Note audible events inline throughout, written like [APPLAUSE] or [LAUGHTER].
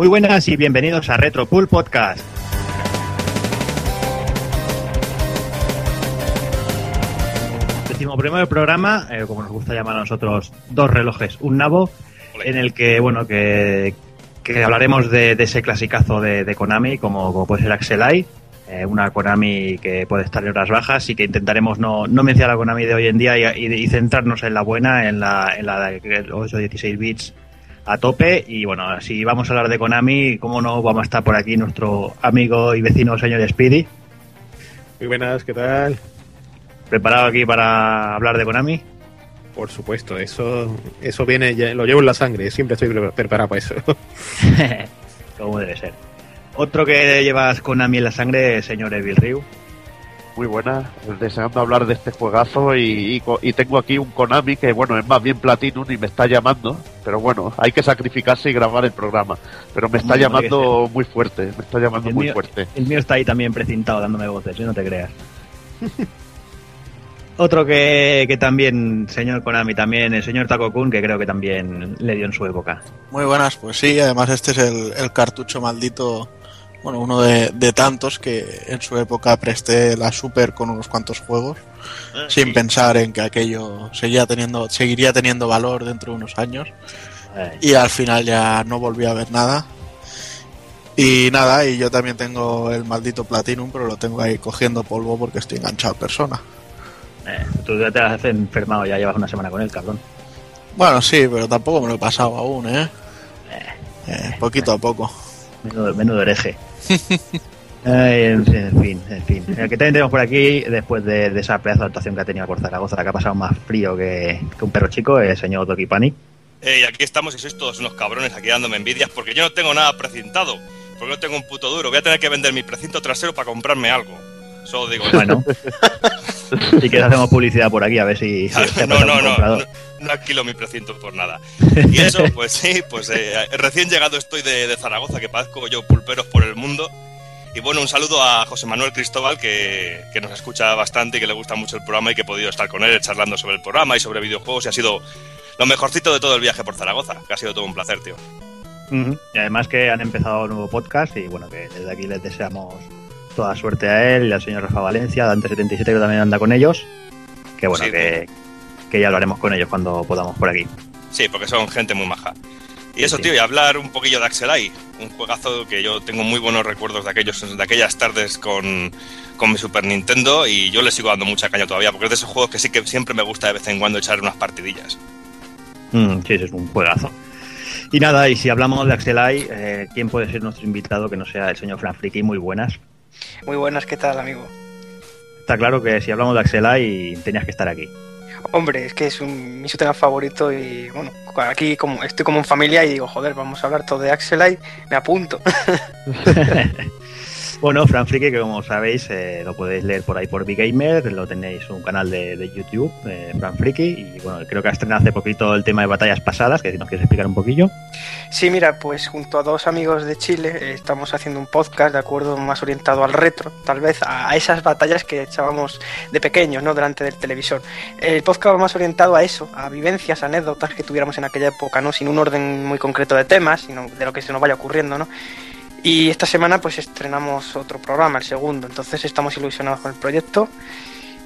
Muy buenas y bienvenidos a Retropool Podcast. Decimos primer programa, eh, como nos gusta llamar a nosotros, dos relojes, un nabo, en el que, bueno, que, que hablaremos de, de ese clasicazo de, de Konami, como, como puede ser Axelai, eh, una Konami que puede estar en horas bajas y que intentaremos no, no mencionar la Konami de hoy en día y, y- y centrarnos en la buena, en la, en la de 8 16 bits a tope. Y bueno, si vamos a hablar de Konami, ¿cómo no vamos a estar por aquí nuestro amigo y vecino señor Speedy? Muy buenas, ¿qué tal? ¿Preparado aquí para hablar de Konami? Por supuesto, eso eso viene, lo llevo en la sangre, siempre estoy pre- preparado para eso. [LAUGHS] Como debe ser. Otro que llevas Konami en la sangre, señor Evil Ryu. Muy buena, deseando hablar de este juegazo y, y co- y tengo aquí un Konami que bueno, es más bien Platinum y me está llamando, pero bueno, hay que sacrificarse y grabar el programa, pero me está Muy bien, llamando muy fuerte, me está llamando El muy mío- fuerte. El mío está ahí también precintado dándome voces, no te creas. [LAUGHS] Otro que, que también, señor Konami, también el señor Taco Kun, que creo que también le dio en su época. Muy buenas, pues sí, además este es el, el cartucho maldito, bueno, uno de, de tantos que en su época presté la Super con unos cuantos juegos, sin pensar en que aquello seguía teniendo, seguiría teniendo valor dentro de unos años, Eh, y al final ya no volví a ver nada. Y nada, y yo también tengo el maldito Platinum, pero lo tengo ahí cogiendo polvo porque estoy enganchado a persona. eh, tú ya te has enfermado, ya llevas una semana con él, cabrón. Bueno, sí, pero tampoco me lo he pasado aún, ¿eh? Eh, poquito a poco. Menudo, menudo hereje. [LAUGHS] Ay, en, fin, en fin, en fin. El que también tenemos por aquí, después de, de esa pedazo de actuación que ha tenido por Zaragoza, que ha pasado más frío que, que un perro chico, el señor Toki Pani. Eh, y aquí estamos y sois todos unos cabrones aquí dándome envidias porque yo no tengo nada precintado. Porque no tengo un puto duro. Voy a tener que vender mi precinto trasero para comprarme algo. Solo digo eso. Bueno, [LAUGHS] si quieres hacemos publicidad por aquí, a ver si, si te [LAUGHS] no, no, no, no, no alquilo mi precinto por nada. [LAUGHS] Y eso, pues sí, pues eh, recién llegado estoy de, de Zaragoza, que padezco yo pulperos por el mundo. Y bueno, un saludo a José Manuel Cristóbal, que, que nos escucha bastante y que le gusta mucho el programa y que he podido estar con él charlando sobre el programa y sobre videojuegos. Y ha sido lo mejorcito de todo el viaje por Zaragoza, que ha sido todo un placer, tío. Ujú. Y además que han empezado un nuevo podcast y bueno, que desde aquí les deseamos toda suerte a él y al señor Rafa Valencia, Dante77 que también anda con ellos. Que bueno, Sí. que, que ya hablaremos con ellos cuando podamos por aquí. Sí, porque son gente muy maja. Y eso, Sí. tío, y hablar un poquillo de Axelai, un juegazo que yo tengo muy buenos recuerdos de aquellos de aquellas tardes con, con mi Super Nintendo y yo le sigo dando mucha caña todavía, porque es de esos juegos que sí que siempre me gusta de vez en cuando echar unas partidillas. Mm, sí, ese es un juegazo. Y nada, y si hablamos de Axelai, eh, ¿quién puede ser nuestro invitado que no sea el señor Fran Friki? Muy buenas. Muy buenas, ¿qué tal, amigo? Está claro que si hablamos de Axelai tenías que estar aquí. Hombre, es que es un, mi shooter favorito y bueno, aquí como estoy como en familia y digo, joder, vamos a hablar todo de Axelite, me apunto. [LAUGHS] [LAUGHS] Bueno, Fran Friki, que como sabéis, eh, lo podéis leer por ahí por Big Gamer, lo tenéis un canal de, de YouTube, eh, Fran Friki, y bueno, creo que ha estrenado hace poquito el tema de batallas pasadas, que si nos quieres explicar un poquillo. Sí, mira, pues junto a dos amigos de Chile eh, estamos haciendo un podcast de acuerdo más orientado al retro, tal vez a esas batallas que echábamos de pequeños, ¿no? Delante del televisor. El podcast va más orientado a eso, a vivencias, anécdotas que tuviéramos en aquella época, ¿no? Sin un orden muy concreto de temas, sino de lo que se nos vaya ocurriendo, ¿no? Y esta semana pues estrenamos otro programa, el segundo, entonces estamos ilusionados con el proyecto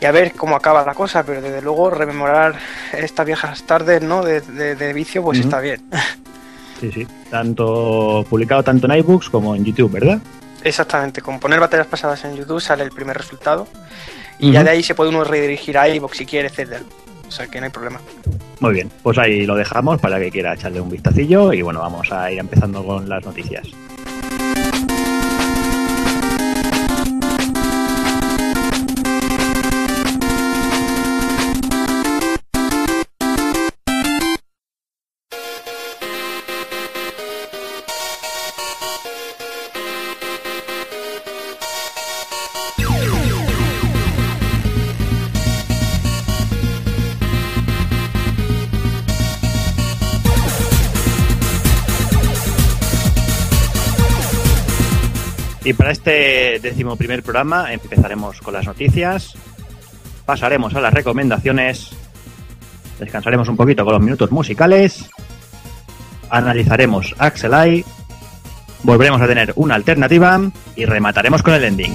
y a ver cómo acaba la cosa, pero desde luego rememorar estas viejas tardes, ¿no? De, de- de vicio, pues está bien. [LAUGHS] Sí, sí, tanto publicado tanto en iBooks como en YouTube, ¿verdad? Exactamente, con poner batallas pasadas en YouTube sale el primer resultado y ya de ahí se puede uno redirigir a iVoox si quiere, etcétera. O sea que no hay problema. Muy bien, pues ahí lo dejamos para que quiera echarle un vistacillo y bueno, vamos a ir empezando con las noticias. Este decimoprimer programa empezaremos con las noticias, pasaremos a las recomendaciones, descansaremos un poquito con los minutos musicales, analizaremos Axelai volveremos a tener una alternativa y remataremos con el ending.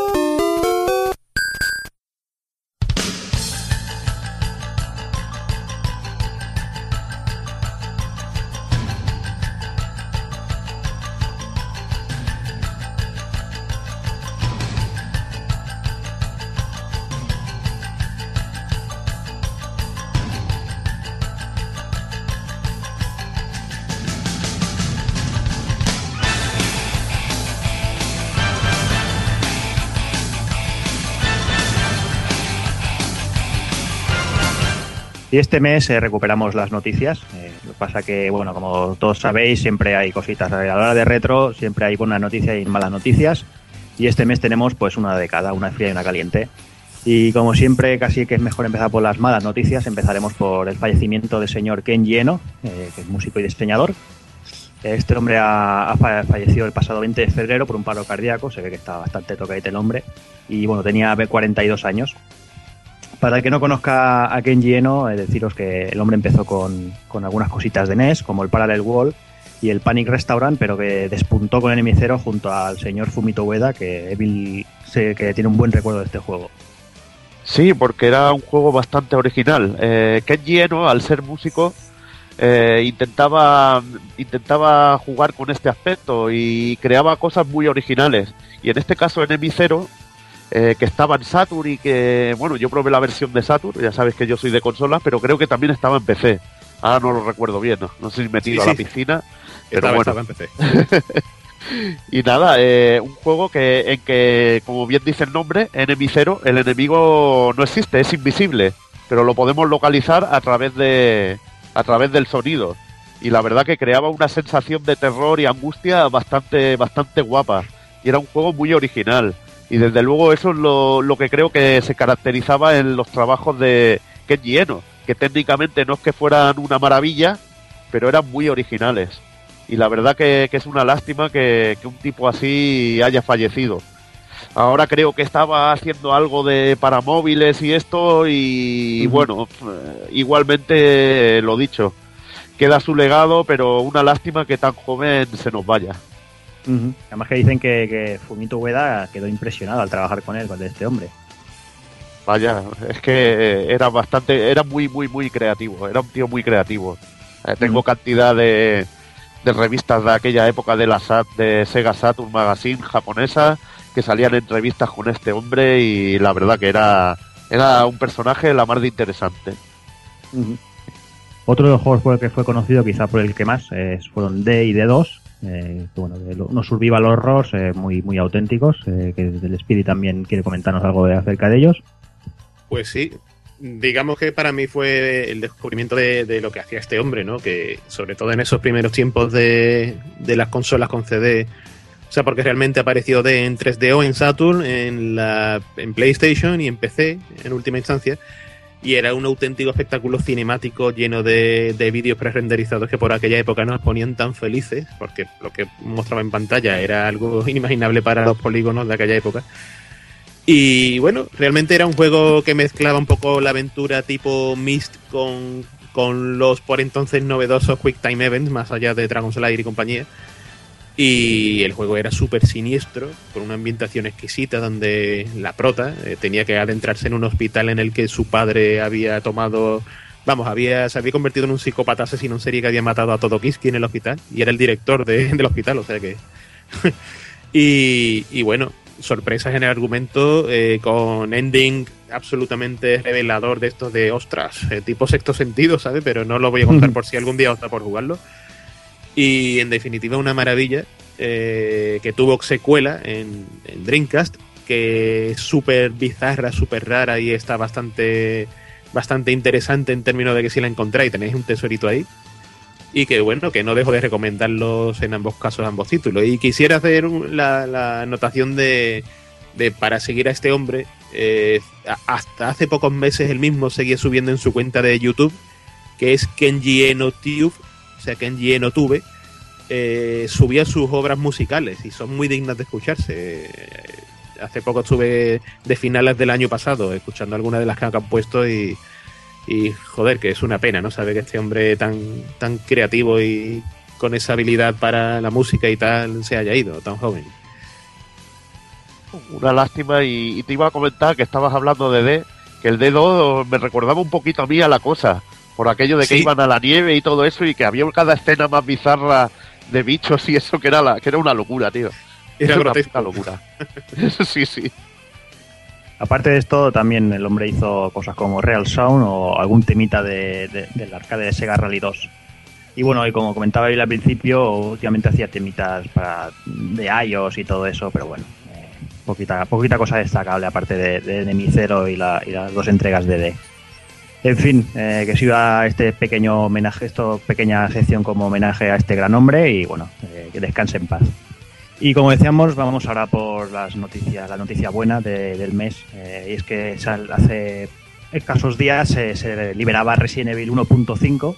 Y este mes eh, recuperamos las noticias. Eh, lo que pasa que, bueno, como todos sabéis, siempre hay cositas. A la hora de retro siempre hay buenas noticias y malas noticias. Y este mes tenemos pues una de cada, una fría y una caliente. Y como siempre, casi que es mejor empezar por las malas noticias. Empezaremos por el fallecimiento del señor Ken Eno, eh, que es músico y diseñador. Este hombre ha, ha fa- fallecido el pasado 20 de febrero por un paro cardíaco. Se ve que está bastante tocadito el hombre. Y bueno, tenía 42 años. Para el que no conozca a Kenji Eno, eh, deciros que el hombre empezó con, con algunas cositas de NES, como el Parallel Wall y el Panic Restaurant, pero que despuntó con Enemy Zero junto al señor Fumito Ueda, que Evil que tiene un buen recuerdo de este juego. Sí, porque era un juego bastante original. Eh, Kenji al ser músico, eh, intentaba, intentaba jugar con este aspecto y creaba cosas muy originales. Y en este caso, Enemy Zero, eh, que estaba en Saturn y que, bueno, yo probé la versión de Saturn, ya sabes que yo soy de consolas, pero creo que también estaba en PC. Ahora no lo recuerdo bien, no, no sé si me tiro Sí, a la sí. piscina, [LAUGHS] pero Estaba, bueno. estaba en PC. [LAUGHS] Y nada, eh, un juego que en que, como bien dice el nombre, Enemy Zero, el enemigo no existe, es invisible, pero lo podemos localizar a través de a través del sonido. Y la verdad que creaba una sensación de terror y angustia bastante bastante guapa. Y era un juego muy original. Y desde luego eso es lo, lo que creo que se caracterizaba en los trabajos de Kenji Eno, que técnicamente no es que fueran una maravilla, pero eran muy originales. Y la verdad que, que es una lástima que, que un tipo así haya fallecido. Ahora creo que estaba haciendo algo de para móviles y esto y bueno, eh, igualmente lo dicho, queda su legado, pero una lástima que tan joven se nos vaya. Además que dicen que, que Fumito Ueda quedó impresionado al trabajar con él, con este hombre. Vaya, es que era bastante, era muy, muy, muy creativo, era un tío muy creativo. Eh, tengo cantidad de, de revistas de aquella época de la Sat, de Sega Saturn Magazine japonesa que salían en revistas con este hombre y la verdad que era, era un personaje la más de interesante. Otro de los juegos por el que fue conocido, quizá por el que más, eh, fueron D y D2, eh, que, bueno, de lo- unos survival horrors eh, muy, muy auténticos, eh, que el Speedy también quiere comentarnos algo de- acerca de ellos. Pues sí, digamos que para mí fue el descubrimiento de, de lo que hacía este hombre, ¿no? Que sobre todo en esos primeros tiempos de, de las consolas con CD, o sea, porque realmente apareció de en 3DO en Saturn, en, la, en PlayStation y en PC, en última instancia, y era un auténtico espectáculo cinemático lleno de, de vídeos pre-renderizados que por aquella época nos ponían tan felices, porque lo que mostraba en pantalla era algo [LAUGHS] inimaginable para los polígonos de aquella época. Y bueno, realmente era un juego que mezclaba un poco la aventura tipo Myst con, con los por entonces novedosos Quick Time Events, más allá de Dragon Slayer y compañía. Y el juego era súper siniestro, con una ambientación exquisita donde la prota eh, tenía que adentrarse en un hospital en el que su padre había tomado, vamos, había, se había convertido en un psicópata asesino en serie que había matado a todo Kiski en el hospital y era el director de- [LAUGHS] del hospital, o sea que... [LAUGHS] y, y bueno, sorpresas en el argumento eh, con ending absolutamente revelador de estos de ostras, eh, tipo sexto sentido, ¿sabes? Pero no lo voy a contar por si algún día os da por jugarlo. Y en definitiva, una maravilla eh, que tuvo secuela en, en Dreamcast, que es súper bizarra, súper rara y está bastante, bastante interesante en términos de que si la encontráis tenéis un tesorito ahí. Y que bueno, que no dejo de recomendarlos en ambos casos, ambos títulos. Y quisiera hacer la, anotación de, para seguir a este hombre. eh, hasta hace pocos meses él mismo seguía subiendo en su cuenta de YouTube, que es Kenji Eno Tube, o sea, Kenji Eno Tube, eh, subía sus obras musicales y son muy dignas de escucharse. Eh, hace poco estuve de finales del año pasado escuchando algunas de las que han puesto y, joder, que es una pena, ¿no? Sabe que este hombre tan, tan creativo y con esa habilidad para la música y tal se haya ido tan joven. Una lástima y, y te iba a comentar que estabas hablando de D, que el D2 me recordaba un poquito a mí a la cosa, por aquello de que Sí. iban a la nieve y todo eso y que había cada escena más bizarra de bichos y eso que era la, que era una locura, tío. Era una puta locura. [LAUGHS] sí, sí. Aparte de esto, también el hombre hizo cosas como Real Sound o algún temita de, de- del arcade de Sega Rally 2. Y bueno, y como comentaba él al principio, últimamente hacía temitas para, de iOS y todo eso, pero bueno, eh, poquita, poquita cosa destacable aparte de, de Zero y, la- y las dos entregas de D. En fin, eh, que sirva este pequeño homenaje, esta pequeña sección como homenaje a este gran hombre y bueno, eh, que descanse en paz. Y como decíamos, vamos ahora por las noticias, la noticia buena de- del mes. eh, y es que hace escasos días se liberaba Resident Evil 1.5.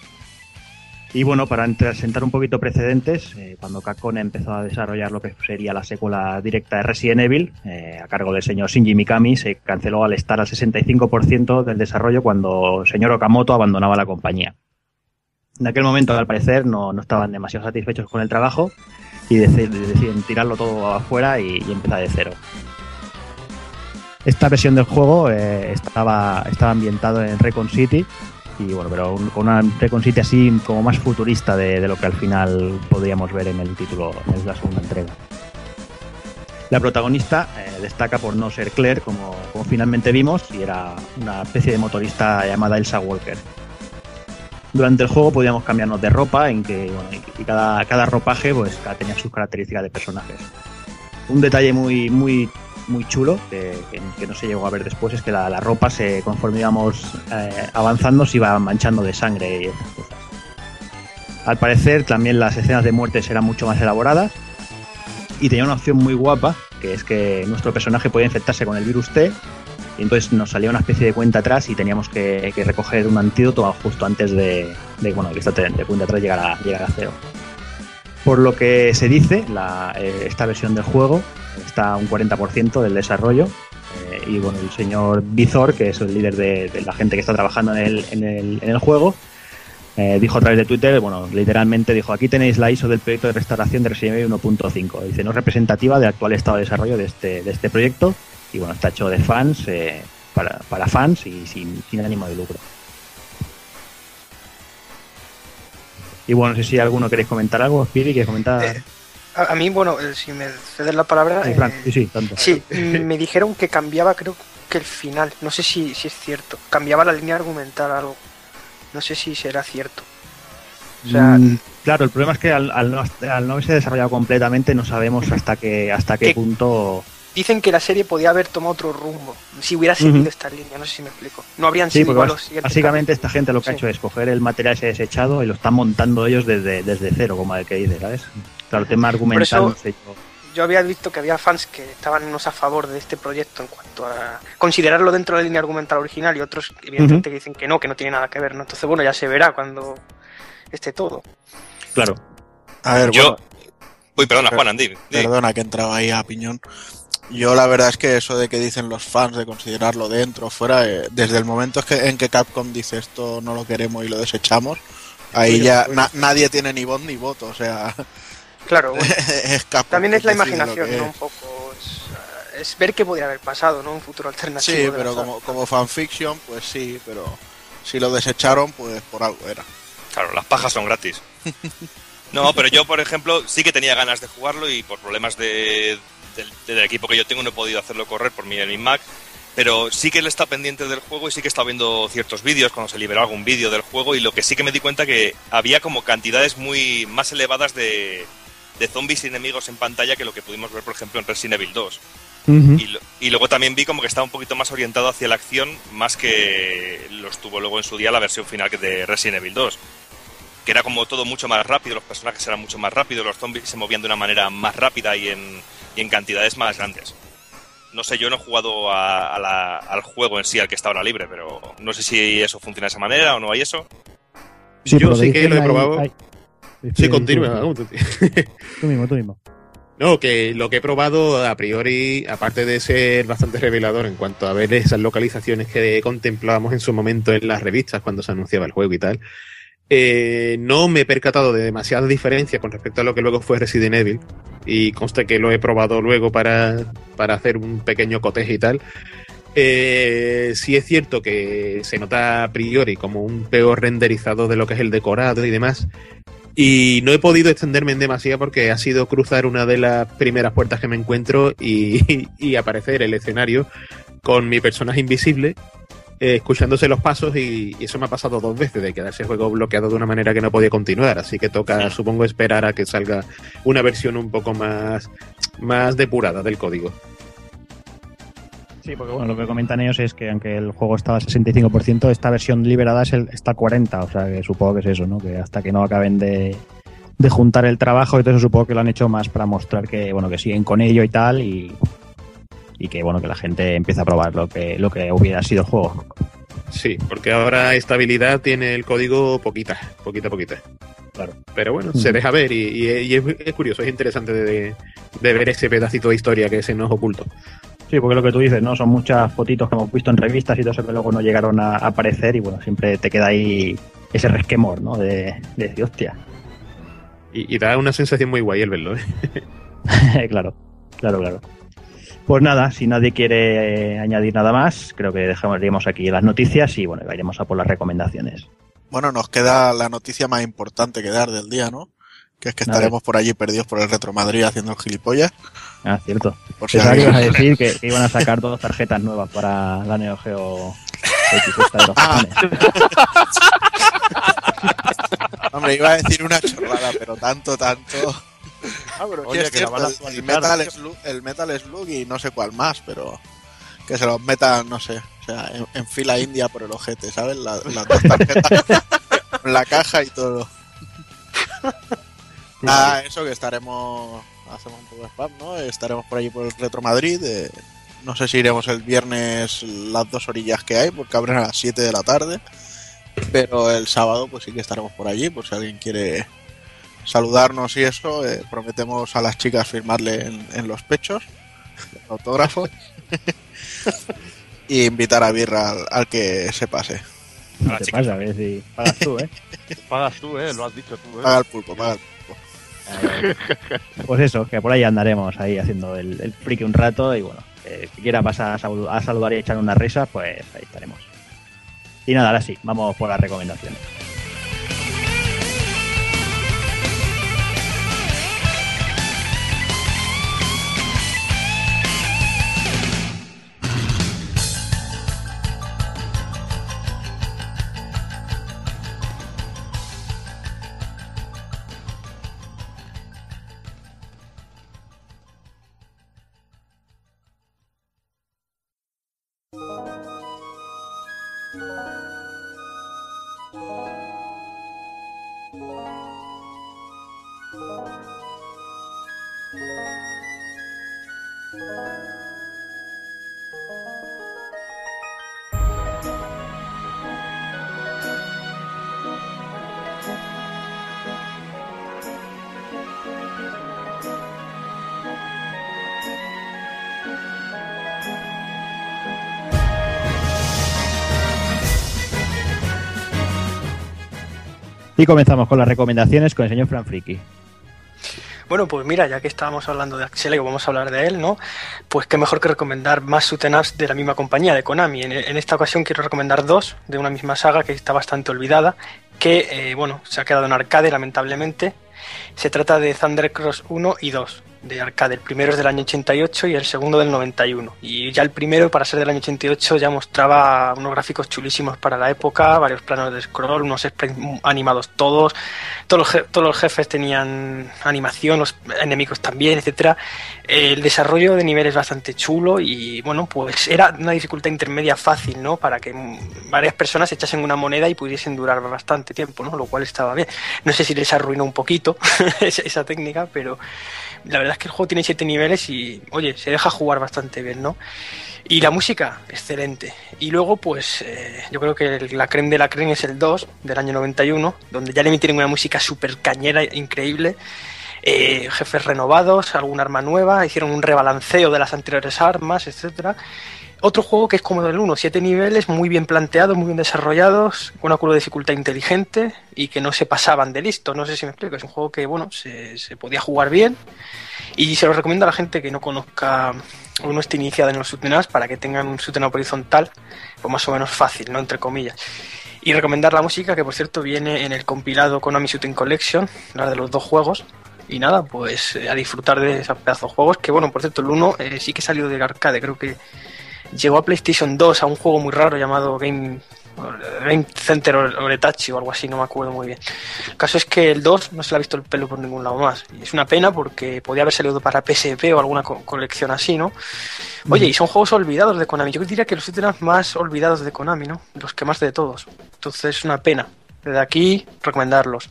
Y bueno, para sentar un poquito precedentes, eh, cuando Capcom empezó a desarrollar lo que sería la secuela directa de Resident Evil, eh, a cargo del señor Shinji Mikami, se canceló al estar al 65% del desarrollo cuando el señor Okamoto abandonaba la compañía. En aquel momento, al parecer, no, no estaban demasiado satisfechos con el trabajo y deci- deciden tirarlo todo afuera y, y empezar de cero. Esta versión del juego eh, estaba, estaba ambientado en Recon City y bueno, pero un- con una Recon así como más futurista de, lo que al final podríamos ver en el título, en la segunda entrega. La protagonista eh, destaca por no ser Claire, como, como finalmente vimos, y era una especie de motorista llamada Elsa Walker. Durante el juego podíamos cambiarnos de ropa, en que bueno, y- cada, cada ropaje pues tenía sus características de personajes. Un detalle muy muy muy chulo que, que- no se llegó a ver después es que la, la ropa se conforme íbamos eh, avanzando se iba manchando de sangre y estas cosas. Al parecer también las escenas de muertes eran mucho más elaboradas y tenía una opción muy guapa que es que nuestro personaje podía infectarse con el virus T y entonces nos salía una especie de cuenta atrás y teníamos que, que recoger un antídoto justo antes de, de, bueno, que esta de cuenta atrás llegara, llegara a cero. Por lo que se dice, la, eh, esta versión del juego está a un 40% del desarrollo. eh, y bueno, el señor Bizor, que es el líder de, la gente que está trabajando en el, en el, en el juego, eh, dijo a través de Twitter, bueno, literalmente dijo, aquí tenéis la ISO del proyecto de restauración de Resident Evil 1.5. Dice, no es representativa del actual estado de desarrollo de este, de este proyecto. Y bueno, está hecho de fans, para, para fans y sin, sin ánimo de lucro. Y bueno, no sé si alguno queréis comentar algo, Spiri, ¿quieres comentar? Eh, A, a mí, bueno, eh, si me cedes la palabra. Ay, eh, sí, sí, tanto. sí, mm, me dijeron que cambiaba, creo que el final. No sé si, si es cierto. Cambiaba la línea argumental algo. No sé si será cierto. O sea, Mm, claro, el problema es que al, al no, al no haberse desarrollado completamente no sabemos hasta qué hasta qué ¿Qué? punto. Dicen que la serie podía haber tomado otro rumbo. Si hubiera seguido esta línea, no sé si me explico. No habrían Sí, sido igual los siguientes básicamente esta gente lo que ha hecho es coger el material ese desechado y lo están montando ellos desde, desde cero, como el que dice, ¿sabes? Claro, el tema argumental eso- no sé yo. yo había visto que había fans que estaban unos a favor de este proyecto en cuanto a considerarlo dentro de la línea argumental original y otros evidentemente que dicen que no, que no tiene nada que ver, ¿no? Entonces, bueno, ya se verá cuando esté todo. Claro. A ver, Yo. bueno, Uy, perdona, Per- Juan, Andy. di. perdona que entraba ahí a piñón. Yo la verdad es que eso de que dicen los fans de considerarlo dentro o fuera, eh, desde el momento en que Capcom dice esto no lo queremos y lo desechamos, ahí ya na- nadie tiene ni voz ni voto, o sea, Claro, bueno, [LAUGHS] es Capcom. también es la imaginación, ¿no? es. Un poco. Es, es ver qué podría haber pasado, ¿no? Un futuro alternativo. Sí, pero como, como fanfiction, pues sí, pero si lo desecharon, pues por algo era. Claro, las pajas son gratis. [LAUGHS] No, pero yo, por ejemplo, sí que tenía ganas de jugarlo y por problemas de, del, del equipo que yo tengo no he podido hacerlo correr por mi, en mi Mac. Pero sí que él está pendiente del juego y sí que está viendo ciertos vídeos cuando se liberó algún vídeo del juego y lo que sí que me di cuenta que había como cantidades muy más elevadas de, de zombies y enemigos en pantalla que lo que pudimos ver, por ejemplo, en Resident Evil 2. Y, lo- y luego también vi como que estaba un poquito más orientado hacia la acción, más que lo estuvo luego en su día la versión final de Resident Evil 2. Que era como todo mucho más rápido, los personajes eran mucho más rápidos, los zombies se movían de una manera más rápida y en, y en cantidades más grandes. No sé, yo no he jugado a- a la- al juego en sí, al que está ahora libre, pero no sé si eso funciona de esa manera o no hay eso. Yo sí que lo he hay- probado. hay- Sí, continúa. Tú, [LAUGHS] tú mismo, tú mismo. No, que lo que he probado a priori, aparte de ser bastante revelador en cuanto a ver esas localizaciones que contemplábamos en su momento en las revistas cuando se anunciaba el juego y tal, eh, no me he percatado de demasiadas diferencias con respecto a lo que luego fue Resident Evil. Y conste que lo he probado luego para, para hacer un pequeño coteje y tal. Eh, sí es cierto que se nota a priori como un peor renderizado de lo que es el decorado y demás. Y no he podido extenderme en demasiado porque ha sido cruzar una de las primeras puertas que me encuentro y [LAUGHS] aparecer el escenario con mi personaje invisible, eh, escuchándose los pasos y, y eso me ha pasado dos veces, de quedarse el juego bloqueado de una manera que no podía continuar. Así que toca, supongo, esperar a que salga una versión un poco más, más depurada del código. Sí, porque bueno, lo que comentan ellos es que aunque el juego estaba al 65%, esta versión liberada es el, está al 40%, o sea que supongo que es eso, ¿no? Que hasta que no acaben de, de juntar el trabajo y todo eso supongo que lo han hecho más para mostrar que, bueno, que siguen con ello y tal y, y que, bueno, que la gente empieza a probar lo que, lo que hubiera sido el juego. Sí, porque ahora estabilidad tiene el código poquita, poquita, poquita. Claro. Pero bueno, se deja ver y, y- y es, es curioso, es interesante de, de ver ese pedacito de historia que se nos ocultó. Sí, porque lo que tú dices, ¿no? Son muchas fotitos que hemos visto en revistas y todo eso que luego no llegaron a aparecer y bueno, siempre te queda ahí ese resquemor, ¿no? De, de decir, hostia. Y, y da una sensación muy guay el verlo. ¿eh? [LAUGHS] claro, claro, claro. Pues nada, si nadie quiere eh, añadir nada más, creo que dejaríamos aquí las noticias y bueno, iremos a por las recomendaciones. Bueno, nos queda la noticia más importante que dar del día, ¿no? Que es que estaremos por allí perdidos por el Retro Madrid haciendo el gilipollas. Ah, cierto. Por si que ibas a alguien... decir que, que iban a sacar dos tarjetas nuevas para la Neo Geo X [LAUGHS] esta de los Ah. [LAUGHS] Hombre, iba a decir una chorrada, pero tanto, tanto. Ah, pero Sí, oye, es que la cierto, van a el. Metal Slug, el Metal Slug y no sé cuál más, pero que se los metan, no sé, o sea, en, en fila india por el ojete, ¿sabes? La- las dos [LAUGHS] tarjetas con la caja y todo. Nada, eso que estaremos, hacemos un poco de spam, ¿no? Estaremos por allí por el Retro Madrid. eh, no sé si iremos el viernes las dos orillas que hay, porque abren a las 7 de la tarde. Pero el sábado, pues sí que estaremos por allí, por si alguien quiere saludarnos y eso. eh, prometemos a las chicas firmarle en, en los pechos el autógrafo. [LAUGHS] y invitar a birra al, al que se pase. A la ¿Qué chica. pasa? A ver si pagas tú, ¿eh? [LAUGHS] Pagas tú, ¿eh? Lo has dicho tú, ¿eh? Paga el pulpo, paga el pulpo. Pues eso, que por ahí andaremos ahí haciendo el, el friki un rato y bueno, que si quiera pasar a, salu- a saludar y echar unas risas, pues ahí estaremos. Y nada, ahora sí, vamos por las recomendaciones. Y comenzamos con las recomendaciones con el señor Fran Friki. Bueno, pues mira, ya que estábamos hablando de Axel vamos a hablar de él, ¿no? Pues qué mejor que recomendar más shoot'em ups de la misma compañía, de Konami. En, en esta ocasión quiero recomendar dos de una misma saga que está bastante olvidada, que, eh, bueno, se ha quedado en arcade, lamentablemente. Se trata de Thunder Cross 1 y 2 de arcade. El primero es del año 88 y el segundo del 91. Y ya el primero, para ser del año 88, ya mostraba unos gráficos chulísimos para la época, varios planos de scroll, unos sprites animados todos, todos los, todos los jefes tenían animación, los enemigos también, etcétera. El desarrollo de niveles bastante chulo y bueno, pues era una dificultad intermedia fácil, ¿no? Para que varias personas echasen una moneda y pudiesen durar bastante tiempo, ¿no? Lo cual estaba bien. No sé si les arruinó un poquito [LAUGHS] esa técnica, pero La verdad es que el juego tiene siete niveles y, oye, se deja jugar bastante bien, ¿no? Y la música, excelente. Y luego, pues, eh, yo creo que el- la creme de la creme es el 2 del año 91, donde ya le metieron una música súper cañera, increíble. Eh, jefes renovados, alguna arma nueva, hicieron un rebalanceo de las anteriores armas, etcétera. Otro juego que es como del 1, 7 niveles, muy bien planteados, muy bien desarrollados, con una curva de dificultad inteligente y que no se pasaban de listo. No sé si me explico. Es un juego que, bueno, se, podía jugar bien y se lo recomiendo a la gente que no conozca o no esté iniciada en los shoot'em para que tengan un up horizontal, pues más o menos fácil, ¿no? Entre comillas. Y recomendar la música, que por cierto viene en el compilado Konami Shooting Collection, la de los dos juegos. Y nada, pues eh, a disfrutar de esos pedazos de juegos, que bueno, por cierto, el 1 eh, sí que salió del arcade, creo que llegó a PlayStation 2 a un juego muy raro llamado Game, Game Center Oretachi o algo así, no me acuerdo muy bien. El caso es que el 2 no se le ha visto el pelo por ningún lado más. Es una pena porque podía haber salido para PSP o alguna co- colección así, ¿no? Oye, y son juegos olvidados de Konami. Yo diría que los shooters más olvidados de Konami, ¿no? Los que más de todos. Entonces es una pena. Desde aquí, recomendarlos.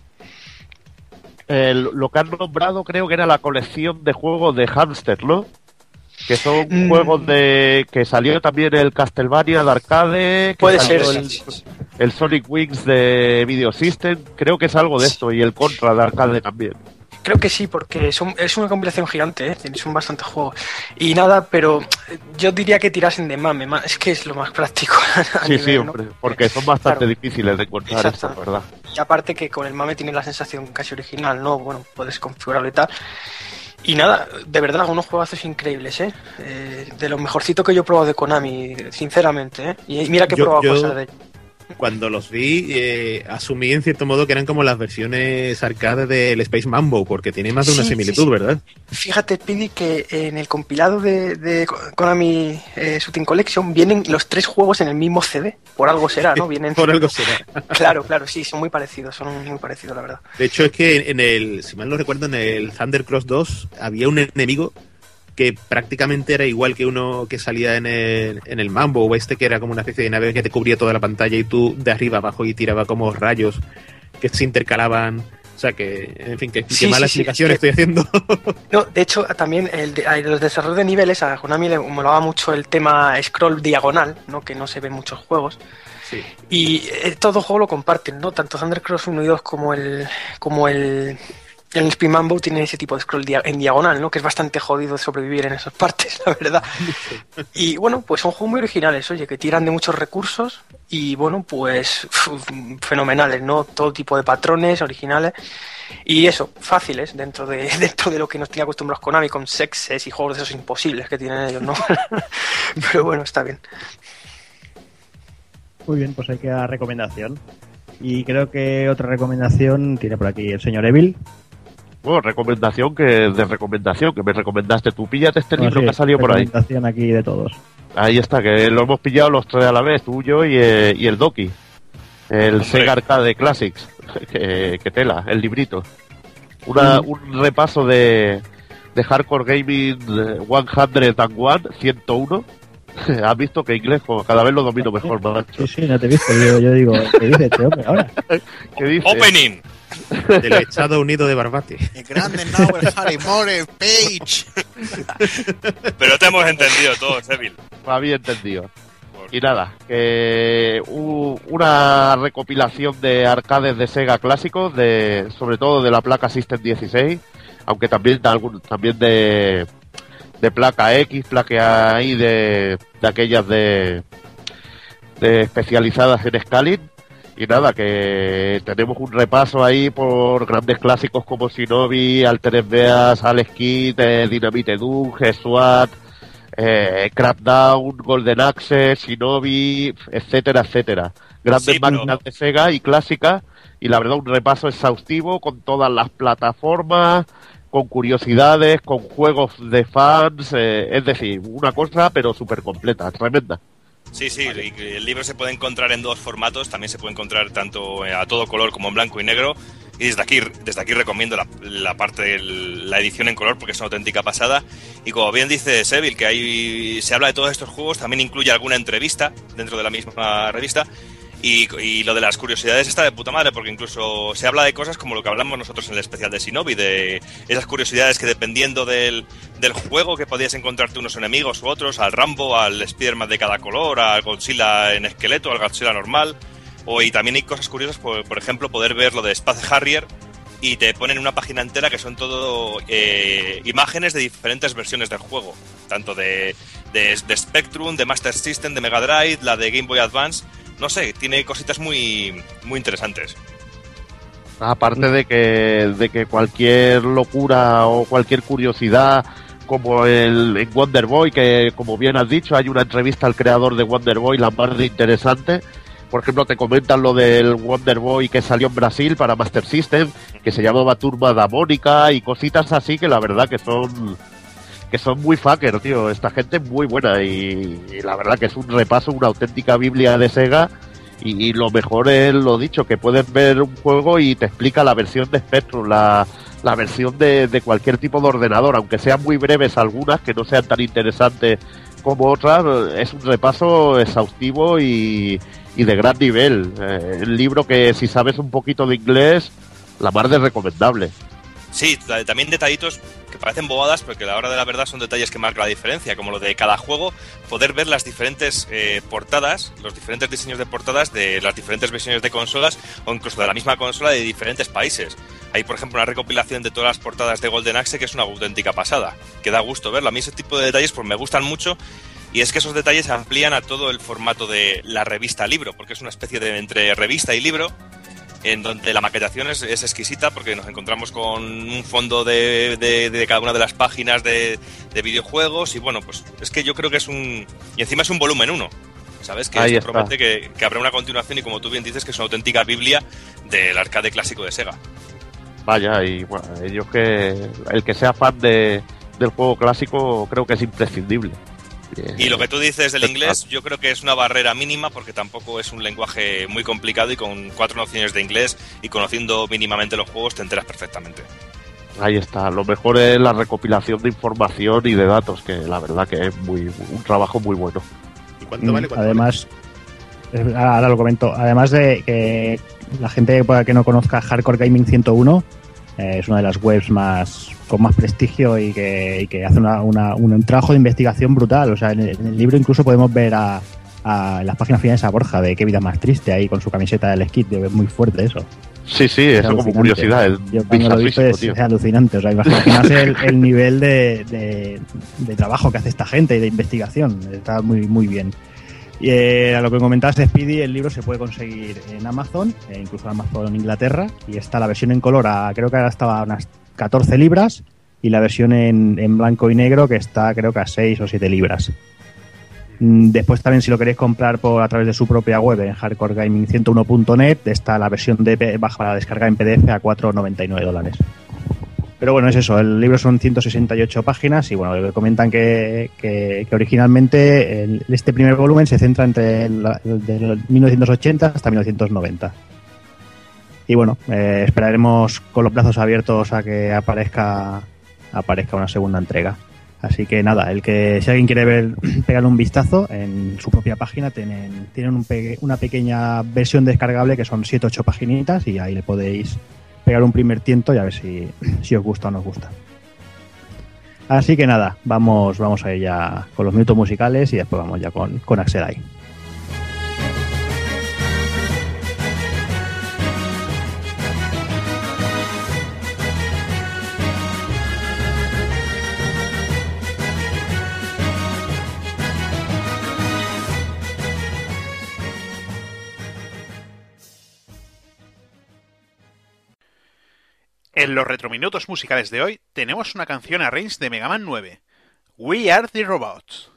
Lo que han nombrado creo que era la colección de juegos de Hamster, ¿no? Que son Mm. juegos de que salió también el Castlevania de arcade, que Puede ser, salió el, sí, sí. el Sonic Wings de Video System, creo que es algo de esto, y el Contra de arcade también. Creo que sí, porque son- es una compilación gigante, ¿eh? son bastantes juegos. Y nada, pero yo diría que tirasen de mame, ma- es que es lo más práctico. [LAUGHS] Sí, nivel, sí, ¿no? hombre, porque son bastante Claro. difíciles de encontrar esto. ¿verdad? Y aparte que con el mame tiene la sensación casi original, ¿no? Bueno, puedes configurarlo y tal. Y nada, de verdad, unos juegazos increíbles, ¿eh? Eh, de lo mejorcito que yo he probado de Konami, sinceramente, ¿eh? Y mira que he Yo- probado yo- cosas de Cuando los vi, eh, asumí en cierto modo que eran como las versiones arcade del Space Mambo, porque tiene más de una Sí, similitud, sí, sí. ¿verdad? Fíjate, Pidi, que en el compilado de, de Konami eh, Shooting Collection vienen los tres juegos en el mismo CD. Por algo será, ¿no? [LAUGHS] Vienen. Por algo será. [LAUGHS] Claro, claro, sí, son muy parecidos, son muy parecidos, la verdad. De hecho, es que en el, si mal no recuerdo, en el Thunder Cross 2 había un enemigo que prácticamente era igual que uno que salía en el, en el Mambo o este que era como una especie de nave que te cubría toda la pantalla y tú de arriba abajo y tiraba como rayos que se intercalaban. O sea que, en fin, que, mala sí, explicación estoy haciendo. [LAUGHS] No, de hecho, también el de, los desarrollos de niveles, a Konami le molaba mucho el tema scroll diagonal, ¿no? Que no se ve en muchos juegos. Y eh, todo juego lo comparten, ¿no? Tanto Thunder Cross 1 y 2 como el como el el Spin Mambo tiene ese tipo de scroll en diagonal, ¿no? Que es bastante jodido sobrevivir en esas [LAUGHS] partes, la verdad. Y bueno, pues son juegos muy originales, oye, que tiran de muchos recursos y bueno, pues fenomenales, ¿no? Todo tipo de patrones originales y eso, fáciles dentro de [LAUGHS] dentro de lo que nos tiene acostumbrados Konami con sexes y juegos de esos imposibles que tienen ellos, ¿no? [LAUGHS] Pero bueno, está bien. Muy bien, pues hay que dar recomendación. Y creo que otra recomendación tiene por aquí el señor Evil. Bueno, recomendación que de recomendación, que me recomendaste tú. Píllate este Bueno, libro sí, que ha salido por ahí. recomendación aquí de todos. Ahí está, que lo hemos pillado los tres a la vez, tú, yo y, eh, y el Doki. El Hombre. Sega Arcade Classics. [LAUGHS] que, que tela, el librito. Una, Un repaso de, de Hardcore Gaming eh, 101, 101. Has visto que inglés pues, cada vez lo domino mejor, macho. Sí, sí, no te he visto. Yo, yo digo, ¿qué dice este hombre ahora? [LAUGHS] ¿Qué dice? Opening. [LAUGHS] Del Estado Unido de Barbate. El grande Harry More Page. Pero te hemos entendido todos, Evil. Había entendido. Y nada, que u- una recopilación de arcades de Sega clásicos, de, sobre todo de la placa System 16, aunque también de, algún, también de, de placa X, placa ahí de, de aquellas de, de especializadas en scaling. Y nada, que tenemos un repaso ahí por grandes clásicos como Shinobi, Altered Beast, Alex Kidd, eh, Dynamite Doom, G-SWAT, eh, Crackdown, Golden Axe, Shinobi, etcétera, etcétera. Grandes Sí, máquinas de Sega y clásicas, y la verdad un repaso exhaustivo con todas las plataformas, con curiosidades, con juegos de fans, eh, es decir, una cosa pero súper completa, tremenda. Sí, sí, el libro se puede encontrar en dos formatos, también se puede encontrar tanto a todo color como en blanco y negro. Y desde aquí, desde aquí recomiendo la, la parte de la edición en color porque es una auténtica pasada. Y como bien dice Seville, que ahí se habla de todos estos juegos, también incluye alguna entrevista dentro de la misma revista. Y, lo de las curiosidades está de puta madre, porque incluso se habla de cosas como lo que hablamos nosotros en el especial de Shinobi, de esas curiosidades que dependiendo del, del juego que podías encontrarte unos enemigos u otros, al Rambo, al Spider-Man de cada color, al Godzilla en esqueleto, al Godzilla normal. O, y también hay cosas curiosas, por, por ejemplo, poder ver lo de Space Harrier y te ponen una página entera que son todo eh, imágenes de diferentes versiones del juego, tanto de, de, de Spectrum, de Master System, de Mega Drive, la de Game Boy Advance. No sé, tiene cositas muy, muy interesantes. Aparte de que, de que cualquier locura o cualquier curiosidad, como el en Wonder Boy, que como bien has dicho, hay una entrevista al creador de Wonder Boy, la más interesante. Por ejemplo, te comentan lo del Wonder Boy que salió en Brasil para Master System, que se llamaba Turma da Mónica y cositas así que la verdad que son que son muy fucker, tío. Esta gente es muy buena y, la verdad que es un repaso, una auténtica Biblia de Sega. Y, y lo mejor es lo dicho, que puedes ver un juego y te explica la versión de Spectrum, la, la versión de, de cualquier tipo de ordenador, aunque sean muy breves algunas, que no sean tan interesantes como otras, es un repaso exhaustivo y, y de gran nivel. Eh, el libro que si sabes un poquito de inglés, la más de recomendable. Sí, ta- también detallitos que parecen bobadas, pero que a la hora de la verdad son detalles que marcan la diferencia, como lo de cada juego, poder ver las diferentes eh, portadas, los diferentes diseños de portadas de las diferentes versiones de consolas o incluso de la misma consola de diferentes países. Hay, por ejemplo, una recopilación de todas las portadas de Golden Axe que es una auténtica pasada, que da gusto verlo. A mí ese tipo de detalles pues me gustan mucho y es que esos detalles amplían a todo el formato de la revista libro, porque es una especie de entre revista y libro en donde la maquetación es, es exquisita porque nos encontramos con un fondo de, de- de cada una de las páginas de, de videojuegos y bueno, pues es que yo creo que es un... y encima es un volumen uno, ¿sabes? Que Ahí esto promete que, que habrá una continuación y como tú bien dices que es una auténtica biblia del arcade clásico de Sega. Vaya, y bueno, ellos que el que sea fan de, del juego clásico creo que es imprescindible. Y lo que tú dices del inglés, yo creo que es una barrera mínima porque tampoco es un lenguaje muy complicado y con cuatro nociones de inglés y conociendo mínimamente los juegos te enteras perfectamente. Ahí está, lo mejor es la recopilación de información y de datos, que la verdad que es muy un trabajo muy bueno. ¿Y cuánto vale? ¿Cuánto Además, eh, ahora lo comento, además de que la gente pueda que no conozca Hardcore Gaming 101, eh, es una de las webs más con más prestigio y que, y que hace una- una- un trabajo de investigación brutal. O sea, en el, en el libro incluso podemos ver a, a- en las páginas finales a Borja de qué vida más triste ahí con su camiseta del skit, es muy fuerte eso. Sí, sí, Es eso como curiosidad, es Yo cuando lo bizarrísimo, es, es alucinante. O sea, imaginaos el, el nivel de, de- de trabajo que hace esta gente y de investigación. Está muy, muy bien. Y eh, a lo que comentabas de Speedy, el libro se puede conseguir en Amazon, e incluso en Amazon Inglaterra, y está la versión en color, a, creo que ahora estaba a unas 14 libras, y la versión en, en blanco y negro, que está creo que a 6 o 7 libras. Mm, Después también si lo queréis comprar por a través de su propia web en hardcoregaming101.net está la versión de bajo para descargar en PDF a 4,99 dólares. Pero bueno, es eso, el libro son 168 páginas y bueno, comentan que, que- originalmente este primer volumen se centra entre el, el del 1980 hasta 1990. Y bueno, eh, esperaremos con los brazos abiertos a que aparezca, aparezca una segunda entrega. Así que nada, el que si alguien quiere ver, [CLEARS THROAT] pegarle un vistazo en su propia página tienen, tienen una pequeña versión descargable que son 7-8 paginitas y ahí le podéis pegar un primer tiento y a ver si, si os gusta o no os gusta. Así que nada, vamos, vamos a ir ya con los minutos musicales y después vamos ya con, con Axelai. En los retrominutos musicales de hoy tenemos una canción arrange de Mega Man 9, We Are the Robots.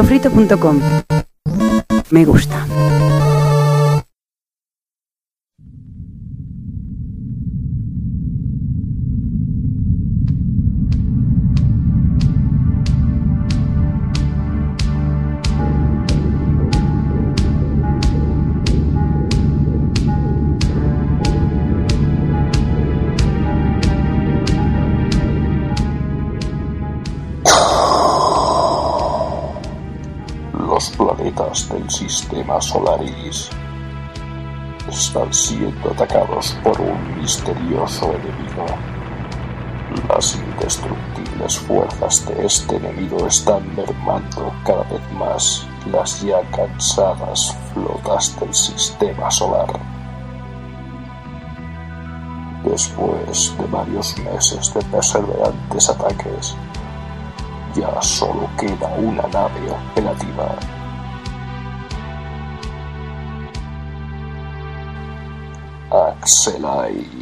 Pulpofrito.com. Me gusta. Siendo atacados por un misterioso enemigo. Las indestructibles fuerzas de este enemigo están mermando cada vez más las ya cansadas flotas del sistema solar. Después de varios meses de perseverantes ataques, ya solo queda una nave operativa. Axelai.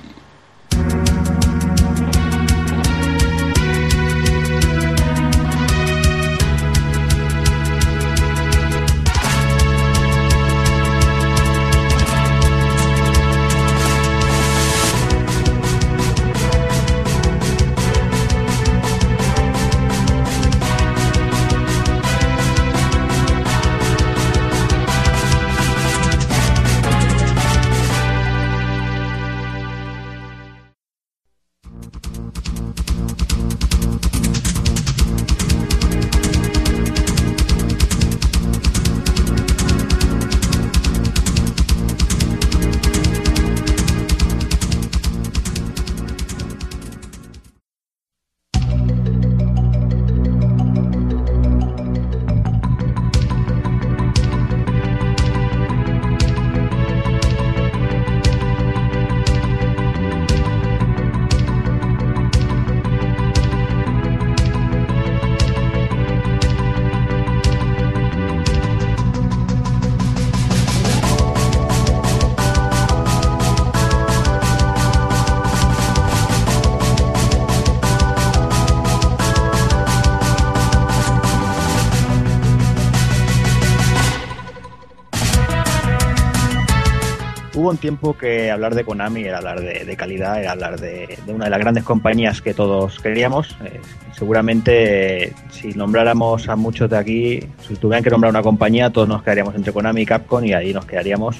Un tiempo que hablar de Konami era hablar de, calidad, era hablar de, una de las grandes compañías que todos queríamos. Eh, seguramente, si nombráramos a muchos de aquí, si tuvieran que nombrar una compañía, todos nos quedaríamos entre Konami y Capcom y ahí nos quedaríamos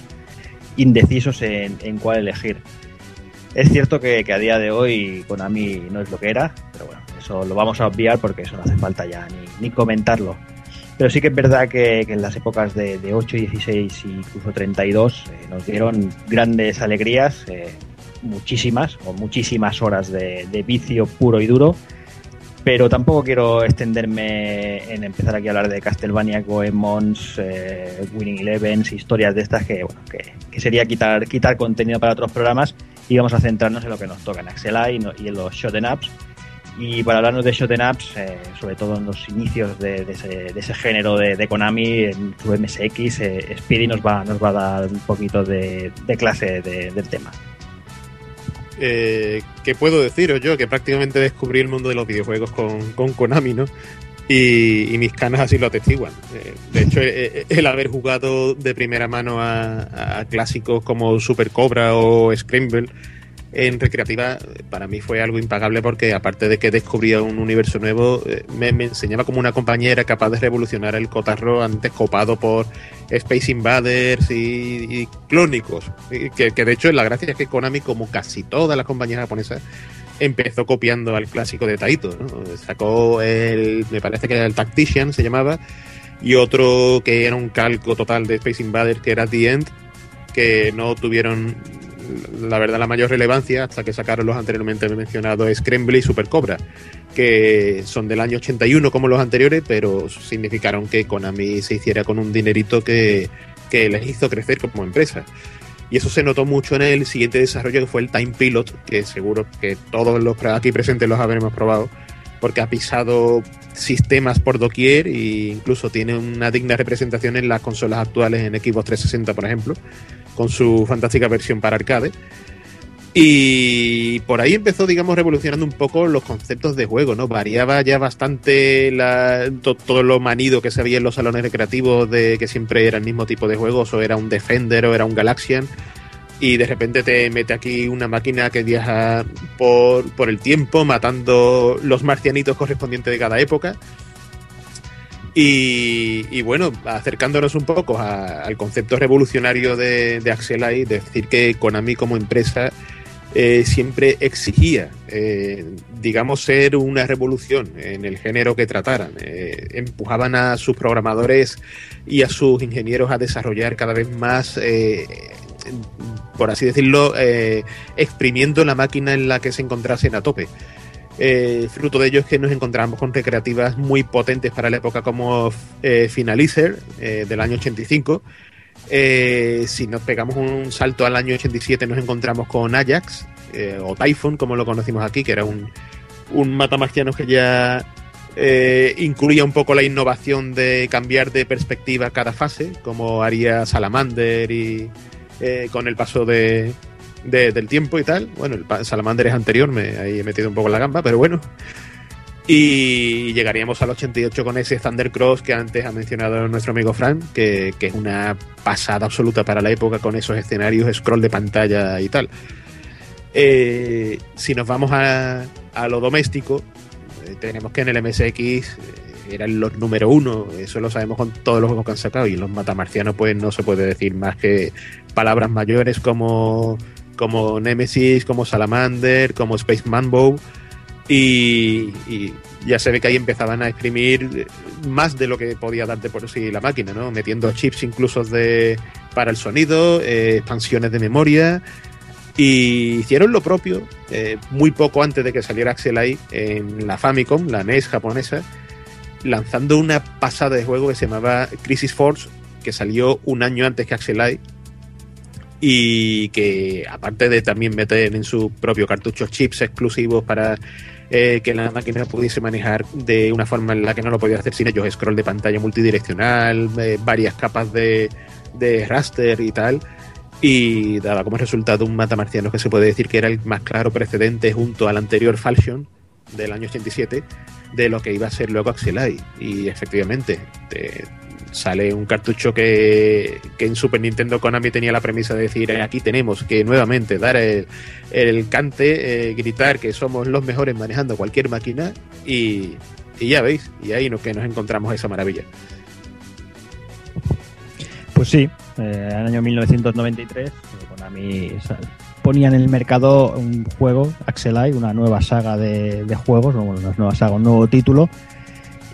indecisos en, cuál elegir. Es cierto que, a día de hoy Konami no es lo que era, pero bueno, eso lo vamos a obviar porque eso no hace falta ya ni comentarlo. Pero sí que es verdad que, que en las épocas de, de, 8, 16 e incluso 32 eh, nos dieron grandes alegrías, eh, muchísimas, o muchísimas horas de, de, vicio puro y duro. Pero tampoco quiero extenderme en empezar aquí a hablar de Castlevania, Goemons, eh, Winning Elevens, historias de estas que, bueno, que, que, sería quitar, quitar contenido para otros programas y vamos a centrarnos en lo que nos toca en Axel y, no, y en los Shoten Ups y para hablarnos de Shoten Ups, eh, sobre todo en los inicios de, ese, de ese, género de, Konami, en su MSX, eh, Speedy nos va, nos va a dar un poquito de, clase del tema. Eh, ¿Qué puedo deciros yo? Que prácticamente descubrí el mundo de los videojuegos con, Konami, ¿no? Y, mis canas así lo atestiguan. Eh, de hecho, el haber jugado de primera mano a, a clásicos como Super Cobra o Scramble en recreativa para mí fue algo impagable porque aparte de que descubría un universo nuevo, eh, me, enseñaba como una compañera capaz de revolucionar el cotarro antes copado por Space Invaders y, y clónicos. Que, que, de hecho la gracia es que Konami, como casi todas las compañías japonesas, empezó copiando al clásico de Taito. ¿no? Sacó el, me parece que era el Tactician, se llamaba, y otro que era un calco total de Space Invaders, que era The End, que no tuvieron la verdad la mayor relevancia hasta que sacaron los anteriormente mencionados Scramble y Super Cobra, que son del año 81 como los anteriores, pero significaron que Konami se hiciera con un dinerito que, que les hizo crecer como empresa. Y eso se notó mucho en el siguiente desarrollo que fue el Time Pilot, que seguro que todos los aquí presentes los habremos probado, porque ha pisado sistemas por doquier e incluso tiene una digna representación en las consolas actuales en Xbox 360, por ejemplo, con su fantástica versión para arcade. Y por ahí empezó, digamos, revolucionando un poco los conceptos de juego, ¿no? Variaba ya bastante todo lo manido que se veía en los salones recreativos de que siempre era el mismo tipo de juegos, o era un Defender o era un Galaxian. Y de repente te mete aquí una máquina que viaja por, por el tiempo, matando los marcianitos correspondientes de cada época. Y, bueno, acercándonos un poco a- al concepto revolucionario de, de Axelai, decir que Konami como empresa eh, siempre exigía, eh, digamos, ser una revolución en el género que trataran. Eh, empujaban a sus programadores y a sus ingenieros a desarrollar cada vez más, eh, por así decirlo, exprimiendo la máquina en la que se encontrasen a tope. Eh, fruto de ello es que nos encontramos con recreativas muy potentes para la época como eh, Finalizer eh, del año 85. Eh, si nos pegamos un salto al año 87 nos encontramos con Ajax o Typhoon como lo conocimos aquí, que era un, un matamarciano que ya incluía un poco la innovación de cambiar de perspectiva cada fase, como haría Salamander y con el paso de, de- del tiempo y tal. Bueno, el Salamander es anterior, me, he metido un poco la gamba, pero bueno. Y llegaríamos al 88 con ese Thunder Cross que antes ha mencionado nuestro amigo Frank, que, que es una pasada absoluta para la época con esos escenarios, scroll de pantalla y tal. Eh, si nos vamos a, a lo doméstico, eh, tenemos que en el MSX eh, eran los número uno, eso lo sabemos con todos los juegos que han sacado, y en los matamarcianos pues no se puede decir más que palabras mayores como, como Nemesis, como Salamander, como Space Manbow, y, ya se ve que ahí empezaban a exprimir más de lo que podía darte por sí la máquina, ¿no? Metiendo chips incluso de, para el sonido, eh, expansiones de memoria, y hicieron lo propio eh, muy poco antes de que saliera Axelai en la Famicom, la NES japonesa, lanzando una pasada de juego que se llamaba Crisis Force, que salió un año antes que Axelai y que aparte de también meter en su propio cartucho chips exclusivos para eh, que la máquina pudiese manejar de una forma en la que no lo podía hacer sin ellos, scroll de pantalla multidireccional, eh, varias capas de, de raster y tal, y daba como resultado un matamarciano que se puede decir que era el más claro precedente junto al anterior Falchion del año 87 de lo que iba a ser luego Axelai. Y efectivamente te- sale un cartucho que, en Super Nintendo Konami tenía la premisa de decir "Eh, aquí tenemos que nuevamente dar el, el cante, eh, gritar que somos los mejores manejando cualquier máquina y, y ya veis, y ahí no, que nos encontramos esa maravilla. Pues sí, eh, en el año 1993 eh, Konami ponía en el mercado un juego, Axelai, una nueva saga de, de juegos, no, bueno, no es nueva saga, un nuevo título.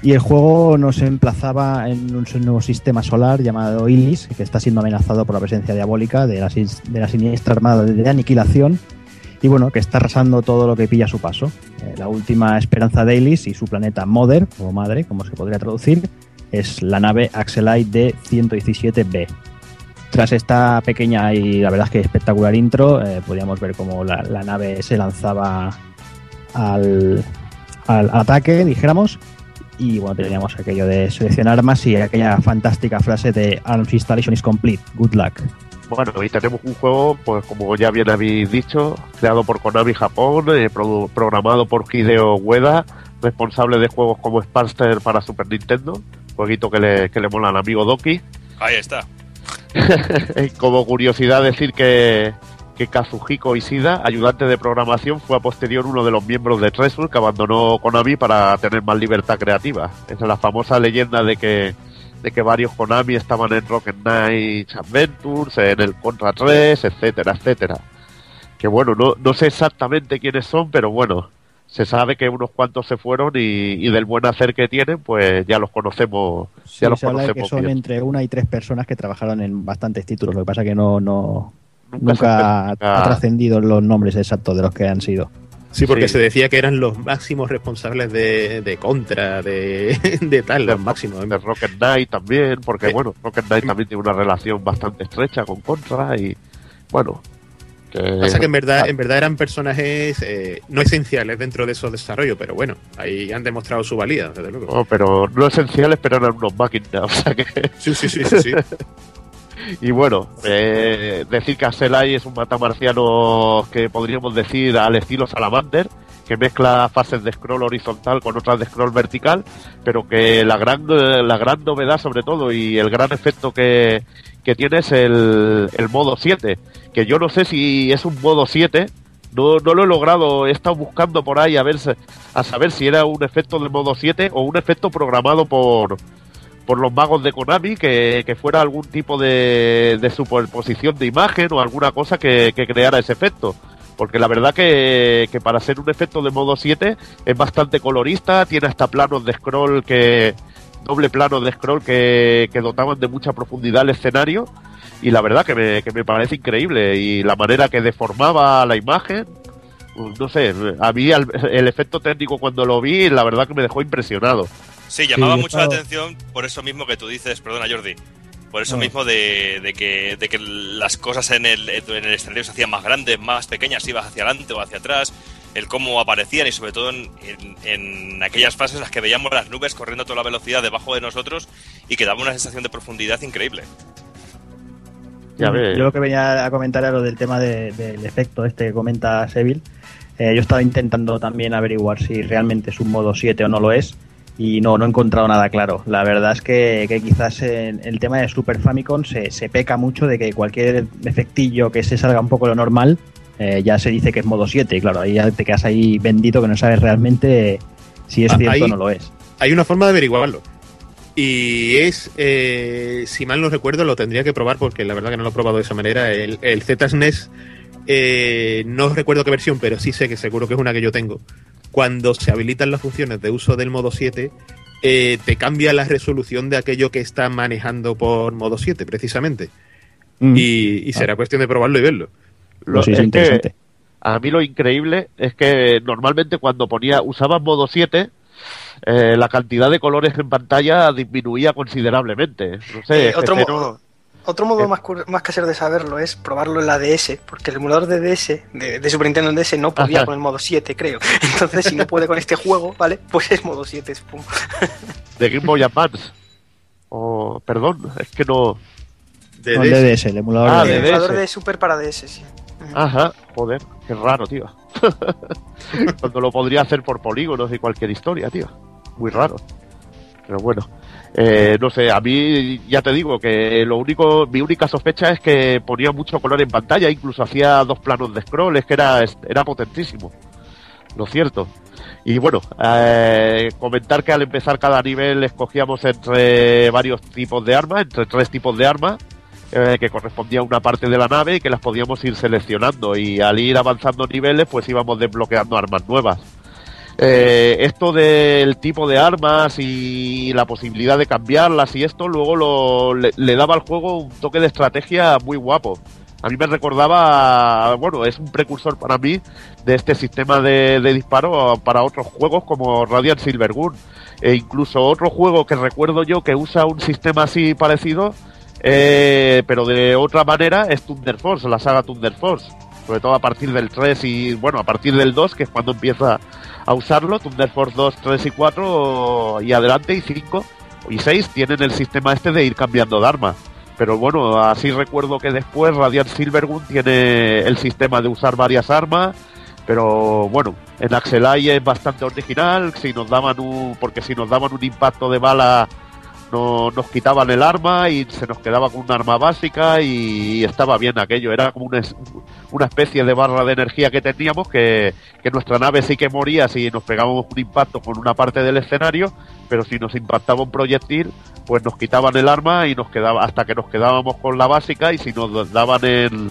Y el juego nos emplazaba en un nuevo sistema solar llamado Illis, que está siendo amenazado por la presencia diabólica de la, de la siniestra armada de aniquilación. Y bueno, que está arrasando todo lo que pilla a su paso. Eh, la última esperanza de Illis y su planeta Mother, o madre, como se podría traducir, es la nave Axelite D117B. Tras esta pequeña y la verdad es que espectacular intro, eh, podíamos ver cómo la, la nave se lanzaba al, al ataque, dijéramos, y bueno, teníamos aquello de seleccionar armas y aquella fantástica frase de Arms Installation is complete, good luck. Bueno, y tenemos un juego, pues como ya bien habéis dicho, creado por Konami Japón, eh, programado por Hideo Ueda, responsable de juegos como Sparster para Super Nintendo, jueguito que le, que le mola al amigo Doki. Ahí está. [LAUGHS] como curiosidad decir que, que Kazuhiko Ishida, ayudante de programación, fue a posterior uno de los miembros de Treasure que abandonó Konami para tener más libertad creativa. Esa es la famosa leyenda de que de que varios Konami estaban en Rocket Knight Adventures, en el Contra 3, etcétera, etcétera. Que bueno, no, no sé exactamente quiénes son, pero bueno, se sabe que unos cuantos se fueron y, y del buen hacer que tienen, pues ya los conocemos, Sí, ya los se habla de que conocemos son bien. entre una y tres personas que trabajaron en bastantes títulos. Lo que pasa que no, no Nunca nunca, ha trascendido los nombres exactos de los que han sido. Sí, porque Sí. se decía que eran los máximos responsables de, de Contra, de, [LAUGHS] de tal, los máximos. de Rocket Knight también, porque Eh, bueno, Rocket Knight también tiene una relación bastante estrecha con Contra y bueno, que Pasa que en verdad, en verdad eran personajes eh, no esenciales dentro de esos desarrollos, pero bueno, ahí han demostrado su valía, desde luego. no, pero no esenciales, pero eran unos máquinas, o sea que Sí, sí, sí, sí, sí. [LAUGHS] Y bueno, eh, decir que Axelay es un matamarciano que podríamos decir al estilo Salamander, que mezcla fases de scroll horizontal con otras de scroll vertical, pero que la gran, la gran novedad sobre todo y el gran efecto que, que tiene es el, modo 7, que yo no sé si es un modo 7, no, no lo he logrado, he estado buscando por ahí a ver a saber si era un efecto del modo 7 o un efecto programado por, por los magos de Konami, que, que fuera algún tipo de, de superposición de imagen o alguna cosa que, que creara ese efecto. Porque la verdad que, que para ser un efecto de modo 7 es bastante colorista, tiene hasta planos de scroll que, doble plano de scroll que, que dotaban de mucha profundidad el escenario y la verdad que me, que me parece increíble y la manera que deformaba la imagen pues, no sé a mí el, el efecto técnico cuando lo vi la verdad que me dejó impresionado Sí, llamaba Sí, mucho estaba- la atención por eso mismo que tú dices, perdona Jordi, por eso No. mismo de, de que, de que las cosas en el, en el escenario se hacían más grandes, más pequeñas, ibas hacia adelante o hacia atrás, el cómo aparecían y sobre todo en, en- en aquellas fases en las que veíamos las nubes corriendo a toda la velocidad debajo de nosotros y que daba una sensación de profundidad increíble. ya ves Yo lo que venía a comentar era lo del tema de- del efecto este que comenta Seville. Eh, yo estaba intentando también averiguar si realmente es un modo 7 o no lo es. Y no, no he encontrado nada claro. La verdad es que, que quizás en el tema de Super Famicom se, se peca mucho de que cualquier efectillo que se salga un poco de lo normal eh, ya se dice que es modo 7. Y claro, ahí ya te quedas ahí bendito que no sabes realmente si es Ah, cierto o no lo es. Hay una forma de averiguarlo. Y es, eh, si mal no recuerdo, lo tendría que probar porque la verdad que no lo he probado de esa manera. El, el ZSNES, eh, no recuerdo qué versión, pero sí sé que seguro que es una que yo tengo. Cuando se habilitan las funciones de uso del modo 7, eh, te cambia la resolución de aquello que está manejando por modo 7, precisamente. Mm. Y, y será cuestión de probarlo y verlo. Lo- Pues sí, es es que interesante. a mí lo increíble es que normalmente cuando ponía usaba modo 7 eh, la cantidad de colores en pantalla disminuía considerablemente no sé Eh, otro no- Otro modo Eh. más, cur- más casero de saberlo es probarlo en la DS, porque el emulador de DS, de, de Super Nintendo DS, no podía Ajá. con el modo 7, creo. [LAUGHS] Entonces, si no puede con este juego, ¿vale? Pues es modo 7, supongo. [LAUGHS] de Game Boy Advance o perdón es que no De No, el DS. DDS, el emulador Ah, de el emulador DS. de Super para DS, sí. Ajá, joder, qué raro, tío. [LAUGHS] Cuando lo podría hacer por polígonos y cualquier historia, tío. Muy raro. Pero bueno, eh, no sé, a mí ya te digo que lo único, mi única sospecha es que ponía mucho color en pantalla, incluso hacía dos planos de scroll, es que era, era potentísimo. Lo cierto. Y bueno, eh, comentar que al empezar cada nivel escogíamos entre varios tipos de armas, entre tres tipos de armas, eh, que correspondía a una parte de la nave y que las podíamos ir seleccionando y al ir avanzando niveles pues íbamos desbloqueando armas nuevas. Eh, esto del tipo de armas y la posibilidad de cambiarlas y esto luego lo, le, daba al juego un toque de estrategia muy guapo. A mí me recordaba, bueno, es un precursor para mí de este sistema de, de disparo para otros juegos como Radiant Silvergun. E incluso otro juego que recuerdo yo que usa un sistema así parecido eh, pero de otra manera es Thunder Force, la saga Thunder Force. Sobre todo a partir del 3 y, bueno, a partir del 2, que es cuando empieza a usarlo. Thunder Force 2, 3 y 4 y adelante y 5 y 6 tienen el sistema este de ir cambiando de arma. Pero bueno, así recuerdo que después Radiant Silvergun tiene el sistema de usar varias armas. Pero bueno, en Axelay es bastante original. Si nos daban un, porque si nos daban un impacto de bala no, nos quitaban el arma y se nos quedaba con un arma básica y estaba bien aquello. Era como una, una especie de barra de energía que teníamos que, que nuestra nave sí que moría si nos pegábamos un impacto con una parte del escenario, pero si nos impactaba un proyectil, pues nos quitaban el arma y nos quedaba hasta que nos quedábamos con la básica y si nos daban el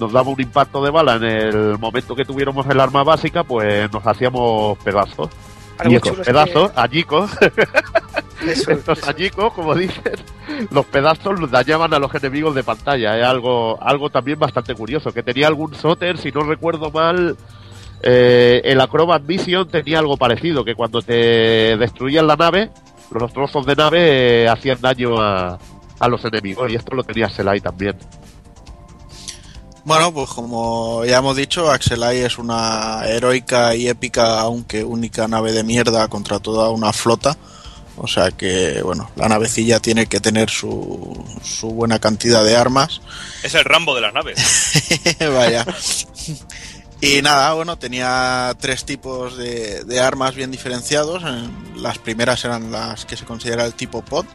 nos daba un impacto de bala en el momento que tuviéramos el arma básica, pues nos hacíamos pedazos. Y estos chulo es que- pedazos, añicos, [LAUGHS] Eso, estos eso. añicos, como [LAUGHS] dicen, los pedazos los dañaban a los enemigos de pantalla. Es algo, algo también bastante curioso. Que tenía algún soter, si no recuerdo mal, eh, el Acrobat Vision tenía algo parecido, que cuando te destruían la nave, los trozos de nave eh, hacían daño a, a los enemigos. Y esto lo tenía Selai también. Bueno, pues como ya hemos dicho, Axelai es una heroica y épica, aunque única nave de mierda contra toda una flota O sea que, bueno, la navecilla tiene que tener su, su buena cantidad de armas. [LAUGHS] Es el Rambo de las naves. [LAUGHS] Vaya. Y nada, bueno, tenía tres tipos de, de armas bien diferenciados. En- Las primeras eran las que se considera el tipo pod,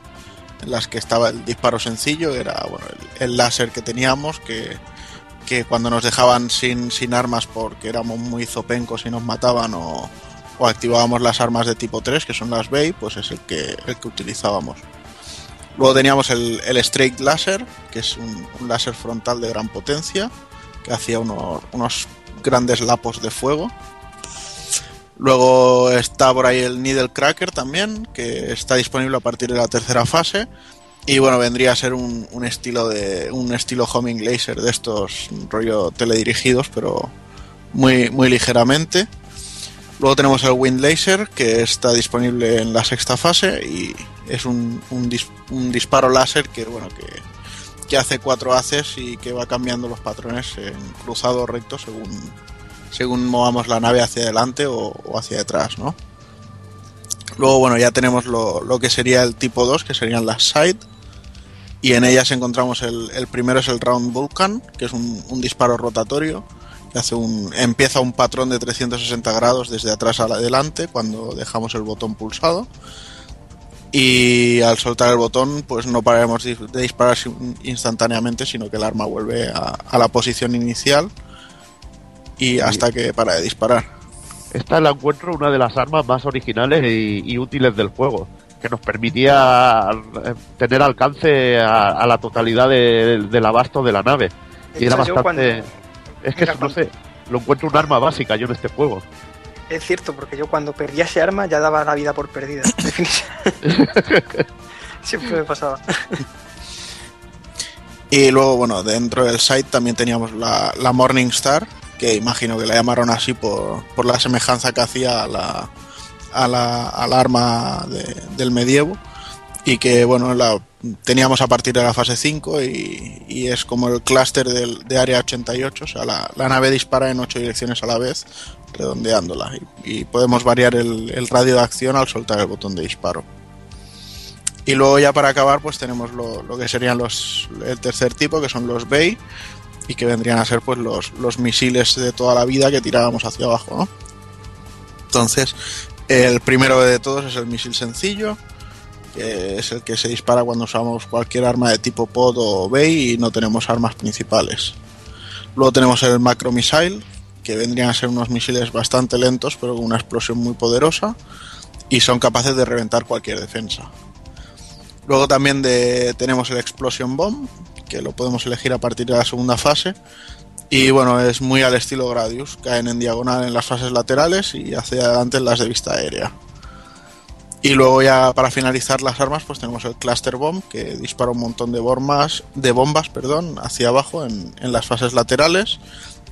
en las que estaba el disparo sencillo, era bueno, el, el láser que teníamos, que, que cuando nos dejaban sin, sin armas porque éramos muy zopencos y nos mataban o, o activábamos las armas de tipo 3, que son las Bay, pues es el que, el que utilizábamos. Luego teníamos el, el Straight Laser, que es un, un láser frontal de gran potencia, que hacía unos, unos grandes lapos de fuego. Luego está por ahí el Needle Cracker también, que está disponible a partir de la tercera fase. Y bueno, vendría a ser un, un estilo de. un estilo homing laser de estos rollo teledirigidos, pero muy, muy ligeramente. Luego tenemos el Wind Laser, que está disponible en la sexta fase y es un, un dis- un disparo láser que, bueno, que, que hace cuatro haces y que va cambiando los patrones en cruzado recto según, según movamos la nave hacia adelante o, hacia detrás, ¿no? Luego, bueno, ya tenemos lo, lo que sería el tipo 2, que serían las side. Y en ellas encontramos el, el primero es el Round Vulcan, que es un, un disparo rotatorio, hace un, empieza un patrón de 360 grados desde atrás a adelante cuando dejamos el botón pulsado. Y al soltar el botón, pues no pararemos de disparar instantáneamente, sino que el arma vuelve a, a la posición inicial y hasta que para de disparar. Esta la encuentro una de las armas más originales y, y útiles del juego, que nos permitía eh, tener alcance a, a la totalidad de- del abasto de la nave. Y era bastante... Es que, Mira, no sé, lo encuentro un arma básica yo en este juego. Es cierto, porque yo cuando perdía ese arma ya daba la vida por perdida. [LAUGHS] Definitivamente. Siempre me pasaba. Y luego, bueno, dentro del site también teníamos la, la Morning Star, que imagino que la llamaron así por, por la semejanza que hacía a la, a la, al arma de- del medievo. Y que, bueno, la teníamos a partir de la fase 5 y, y es como el clúster de Área 88, o sea, la, la nave dispara en ocho direcciones a la vez, redondeándola. Y, podemos variar el, radio de acción al soltar el botón de disparo. Y luego ya para acabar pues tenemos lo, lo que serían los el tercer tipo que son los Bay y que vendrían a ser pues los, los misiles de toda la vida que tirábamos hacia abajo. Entonces, el primero de todos es el misil sencillo, que es el que se dispara cuando usamos cualquier arma de tipo pod o Bay y no tenemos armas principales. Luego tenemos el macro missile, que vendrían a ser unos misiles bastante lentos pero con una explosión muy poderosa y son capaces de reventar cualquier defensa. Luego también de, tenemos el Explosion Bomb, que lo podemos elegir a partir de la segunda fase. Y bueno, es muy al estilo Gradius, caen en diagonal en las fases laterales y hacia adelante en las de vista aérea. Y luego ya para finalizar las armas, pues tenemos el Cluster Bomb, que dispara un montón de bombas, de bombas perdón, hacia abajo en, en las fases laterales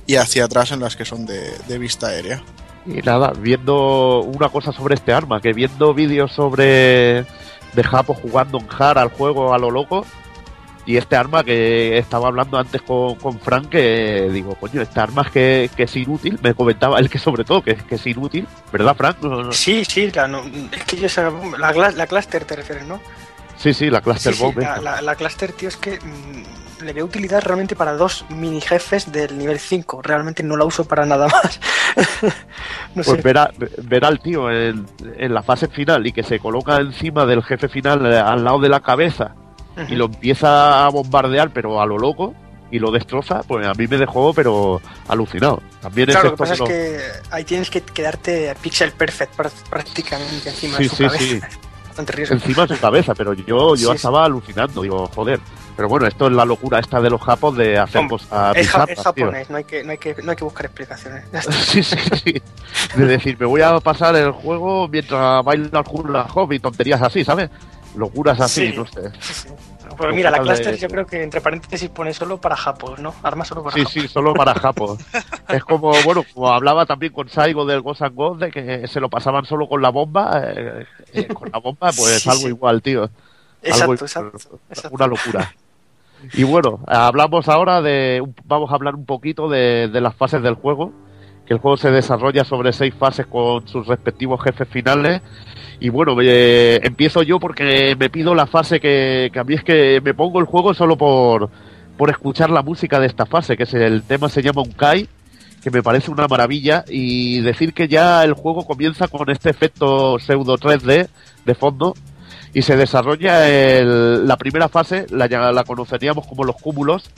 y hacia atrás en las que son de, de vista aérea. Y nada, viendo una cosa sobre este arma, que viendo vídeos sobre de Japo jugando en HAR al juego a lo loco, y este arma que estaba hablando antes con, con Frank, que digo, coño, esta arma es que, que es inútil, me comentaba él que sobre todo que, que es inútil, ¿verdad Frank? No, no- Sí, sí, la, no, es que yo esa- la, gla- la cluster te refieres, ¿no? Sí, sí, la Cluster Sí, Bomb. la, la- la cluster, tío, es que mm, le veo utilidad realmente para dos mini jefes del nivel 5. Realmente no la uso para nada más. [LAUGHS] Pues sé. ver, a- ver al tío en, en la fase final y que se coloca encima del jefe final eh, al lado de la cabeza y lo empieza a bombardear, pero a lo loco, y lo destroza, pues a mí me dejó, pero alucinado. También Claro, lo que pasa es que ahí tienes que quedarte pixel perfect pr- prácticamente encima Sí, de su sí, cabeza. sí. [LAUGHS] Bastante riesgo. encima de su cabeza, pero yo, yo estaba alucinando, digo, joder. Pero bueno, esto es la locura esta de los japos de hacer cosas es, ja- bizarras, es japonés, no hay, que, no, hay que, no hay que buscar explicaciones. [LAUGHS] Sí, sí, sí. De decir, me voy a pasar el juego mientras bailo al hula hop y tonterías así, ¿sabes? Locuras así, Sí. no sé. Sí. Pues mira, la cluster de- yo creo que entre paréntesis pone solo para japos, ¿no? Armas solo para Sí, japos. sí, solo para japos. [LAUGHS] es como, bueno, como hablaba también con Saigo del Ghost and Ghost, de que se lo pasaban solo con la bomba. eh, eh, con la bomba, pues Sí, algo sí. igual, tío. Exacto, Algo- exacto, exacto. Una locura. Y bueno, hablamos ahora de. Vamos a hablar un poquito de, de las fases del juego. Que el juego se desarrolla sobre seis fases con sus respectivos jefes finales. Y bueno, eh, empiezo yo porque me pido la fase que, a mí es que me pongo el juego solo por, por escuchar la música de esta fase, que es el tema se llama Unkai, que me parece una maravilla, y decir que ya el juego comienza con este efecto pseudo 3D de fondo, y se desarrolla el- la primera fase, la, la conoceríamos como los cúmulos,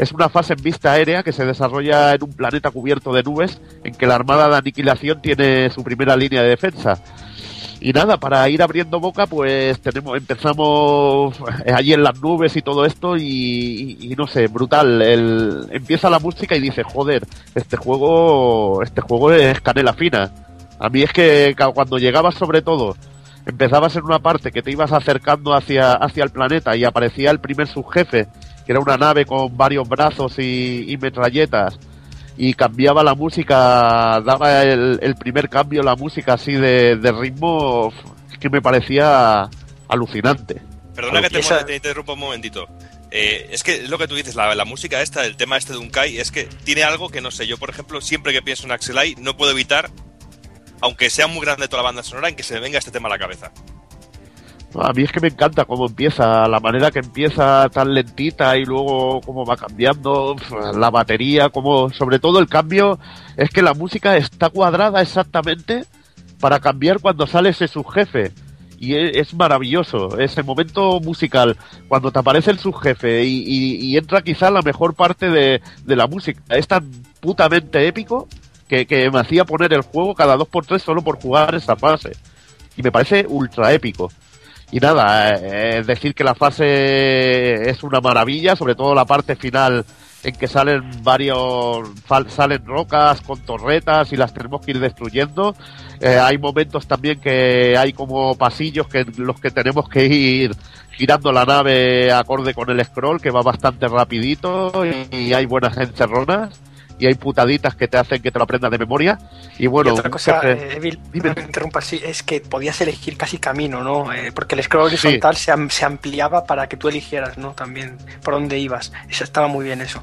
es una fase en vista aérea que se desarrolla en un planeta cubierto de nubes, en que la Armada de Aniquilación tiene su primera línea de defensa. Y nada, para ir abriendo boca, pues tenemos, empezamos eh, allí en las nubes y todo esto y, y- no sé, brutal. El, empieza la música y dice, joder, este juego, este juego es canela fina. A mí es que cuando llegabas sobre todo, empezabas en una parte que te ibas acercando hacia, hacia el planeta y aparecía el primer subjefe, que era una nave con varios brazos y, y metralletas, y cambiaba la música, daba el, el primer cambio, la música así de, de ritmo, es que me parecía alucinante. Perdona que te, Y esa- te interrumpa un momentito. Eh, es que es lo que tú dices, la, la música esta, el tema este de Unkai, es que tiene algo que no sé. Yo, por ejemplo, siempre que pienso en Axelai, no puedo evitar, aunque sea muy grande toda la banda sonora, en que se me venga este tema a la cabeza. A mí es que me encanta cómo empieza, la manera que empieza tan lentita y luego cómo va cambiando la batería, como sobre todo el cambio es que la música está cuadrada exactamente para cambiar cuando sale ese subjefe. Y e- es maravilloso ese momento musical, cuando te aparece el subjefe y, y- y entra quizá la mejor parte de, la música. Es tan putamente épico que, que me hacía poner el juego cada dos por tres solo por jugar esa fase. Y me parece ultra épico. Y nada, eh, decir que la fase es una maravilla, sobre todo la parte final en que salen varios, salen rocas con torretas y las tenemos que ir destruyendo. Eh, hay momentos también que hay como pasillos que los que tenemos que ir girando la nave acorde con el scroll, que va bastante rapidito y, y hay buenas encerronas y hay putaditas que te hacen que te lo aprendas de memoria. Y bueno, y otra cosa, jefe- eh, Evil, Dime. te interrumpa, sí, es que podías elegir casi camino, ¿no? Eh, porque el scroll Sí. horizontal se, am- se ampliaba para que tú eligieras, ¿no? También por dónde ibas. Eso estaba muy bien eso.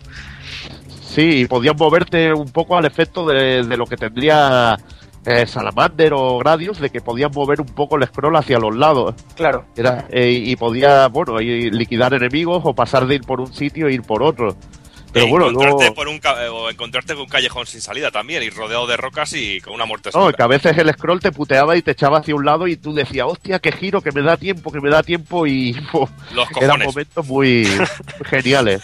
Sí, y podías moverte un poco al efecto de, de lo que tendría eh, Salamander o Gradius, de que podías mover un poco el scroll hacia los lados. Claro. Era, eh, y podía, bueno, y liquidar enemigos o pasar de ir por un sitio e ir por otro. Pero E bueno, encontrarte luego... por un o encontrarte con un callejón sin salida también, y rodeado de rocas y con una muerte No, que a veces el scroll te puteaba y te echaba hacia un lado y tú decías, hostia, qué giro, que me da tiempo, que me da tiempo y [LAUGHS] Los eran momentos muy muy geniales.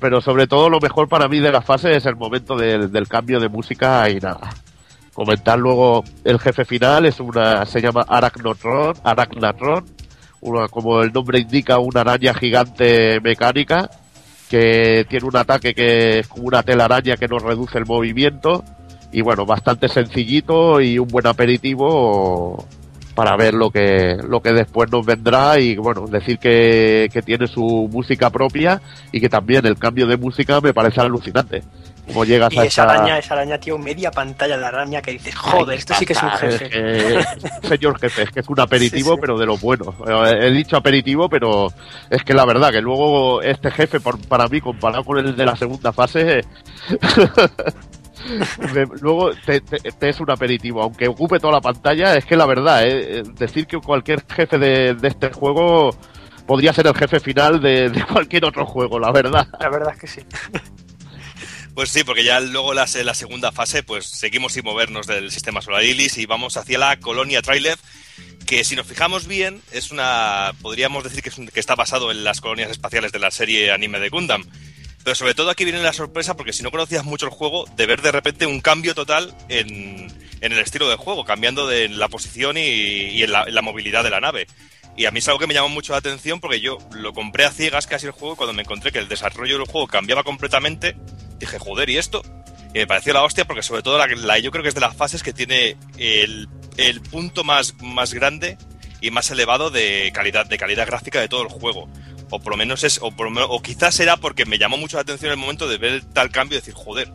Pero sobre todo lo mejor para mí de la fase es el momento del, del cambio de música y nada. Comentar luego el jefe final es una se llama Arachnotron, Arachnatron, una, como el nombre indica una araña gigante mecánica que tiene un ataque que es como una telaraña que nos reduce el movimiento y bueno, bastante sencillito y un buen aperitivo para ver lo que lo que después nos vendrá y bueno, decir que, que tiene su música propia y que también el cambio de música me parece alucinante. Como llegas Y a esa araña, esa araña, tío, media pantalla de araña que dices, joder, esto sí que es un jefe. Es que- [LAUGHS] señor jefe, es que es un aperitivo, Sí, sí. pero de lo bueno. Eh, He dicho aperitivo, pero es que la verdad que luego este jefe, por- para mí, comparado con el de la segunda fase, [LAUGHS] luego te, te- te es un aperitivo. Aunque ocupe toda la pantalla, es que la verdad, eh, decir que cualquier jefe de, de este juego podría ser el jefe final de, de cualquier otro juego, la verdad. La verdad es que sí. Pues sí, porque ya luego la, se- la segunda fase, pues seguimos sin movernos del sistema Solarilis y vamos hacia la colonia Trylev, que si nos fijamos bien, es una. podríamos decir que, está basado en las colonias espaciales de la serie anime de Gundam. Pero sobre todo aquí viene la sorpresa, porque si no conocías mucho el juego, de ver de repente un cambio total en, en el estilo del juego, cambiando de la posición y, en, la, en la movilidad de la nave. Y a mí es algo que me llamó mucho la atención porque yo lo compré a ciegas casi el juego cuando me encontré que el desarrollo del juego cambiaba completamente, dije, joder, ¿y esto? Y me pareció la hostia porque sobre todo la, la- yo creo que es de las fases que tiene el, el punto más, más grande y más elevado de calidad, de calidad gráfica de todo el juego. O por lo menos es, o, por o quizás era porque me llamó mucho la atención el momento de ver tal cambio y decir, joder.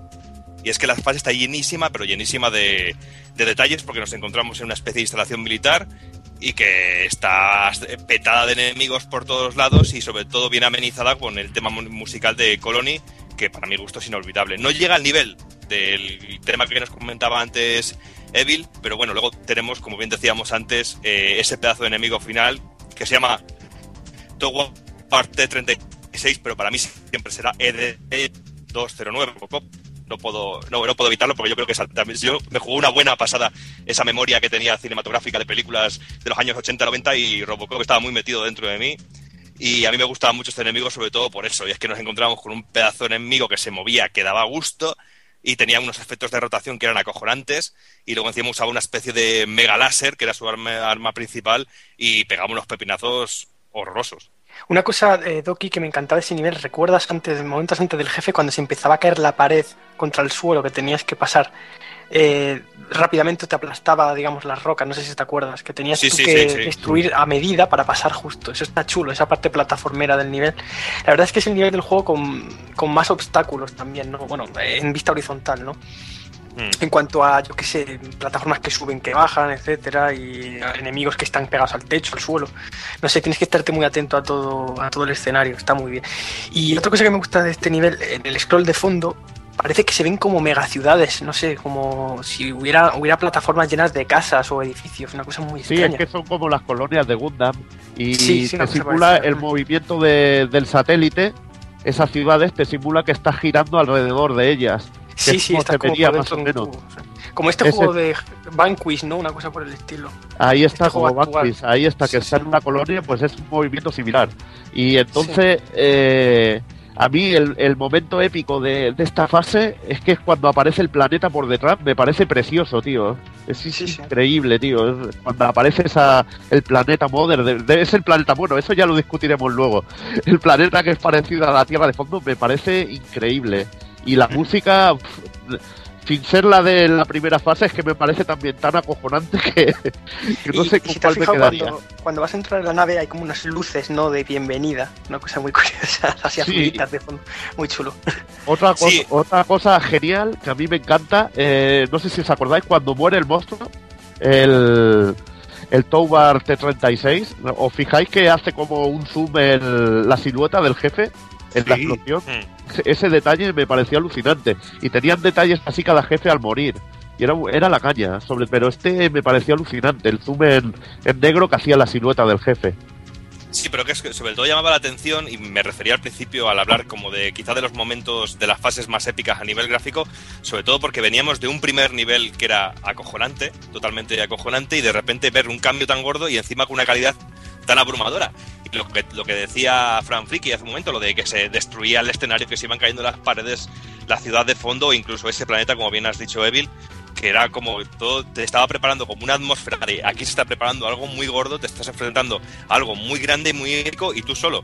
Y es que la fase está llenísima, pero llenísima de, de detalles porque nos encontramos en una especie de instalación militar y que está petada de enemigos por todos lados y sobre todo bien amenizada con el tema mu- musical de Colony, que para mi gusto es inolvidable. No llega al nivel del tema que nos comentaba antes Evil, pero bueno, luego tenemos, como bien decíamos antes, eh, ese pedazo de enemigo final que se llama Tower T36, pero para mí siempre será E ED209 Robocop. No puedo, no, no puedo evitarlo porque yo creo que también- yo me jugó una buena pasada esa memoria que tenía cinematográfica de películas de los años 80-90 y Robocop estaba muy metido dentro de mí. Y a mí me gustaba mucho este enemigo sobre todo por eso. Y es que nos encontramos con un pedazo de enemigo que se movía, que daba gusto y tenía unos efectos de rotación que eran acojonantes. Y luego encima usaba una especie de mega láser, que era su arma, arma principal, y pegaba unos pepinazos horrorosos. Una cosa, eh, Doki, que me encantaba de ese nivel, ¿recuerdas antes, momentos antes del jefe, cuando se empezaba a caer la pared contra el suelo que tenías que pasar? Eh, rápidamente te aplastaba, digamos, las rocas, no sé si te acuerdas, que tenías Sí, tú sí, que sí, destruir a medida para pasar justo. Eso está chulo, esa parte plataformera del nivel. La verdad es que es el nivel del juego con, con más obstáculos también, ¿no? Bueno, en vista horizontal, ¿no? Hmm. En cuanto a, yo qué sé, plataformas que suben, que bajan, etcétera, y enemigos que están pegados al techo, al suelo. No sé, tienes que estarte muy atento a todo, a todo el escenario, está muy bien. Y otra cosa que me gusta de este nivel, en el scroll de fondo, parece que se ven como megaciudades, no sé, como si hubiera, hubiera plataformas llenas de casas o edificios, una cosa muy Sí, extraña. es que son como las colonias de Gundam y Sí, sí, te simula el movimiento de- del satélite, esas ciudades te simula que estás girando alrededor de ellas. Sí, sí, está como más o menos. Como este Ese- juego de Vanquish, ¿no? Una cosa por el estilo. Ahí está Este juego como. Vanquish, ahí está, que está en una colonia, pues es un movimiento similar. Y entonces, eh, a mí el, el momento épico de, de esta fase es que es cuando aparece el planeta por detrás, me parece precioso, tío. Es, es increíble, tío. Es Cuando aparece esa, el planeta Mother, de- de- es el planeta, bueno, eso ya lo discutiremos luego. El planeta que es parecido a la Tierra de fondo me parece increíble. Y la música, pf, sin ser la de la primera fase, es que me parece también tan acojonante [LAUGHS] que, que no Y- sé con si te has cuál me fijado, quedaría. cuando, cuando vas a entrar en la nave hay como unas luces, ¿no? De bienvenida. Una cosa muy [LAUGHS] curiosa, así Sí. azulitas de fondo. Muy chulo. Otra, cosa, otra cosa genial que a mí me encanta, eh, no sé si os acordáis, cuando muere el monstruo, el, el Toubar T-36, os fijáis que hace como un zoom en la silueta del jefe en la explosión. Ese detalle me pareció alucinante. Y tenían detalles así cada jefe al morir. Y era, era la caña, sobre, pero este me pareció alucinante, el zoom en, en negro que hacía la silueta del jefe. Sí, pero que es que sobre todo llamaba la atención y me refería al principio al hablar como de quizá de los momentos de las fases más épicas a nivel gráfico, sobre todo porque veníamos de un primer nivel que era acojonante, totalmente acojonante, y de repente ver un cambio tan gordo y encima con una calidad tan abrumadora. Lo que, lo que decía Fran Friki hace un momento, lo de que se destruía el escenario, que se iban cayendo las paredes, la ciudad de fondo, incluso ese planeta, como bien has dicho, Evil, que era como todo te estaba preparando como una atmósfera de aquí se está preparando algo muy gordo, te estás enfrentando a algo muy grande, muy épico y tú solo.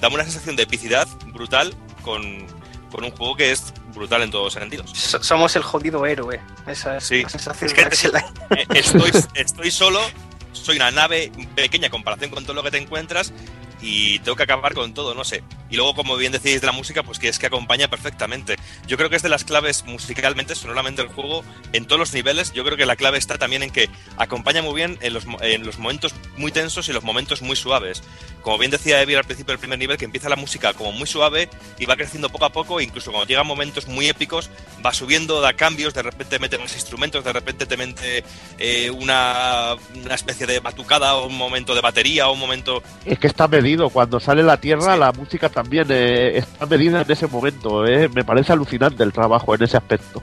Dame una sensación de epicidad brutal con, con un juego que es brutal en todos los sentidos. So- somos el jodido héroe. Esa es Sí. la sensación Es que de Axel. Eh, estoy, estoy solo, soy una nave pequeña en comparación con todo lo que te encuentras y tengo que acabar con todo, no sé. Y luego, como bien decíais de la música, pues que es que acompaña perfectamente. Yo creo que es de las claves musicalmente, sonoramente el juego, en todos los niveles. Yo creo que la clave está también en que acompaña muy bien en los, en los momentos muy tensos y los momentos muy suaves. Como bien decía Evil al principio del primer nivel, que empieza la música como muy suave y va creciendo poco a poco, e incluso cuando llegan momentos muy épicos, va subiendo, da cambios, de repente mete más instrumentos, de repente te mete eh, una, una especie de batucada o un momento de batería o un momento... Es que está medido. Cuando sale la Tierra, la música también eh, está medida en ese momento. eh. Me parece alucinante el trabajo en ese aspecto.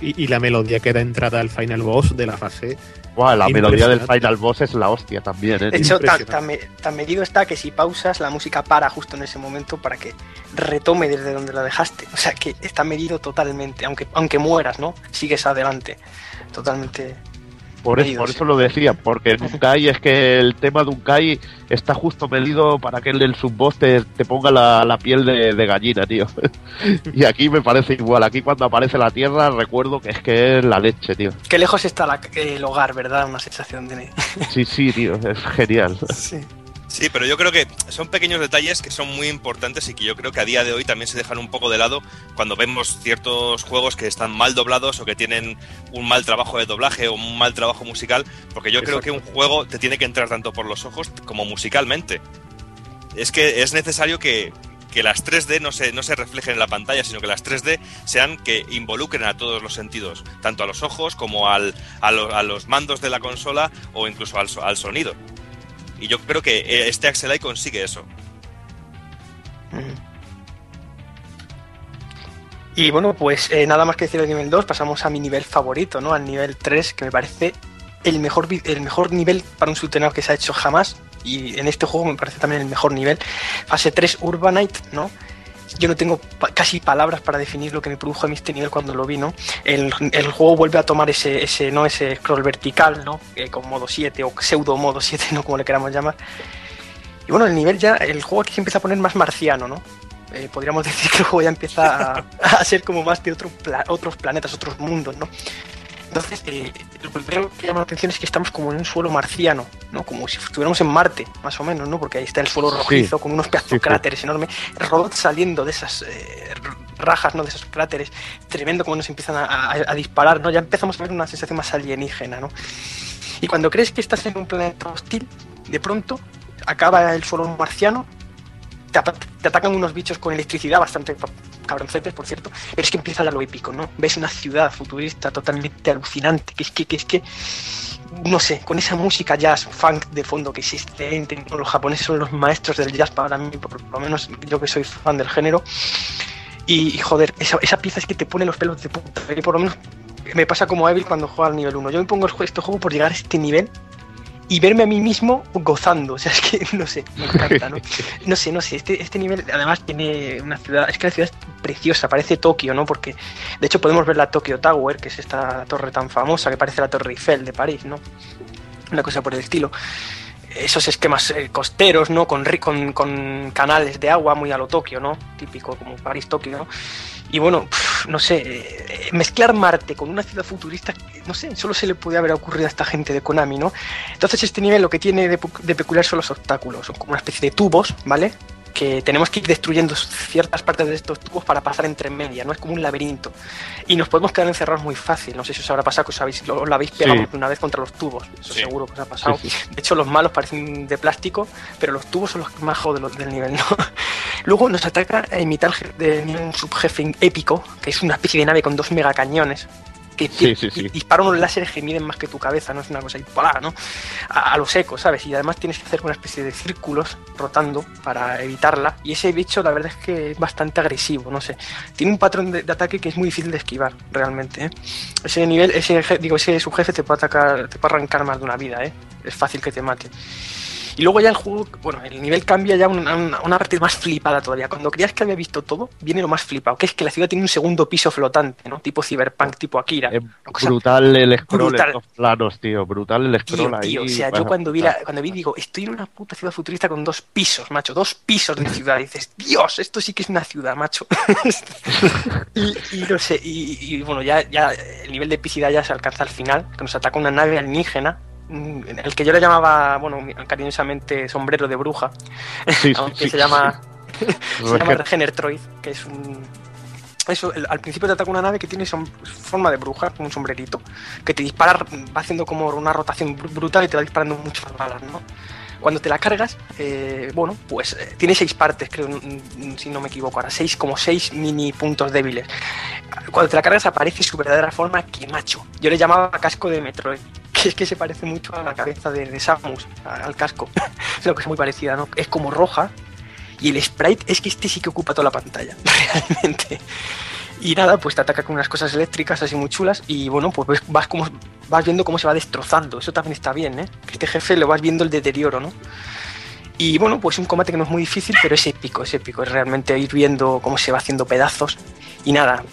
Y, y la melodía que da entrada al final boss de la fase. Buah, la melodía del. Final Boss es la hostia también. eh. De hecho, tan, Impresionante. tan me- tan medido está que si pausas, la música para justo en ese momento para que retome desde donde la dejaste. O sea que está medido totalmente, aunque, aunque mueras, ¿no? Sigues adelante. Totalmente. Por eso, por eso lo decía, porque en es que el tema de Unkai está justo medido para que el del subboss te, te ponga la, la piel de, de gallina, tío. [LAUGHS] y aquí me parece igual. Aquí cuando aparece la tierra recuerdo que es que es la leche, tío. Qué lejos está la- el hogar, ¿verdad? Una sensación de... Sí, sí, tío, es genial. [LAUGHS] Sí. Sí, pero yo creo que son pequeños detalles que son muy importantes y que yo creo que a día de hoy también se dejan un poco de lado cuando vemos ciertos juegos que están mal doblados o que tienen un mal trabajo de doblaje o un mal trabajo musical, porque yo creo que un juego te tiene que entrar tanto por los ojos como musicalmente. Es que es necesario que, que las 3D no se, no se reflejen en la pantalla, sino que las 3D sean que involucren a todos los sentidos, tanto a los ojos como al, a, lo- a los mandos de la consola o incluso al, al sonido. Y yo creo que eh, este Axelai consigue eso. Y bueno, pues eh, nada más que decir del nivel 2, pasamos a mi nivel favorito, ¿no? Al nivel 3, que me parece el mejor, el mejor nivel para un shooter que se ha hecho jamás. Y en este juego me parece también el mejor nivel. Fase 3, Urbanite, ¿no? Yo no tengo casi palabras para definir lo que me produjo a mí este nivel cuando lo vi, ¿no? El, el juego vuelve a tomar ese, ese, ¿no? ese scroll vertical, ¿no? Eh, con modo 7 o pseudo modo 7, [LAUGHS] ¿no? Como le queramos llamar. Y bueno, el nivel ya, el juego aquí se empieza a poner más marciano, ¿no? Eh, podríamos [LAUGHS] decir que el juego ya empieza a, ser como más de otro otros planetas, otros mundos, ¿no? Entonces, eh, lo primero que llama la atención es que estamos como en un suelo marciano, ¿no? Como si estuviéramos en Marte, más o menos, ¿no? Porque ahí está el suelo rojizo con unos pedazos Sí, sí. cráteres enormes, robots saliendo de esas eh, rajas, ¿no? De esos cráteres, tremendo como nos empiezan a, a- a disparar, ¿no? Ya empezamos a ver una sensación más alienígena, ¿no? Y cuando crees que estás en un planeta hostil, de pronto acaba el suelo marciano, te, ata- te atacan unos bichos con electricidad bastante cabroncetes, por cierto, pero es que empieza ya lo épico, ¿no? Ves una ciudad futurista totalmente alucinante, que es que, que es que, no sé, con esa música jazz, funk de fondo que es excelente, los japoneses son los maestros del jazz para mí, por lo menos yo que soy fan del género, y, joder, esa, esa pieza es que te pone los pelos de punta, y por lo menos me pasa como a Evil cuando juega al nivel 1, yo me pongo este juego por llegar a este nivel y verme a mí mismo gozando. O sea, es que [LAUGHS] no sé, me encanta, ¿no? [LAUGHS] No sé, no sé. Este, este nivel además tiene una ciudad. Es que la ciudad es preciosa, parece Tokio, ¿no? Porque de hecho podemos ver la Tokyo Tower, que es esta torre tan famosa que parece la Torre Eiffel de París, ¿no? Una cosa por el estilo. Esos esquemas eh, costeros, ¿no? Con, con, con canales de agua muy a lo Tokio, ¿no? Típico como París-Tokio, ¿no? Y bueno, no sé, eh, mezclar Marte con una ciudad futurista, no sé, solo se le puede haber ocurrido a esta gente de Konami, ¿no? Entonces este nivel lo que tiene de, de peculiar son los obstáculos, son como una especie de tubos, ¿vale? Que tenemos que ir destruyendo ciertas partes de estos tubos para pasar entre media, ¿no? Es como un laberinto. Y nos podemos quedar encerrados muy fácil, no sé si os habrá pasado que os, habéis, lo, lo habéis pegado Sí. una vez contra los tubos, eso Sí. seguro que os ha pasado. Sí. De hecho, los malos parecen de plástico, pero los tubos son los más joden los del nivel, ¿no? [LAUGHS] Luego nos ataca en mitad de un subjefe épico, que es una especie de nave con dos megacañones. Que Sí, sí, sí. dispara unos láseres que miden más que tu cabeza, no es una cosa ¡pala! ¿no? A, a lo seco, ¿sabes? Y además tienes que hacer una especie de círculos rotando para evitarla. Y ese bicho, la verdad es que es bastante agresivo, no sé. Tiene un patrón de, de ataque que es muy difícil de esquivar, realmente. ¿eh? Ese nivel, ese, digo, ese subjefe te puede atacar, te puede arrancar más de una vida, ¿eh? Es fácil que te mate. Y luego ya el juego, bueno, el nivel cambia ya a una, una- una parte más flipada todavía. Cuando creías que había visto todo, viene lo más flipado, que es que la ciudad tiene un segundo piso flotante, ¿no? Tipo Cyberpunk, tipo Akira. Es brutal el scroll brutal. planos, tío. Brutal el scroll Tío, ahí. tío, o sea, yo cuando vi, la- cuando vi digo, estoy en una puta ciudad futurista con dos pisos, macho, dos pisos de ciudad. Y dices, Dios, esto sí que es una ciudad, macho. [LAUGHS] y, y no sé, y, y bueno, ya, ya el nivel de epicidad ya se alcanza al final, que nos ataca una nave alienígena, en el que yo le llamaba, bueno, cariñosamente sombrero de bruja, Sí, aunque sí, se llama, [LAUGHS] se llama Regenertroid, que es un... Eso, al principio te ataca una nave que tiene som- forma de bruja, como un sombrerito, que te dispara, va haciendo como una rotación br- brutal y te va disparando muchas balas, ¿no? Cuando te la cargas, eh, bueno, pues eh, tiene seis partes, creo, mm, mm, si no me equivoco, ahora seis, como seis mini puntos débiles. Cuando te la cargas aparece su verdadera forma, que macho. Yo le llamaba casco de Metroid, [LAUGHS] es que se parece mucho a la cabeza de, Samus, al casco. [LAUGHS] es una cosa muy parecida, ¿no? Es como roja, y el sprite es que este sí que ocupa toda la pantalla, [LAUGHS] realmente. Y nada, pues te ataca con unas cosas eléctricas así muy chulas y bueno, pues vas, como, vas viendo cómo se va destrozando. Eso también está bien, ¿eh? Este jefe lo vas viendo el deterioro, ¿no? Y bueno, pues un combate que no es muy difícil, pero es épico, es épico. Es realmente ir viendo cómo se va haciendo pedazos. Y nada,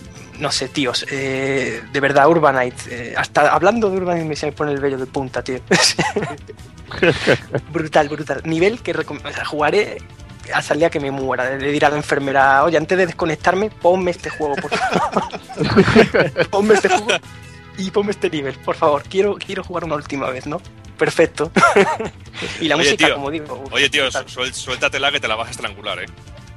no sé, tíos, eh, de verdad, Urbanite. eh, hasta hablando de Urbanite me se me pone el vello de punta, tío. [LAUGHS] brutal, brutal. Nivel que o sea, jugaré hasta el día que me muera. De decir a la enfermera, oye, antes de desconectarme, ponme este juego, por favor. [LAUGHS] ponme este juego y ponme este nivel, por favor. Quiero, quiero jugar una última vez, ¿no? Perfecto. [LAUGHS] y la Oye, música, tío, como digo. Oye, tío, suéltatela que te la vas a estrangular, ¿eh?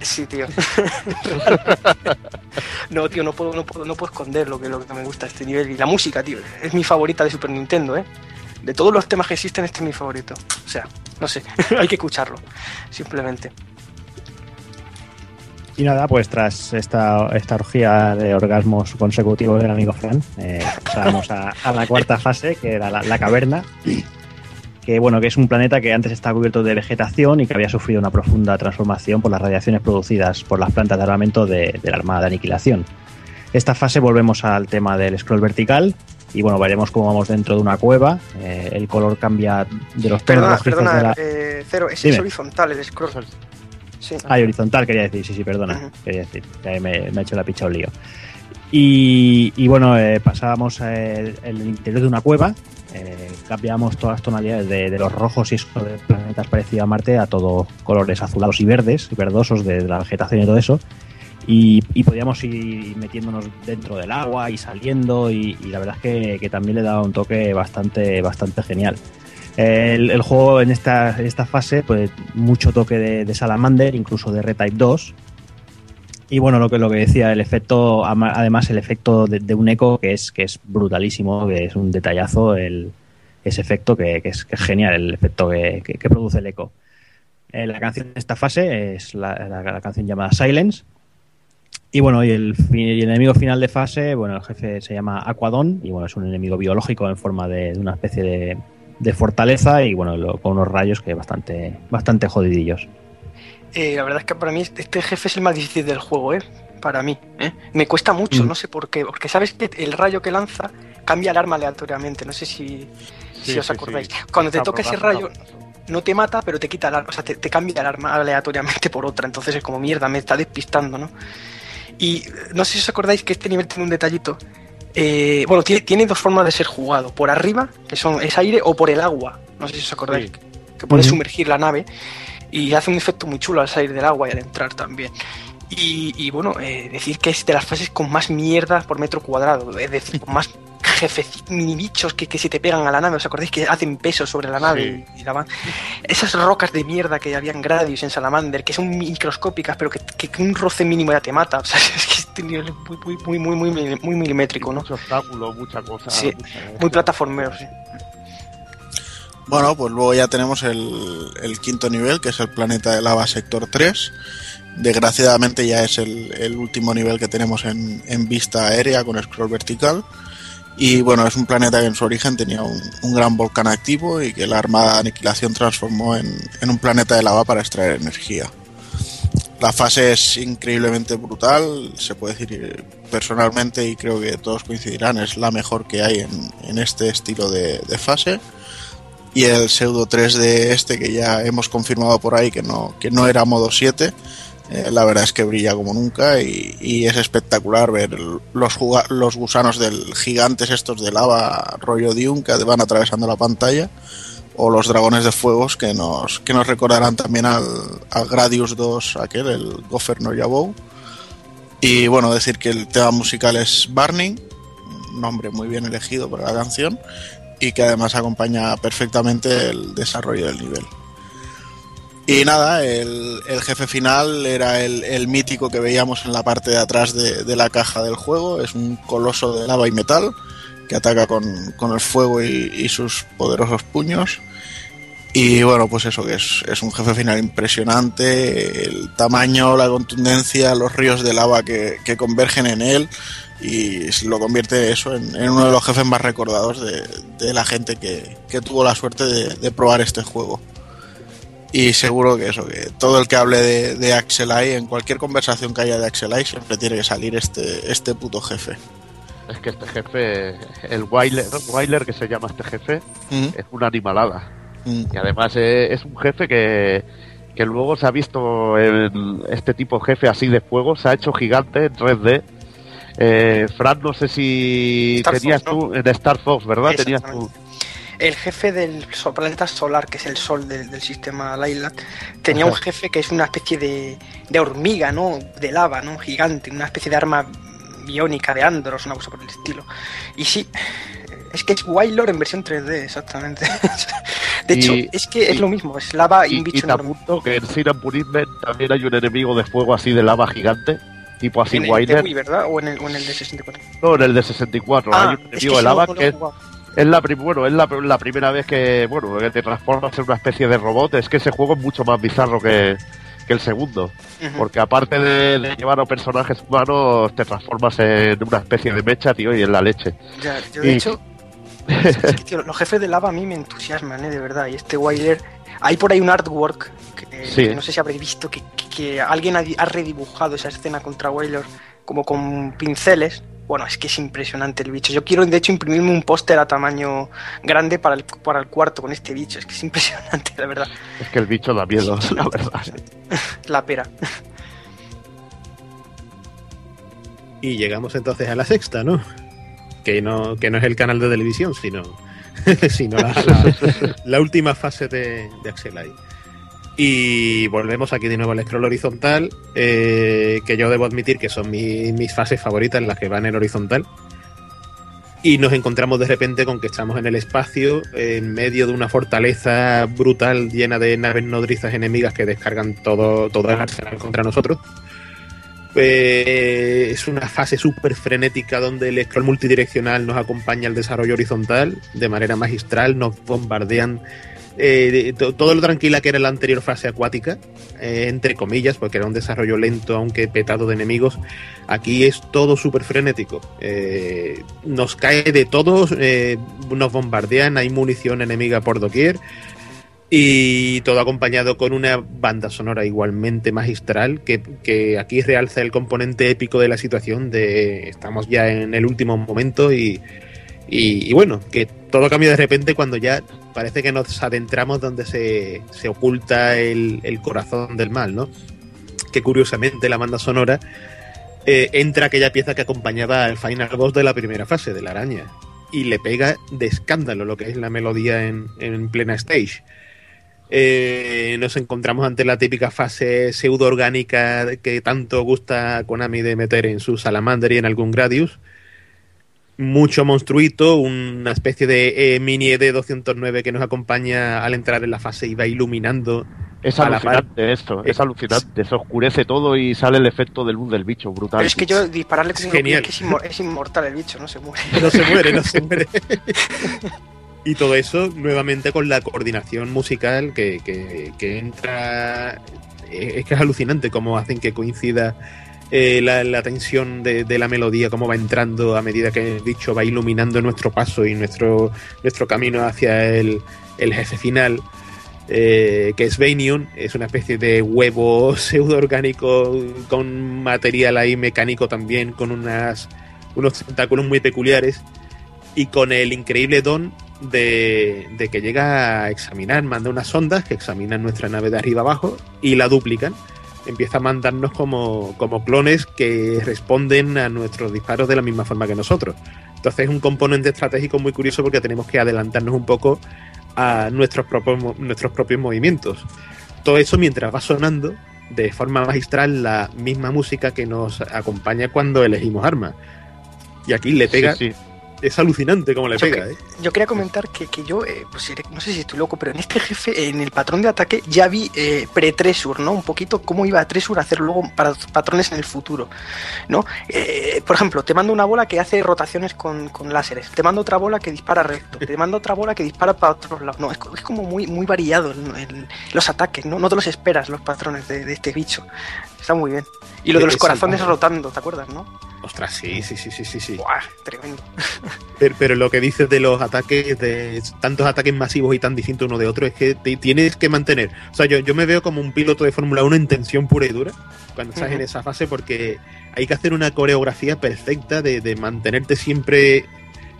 Sí, tío. [LAUGHS] no, tío, no puedo, no puedo, no puedo esconder lo que, lo que me gusta de este nivel. Y la música, tío, es mi favorita de Super Nintendo, ¿eh? De todos los temas que existen, este es mi favorito. O sea, no sé, [LAUGHS] hay que escucharlo, simplemente. Y nada, pues tras esta, esta orgía de orgasmos consecutivos del amigo Fran, eh, pasamos a, a la cuarta fase, que era la, la caverna. Que bueno, que es un planeta que antes estaba cubierto de vegetación y que había sufrido una profunda transformación por las radiaciones producidas por las plantas de armamento de, de la Armada de Aniquilación. Esta fase volvemos al tema del scroll vertical y bueno, veremos cómo vamos dentro de una cueva. eh, el color cambia de los perros Perdona, perdona, de la... eh, Cero, ese es horizontal, el scroll. Sí. Ah, y horizontal quería decir, sí, sí, perdona. Ujú. Quería decir, que me, me ha hecho la picha un lío. Y, y bueno, eh, pasábamos eh, el interior de una cueva, eh, cambiamos todas las tonalidades de, los rojos y eso planetas parecidos a Marte a todos colores azulados y verdes, verdosos de, la vegetación y todo eso. Y, podíamos ir metiéndonos dentro del agua y saliendo, y, la verdad es que, también le daba un toque bastante, bastante genial. El, juego en esta, esta fase, pues mucho toque de, de Salamander, incluso de R-Type 2. Y bueno, lo que, lo que decía, el efecto, además el efecto de, un eco que es, que es brutalísimo, que es un detallazo, el, ese efecto que, es, que es genial, el efecto que, produce el eco. Eh, la canción de esta fase es la, canción llamada Silence. Y bueno, y el, y el enemigo final de fase, bueno, el jefe se llama Aquadon y bueno, es un enemigo biológico en forma de, una especie de, fortaleza y bueno, con unos rayos que bastante, bastante jodidillos. Eh, la verdad es que para mí este este jefe es el más difícil del juego, ¿eh? Para mí. ¿eh? Me cuesta mucho, Mm. no sé por qué. Porque sabes que el rayo que lanza cambia el arma aleatoriamente. No sé si, si os acordáis. sí. Cuando te toca ese rayo, no te mata, pero te quita el arma. O sea, te, te cambia el arma aleatoriamente por otra. Entonces es como mierda, me está despistando, ¿no? Y no sé si os acordáis que este nivel tiene un detallito. Eh, bueno, tiene, tiene dos formas de ser jugado. Por arriba, que son es aire, o por el agua. No sé si os acordáis. Que puedes sumergir la nave y hace un efecto muy chulo al salir del agua y al entrar también. Y, y bueno, eh, decir que es de las fases con más mierda por metro cuadrado, es decir, con más jefes, mini bichos que, que se te pegan a la nave. ¿Os acordáis que hacen peso sobre la nave? Y la van- Esas rocas de mierda que había en Gradius, en Salamander, que son microscópicas, pero que, que- que un roce mínimo ya te mata. [LAUGHS] O sea, es que este nivel es muy, muy, muy, muy, muy, muy milimétrico, ¿no? Mucho obstáculo, mucha cosa. Sí, mucha- muy plataformero, sí. Bueno, pues luego ya tenemos el, quinto nivel, que es el planeta de lava sector 3. Desgraciadamente ya es el, último nivel que tenemos en, vista aérea con scroll vertical. Y bueno, es un planeta que en su origen tenía un, gran volcán activo y que la Armada de Aniquilación transformó en, un planeta de lava para extraer energía. La fase es increíblemente brutal, se puede decir personalmente y creo que todos coincidirán, es la mejor que hay en, este estilo de fase y el pseudo 3 de este que ya hemos confirmado por ahí que no, que no era modo 7. eh, la verdad es que brilla como nunca y, es espectacular ver los, los gusanos del gigantes estos de lava rollo Dune que van atravesando la pantalla o los dragones de fuegos que nos, que nos recordarán también al, al Gradius 2 aquel, el Gopher no Yabou. Y bueno, decir que el tema musical es Burning, nombre muy bien elegido para la canción y que además acompaña perfectamente el desarrollo del nivel. Y nada, el, el jefe final era el, el mítico que veíamos en la parte de atrás de, de la caja del juego. Es un coloso de lava y metal que ataca con, con el fuego y, sus poderosos puños. Y bueno, pues eso, que es, es un jefe final impresionante, el tamaño, la contundencia, los ríos de lava que, que convergen en él y lo convierte eso en, en uno de los jefes más recordados de, de la gente que, que tuvo la suerte de, de probar este juego. Y seguro que eso, que todo el que hable de, de Axelai, en cualquier conversación que haya de Axelai, siempre tiene que salir este, este puto jefe. Es que este jefe, el Wyler, Wyler que se llama este jefe, Mm, es una animalada. mm. Y además eh, es un jefe que, que luego se ha visto en este tipo de jefe así de fuego, se ha hecho gigante en 3D. Eh, Fran, no sé si Star tenías Fox, ¿no? tú en Star Fox, ¿verdad? Tenías tú. El jefe del planeta solar, que es el sol del, del sistema Lylat, tenía un jefe que es una especie de, de hormiga, ¿no? De lava, ¿no? Gigante, una especie de arma biónica de Andros, una cosa por el estilo. Y sí, es que es Wylor en versión 3D, exactamente. [LAUGHS] De hecho, Y- es que es y- lo mismo, es lava y, Y, un y bicho te enorme. apunto que en Sin and Punishment también hay un enemigo de fuego así de lava gigante, tipo así En el de. Wii, ¿verdad? O en el, o en el de 64. No, en el de 64. Ah, hay un es que no, no lo que es, es la, bueno, es la, la primera vez que, bueno, que te transformas en una especie de robot. Es que ese juego es mucho más bizarro que, que el segundo. Porque aparte de, de llevar a personajes humanos, te transformas en una especie de mecha, tío, y en la leche. Ya, yo de Y- hecho, [LAUGHS] es que, tío, los jefes de lava a mí me entusiasman, ¿eh? de verdad. Y este Wilder, hay por ahí un artwork Sí. no sé si habréis visto que, que- que alguien ha, di- ha redibujado esa escena contra Whaler como con pinceles. Bueno, es que es impresionante el bicho. Yo quiero, de hecho, imprimirme un póster a tamaño grande para el, para el cuarto con este bicho. Es que es impresionante, la verdad. Es que el bicho da miedo, [LAUGHS] la verdad. La pera. Y llegamos entonces a la sexta, ¿no? Que no, que no es el canal de televisión, sino, [LAUGHS] sino la, la- [LAUGHS] la última fase de, de Axelai. Y volvemos aquí de nuevo al scroll horizontal, eh, que yo debo admitir que son mi- mis fases favoritas, las que van en horizontal. Y nos encontramos de repente con que estamos en el espacio, en medio de una fortaleza brutal llena de naves nodrizas enemigas que descargan todo, todo el arsenal contra nosotros. Eh, es una fase súper frenética donde el scroll multidireccional nos acompaña al desarrollo horizontal de manera magistral, nos bombardean eh, to- todo lo tranquila que era la anterior fase acuática, eh, entre comillas, porque era un desarrollo lento, aunque petado de enemigos. Aquí es todo súper frenético. Eh, nos cae de todos, nos bombardean, hay munición enemiga por doquier. Y todo acompañado con una banda sonora igualmente magistral que, que aquí realza el componente épico de la situación de estamos ya en el último momento y, y, bueno, que todo cambia de repente cuando ya parece que nos adentramos donde se, se oculta el, el corazón del mal, ¿no? Que curiosamente la banda sonora eh, entra aquella pieza que acompañaba al final boss de la primera fase, de la araña, y le pega de escándalo lo que es la melodía en, en plena stage. Eh, nos encontramos ante la típica fase pseudo orgánica que tanto gusta Konami de meter en su Salamander y en algún Gradius. Mucho monstruito, una especie de eh, mini ED 209 que nos acompaña al entrar en la fase y va iluminando. Es alucinante esto, es alucinante. Se oscurece todo y sale el efecto de luz del bicho, brutal. Pero es que yo dispararle con Es genial. que es, inmor- es inmortal el bicho, no se muere. No se muere, no se muere. [LAUGHS] Y todo eso nuevamente con la coordinación musical que, que- que entra. eh, Es que es alucinante cómo hacen que coincida eh, la, tensión de, la melodía, cómo va entrando a medida que el bicho va iluminando nuestro paso y nuestro, nuestro camino hacia el, el jefe final. eh, que es Vainion, es una especie de huevo [LAUGHS] pseudo orgánico con material ahí mecánico también, con unas, unos tentáculos muy peculiares y con el increíble don de, de que llega a examinar, manda unas sondas que examinan nuestra nave de arriba abajo y la duplican. Empieza a mandarnos como, como clones que responden a nuestros disparos de la misma forma que nosotros. Entonces es un componente estratégico muy curioso porque tenemos que adelantarnos un poco a nuestros propios, nuestros propios movimientos. Todo eso mientras va sonando de forma magistral la misma música que nos acompaña cuando elegimos armas. Y aquí le pega, Sí, sí. Es alucinante como le Yo pega, que- ¿eh? Yo quería comentar que, que yo, eh, pues no sé si estoy loco, pero en este jefe, en el patrón de ataque, ya vi eh, pre-Tresur, ¿no? Un poquito cómo iba a Tresur a hacer luego para patrones en el futuro, ¿no? Eh, por ejemplo, te mando una bola que hace rotaciones con, con láseres, te mando otra bola que dispara recto, te mando otra bola que dispara para otros lados. No, es, es como muy, muy variado los ataques, ¿no? No te los esperas, los patrones de, de este bicho. Está muy bien. Y lo de los Es corazones rotando, ¿te acuerdas, no? Ostras, sí, sí, sí, sí, sí, sí. Buah, tremendo. [LAUGHS] Pero, pero lo que dices de los ataques, de tantos ataques masivos y tan distintos uno de otro, es que te tienes que mantener. O sea, yo, yo me veo como un piloto de Fórmula 1 en tensión pura y dura cuando estás en esa fase porque hay que hacer una coreografía perfecta de, de mantenerte siempre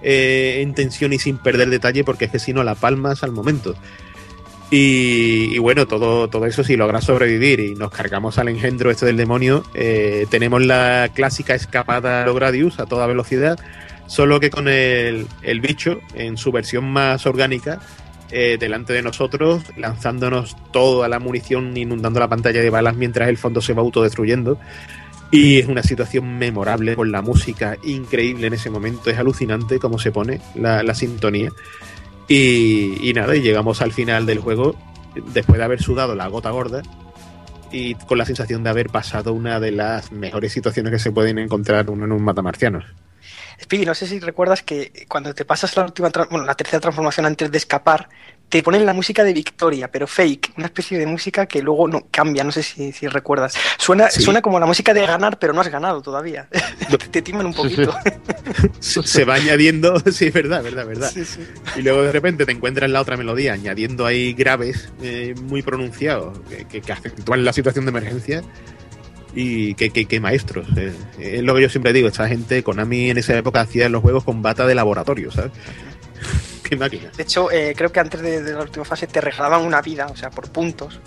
eh, en tensión y sin perder detalle porque es que si no la palmas al momento. Y, bueno, todo, todo eso si logras sobrevivir y nos cargamos al engendro este del demonio, eh, tenemos la clásica escapada a lo Gradius a toda velocidad, solo que con el, el bicho en su versión más orgánica eh, delante de nosotros, lanzándonos toda la munición, inundando la pantalla de balas mientras el fondo se va autodestruyendo. Y es una situación memorable con la música increíble en ese momento, es alucinante cómo se pone la, la sintonía. Y, nada, y llegamos al final del juego después de haber sudado la gota gorda y con la sensación de haber pasado una de las mejores situaciones que se pueden encontrar uno en un matamarcianos. Speedy, no sé si recuerdas que cuando te pasas la última, bueno, la tercera transformación antes de escapar, te ponen la música de Victoria, pero fake, una especie de música que luego no cambia, no sé si, si recuerdas. Suena, Sí. suena como la música de ganar, pero no has ganado todavía. [LAUGHS] te timan un poquito. Se, va añadiendo, [LAUGHS] sí, verdad, verdad, verdad. Sí, sí. Y luego de repente te encuentras la otra melodía añadiendo ahí graves eh, muy pronunciados que, que, que acentúan la situación de emergencia. Y que, que, que maestros. eh. Es lo que yo siempre digo, esta gente, Konami en esa época hacía los juegos con bata de laboratorio, ¿sabes? Qué máquina. De hecho, eh, creo que antes de, de la última fase te regalaban una vida, o sea, por puntos.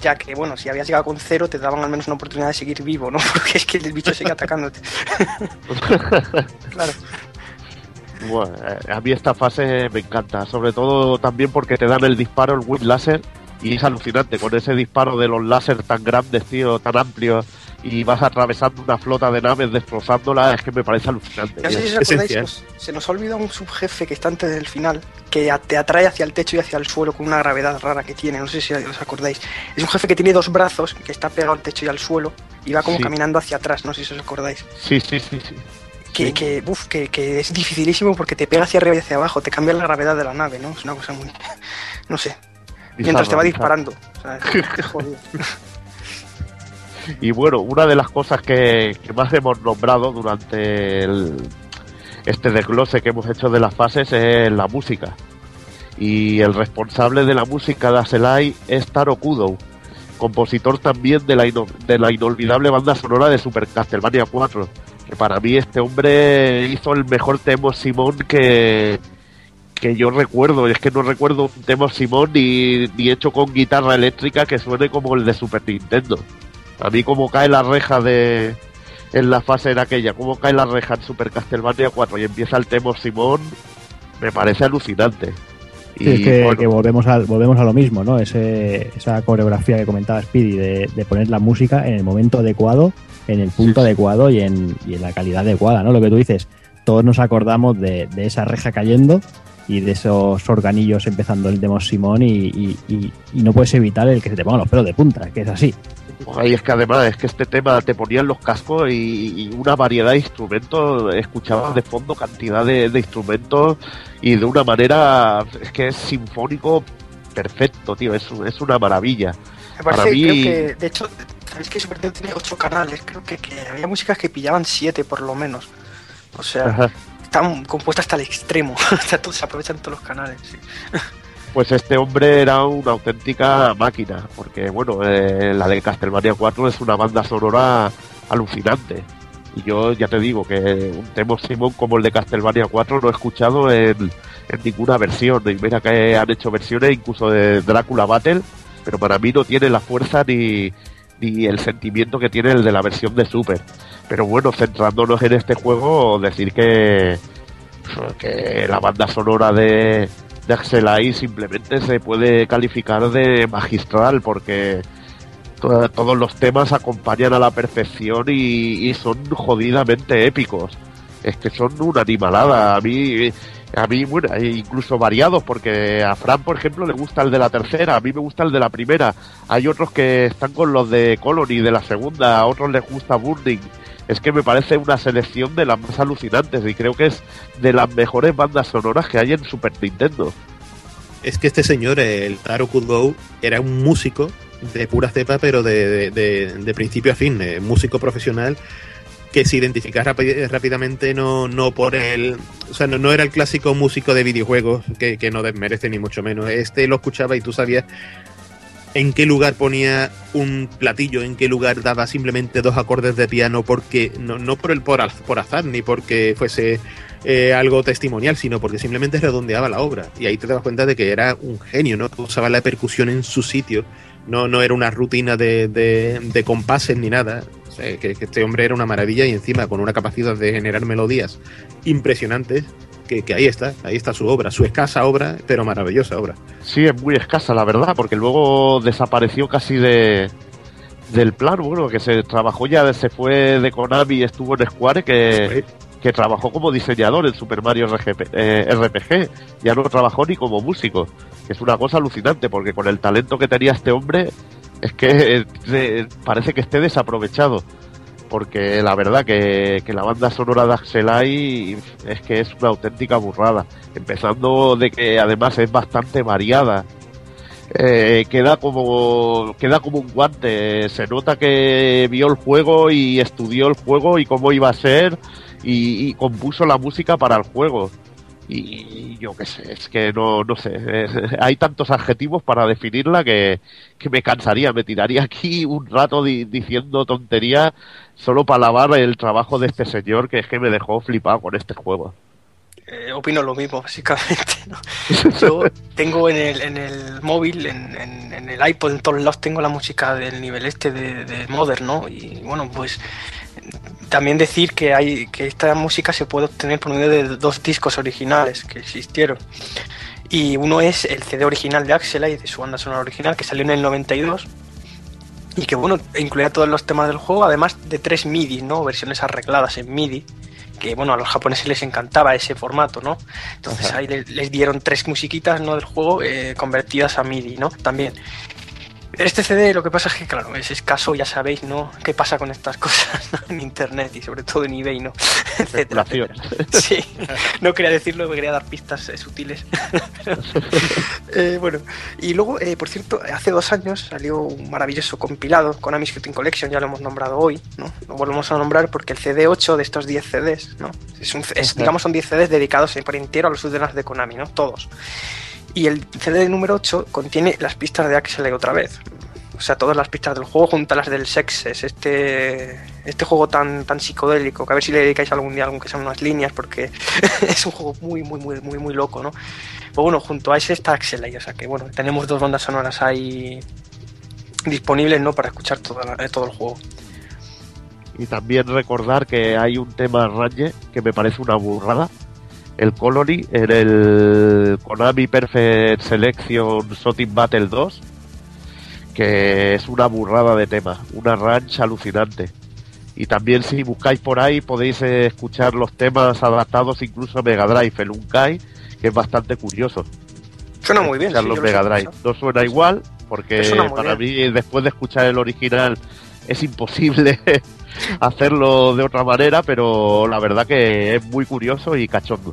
Ya que, bueno, si habías llegado con cero, te daban al menos una oportunidad de seguir vivo, ¿no? [LAUGHS] Porque es que el bicho sigue atacándote. [LAUGHS] claro. Bueno, eh, a mí esta fase me encanta, sobre todo también porque te dan el disparo, el whip láser, y es alucinante, con ese disparo de los láser tan grandes, tío, tan amplios, y vas atravesando una flota de naves destrozándola, es que me parece alucinante. No sé si os acordáis, os- se nos ha olvidado un subjefe que está antes del final, que te atrae hacia el techo y hacia el suelo con una gravedad rara que tiene, no sé si os acordáis. Es un jefe que tiene dos brazos, que está pegado al techo y al suelo, y va como Sí. caminando hacia atrás, no sé si os acordáis. Sí, sí, sí, sí. Que, que, uf, que, que es dificilísimo porque te pega hacia arriba y hacia abajo, te cambia la gravedad de la nave, ¿no? Es una cosa muy... [LAUGHS] no sé. Mientras te va disparando. o sea, es [LAUGHS] jodido. Y bueno, una de las cosas que, más hemos nombrado durante el- este desglose que hemos hecho de las fases es la música. Y el responsable de la música de Aselai es Taro Kudo, compositor también de la, de la inolvidable banda sonora de Super Castlevania 4. Que para mí este hombre hizo el mejor tema Simón que, que yo recuerdo. Es que no recuerdo un tema Simón ni hecho con guitarra eléctrica que suene como el de Super Nintendo. A mí como cae la reja de en la fase en aquella, como cae la reja en Super Castlevania 4 y empieza el tema Simón, me parece alucinante. Sí, es que, bueno, que volvemos, a, volvemos a lo mismo, ¿no? Ese, esa coreografía que comentaba Speedy de, de poner la música en el momento adecuado, en el punto adecuado y en, y en la calidad adecuada, ¿no? Lo que tú dices, todos nos acordamos de, de esa reja cayendo y de esos organillos empezando el demo Simón y, y- y- y no puedes evitar el que se te pongan los pelos de punta, que es así. Ay, es que además es que este tema te ponían los cascos y, y una variedad de instrumentos, escuchabas de fondo cantidad de, de instrumentos y de una manera, es que es sinfónico perfecto, tío, es, es una maravilla. Me Para parece, mí- creo que, de hecho, sabéis que Super tiene ocho canales, creo que, que había músicas que pillaban siete por lo menos. O sea, Ajá. están compuestas hasta el extremo, [LAUGHS] o sea, todos- se aprovechan todos los canales. sí. Pues este hombre era una auténtica máquina, porque bueno, eh, la de Castlevania 4 es una banda sonora alucinante. Y yo ya te digo que un tema Simón como el de Castlevania 4 no he escuchado en, ninguna versión. Y mira que han hecho versiones incluso de Drácula Battle, pero para mí no tiene la fuerza ni, ni el sentimiento que tiene el de la versión de Super. Pero bueno, centrándonos en este juego, decir que, que la banda sonora de, de Axelai simplemente se puede calificar de magistral porque to- todos los temas acompañan a la perfección y, y son jodidamente épicos. Es que son una animalada. A mí, a mí, bueno, e incluso variados, porque a Fran, por ejemplo, le gusta el de la tercera, a mí me gusta el de la primera. Hay otros que están con los de Colony de la segunda, a otros les gusta Burning. Es que me parece una selección de las más alucinantes y creo que es de las mejores bandas sonoras que hay en Super Nintendo. Es que este señor, el Taro Kudo, era un músico de pura cepa, pero de, de- de- principio a fin, eh, músico profesional que se identifica rapi- rápidamente no, no por el... O sea, no, no era el clásico músico de videojuegos que, que no desmerece ni mucho menos. Este lo escuchaba y tú sabías en qué lugar ponía un platillo, en qué lugar daba simplemente dos acordes de piano, porque no, no por el por, por azar ni porque fuese eh, algo testimonial, sino porque simplemente redondeaba la obra. Y ahí te das cuenta de que era un genio, ¿no? Usaba la percusión en su sitio, no, no era una rutina de, de, compases ni nada. O sea, que este hombre era una maravilla y encima con una capacidad de generar melodías impresionantes. Que, que ahí está, ahí está su obra, su escasa obra, pero maravillosa obra. Sí, es muy escasa, la verdad, porque luego desapareció casi de del plan, bueno, que se trabajó ya, se fue de Konami y estuvo en Square, que, que trabajó como diseñador en Super Mario RGP, eh, RPG, ya no trabajó ni como músico, que es una cosa alucinante, porque con el talento que tenía este hombre, es que eh, parece que esté desaprovechado. Porque la verdad que, que la banda sonora de Axelay es que es una auténtica burrada. Empezando de que además es bastante variada. Eh, queda como queda como un guante. Se nota que vio el juego y estudió el juego y cómo iba a ser y, y compuso la música para el juego. Y yo qué sé, es que no, no sé, hay tantos adjetivos para definirla que, que me cansaría, me tiraría aquí un rato di- diciendo tonterías solo para alabar el trabajo de este señor que es que me dejó flipado con este juego. Eh, opino lo mismo, [LAUGHS] básicamente. Yo tengo en el, en el móvil, en, en- en el iPod, en todos lados, tengo la música del nivel este de, de Modern, ¿no? Y bueno, pues también decir que hay que esta música se puede obtener por medio de dos discos originales que existieron. Y uno es el CD original de Axelay, de su banda sonora original, que salió en el 92. Y que bueno, incluía todos los temas del juego, además de tres MIDI, ¿no? Versiones arregladas en MIDI que bueno, a los japoneses les encantaba ese formato, ¿no? Entonces ahí le- les, dieron tres musiquitas ¿no? del juego eh, convertidas a MIDI, ¿no? También. Este CD lo que pasa es que, claro, es escaso, ya sabéis, ¿no? ¿Qué pasa con estas [LAUGHS] cosas ¿no? en Internet y sobre todo en eBay, ¿no? [LAUGHS] Etcétera, etcétera. Sí, no quería decirlo, me quería dar pistas eh, sutiles. [LAUGHS] Eh, bueno, y luego, eh, por cierto, hace dos años salió un maravilloso compilado, Konami Shooting Collection, ya lo hemos nombrado hoy, ¿no? Lo volvemos a nombrar porque el CD8 de estos 10 CDs, ¿no? Es un- es, digamos, son 10 CDs dedicados por entero a los subdenas de Konami, ¿no? Todos. Y el CD número 8 contiene las pistas de Axel otra vez. O sea, todas las pistas del juego junto a las del Sexes, este, este juego tan, tan psicodélico, que a ver si le dedicáis algún día algún que sean unas líneas, porque [LAUGHS] es un juego muy, muy, muy, muy, muy loco, ¿no? Pues bueno, junto a ese está Axelay, o sea que bueno, tenemos dos bandas sonoras ahí disponibles, ¿no? Para escuchar todo, todo el juego. Y también recordar que hay un tema Ranger que me parece una burrada. El Colony en el Konami Perfect Selection Shooting Battle 2. Que es una burrada de tema. Una ranch alucinante. Y también si buscáis por ahí podéis escuchar los temas adaptados incluso a Mega Drive, el Unkai, que es bastante curioso. Suena muy bien. escuchar sí, los Mega Drive. No suena igual, porque para bien. mí, después de escuchar el original, es imposible [LAUGHS] hacerlo de otra manera, pero la verdad que es muy curioso y cachondo.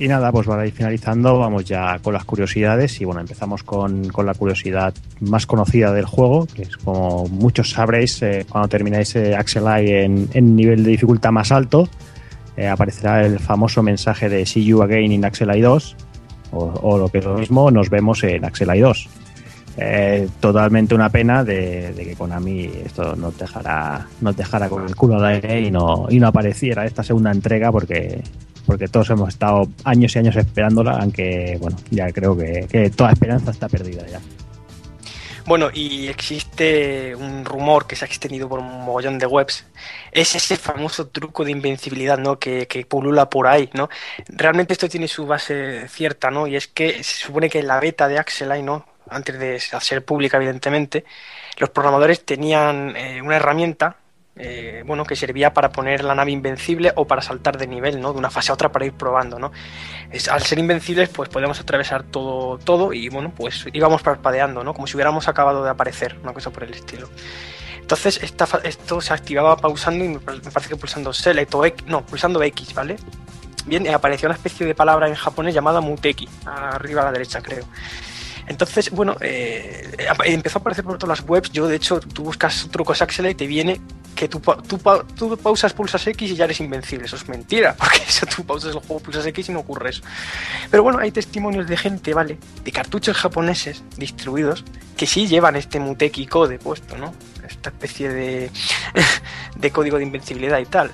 Y nada, pues para ir finalizando, vamos ya con las curiosidades. Y bueno, empezamos con, con la curiosidad más conocida del juego, que es como muchos sabréis, eh, cuando termináis eh, Axel Eye en, en nivel de dificultad más alto, eh, aparecerá el famoso mensaje de See You Again in Axel Eye 2, o, lo que es lo mismo, nos vemos en Axel Eye 2. Eh, totalmente una pena de, de que Konami esto nos dejara, nos dejara con el culo al aire y no, y no apareciera esta segunda entrega porque, porque todos hemos estado años y años esperándola, aunque bueno, ya creo que, toda esperanza está perdida ya. Bueno, y existe un rumor que se ha extendido por un mogollón de webs. Es ese famoso truco de invencibilidad, ¿no? Que, que pulula por ahí, ¿no? Realmente esto tiene su base cierta, ¿no? Y es que se supone que en la beta de Axelay, ¿no? Antes de ser pública, evidentemente, los programadores tenían eh, una herramienta, eh, bueno, que servía para poner la nave invencible o para saltar de nivel, ¿no? De una fase a otra para ir probando, ¿no? Al ser invencibles, pues podemos atravesar todo, todo y bueno, pues íbamos parpadeando, ¿no? Como si hubiéramos acabado de aparecer, una cosa por el estilo. Entonces, esta, esto se activaba pausando y me pa- me parece que pulsando Select o X, no, pulsando X, ¿vale? Bien, eh, apareció una especie de palabra en japonés llamada Muteki, arriba a la derecha, creo. Entonces, bueno, eh, empezó a aparecer por todas las webs. Yo, de hecho, tú buscas trucos Axel y te viene que tú, tú, tú pausas, pulsas X y ya eres invencible. Eso es mentira, [LAUGHS] porque eso tú pausas el juego, pulsas X y no ocurre eso. Pero bueno, hay testimonios de gente, ¿vale? De cartuchos japoneses distribuidos que sí llevan este Muteki Code puesto, ¿no? Esta especie de, [LAUGHS] de código de invencibilidad y tal.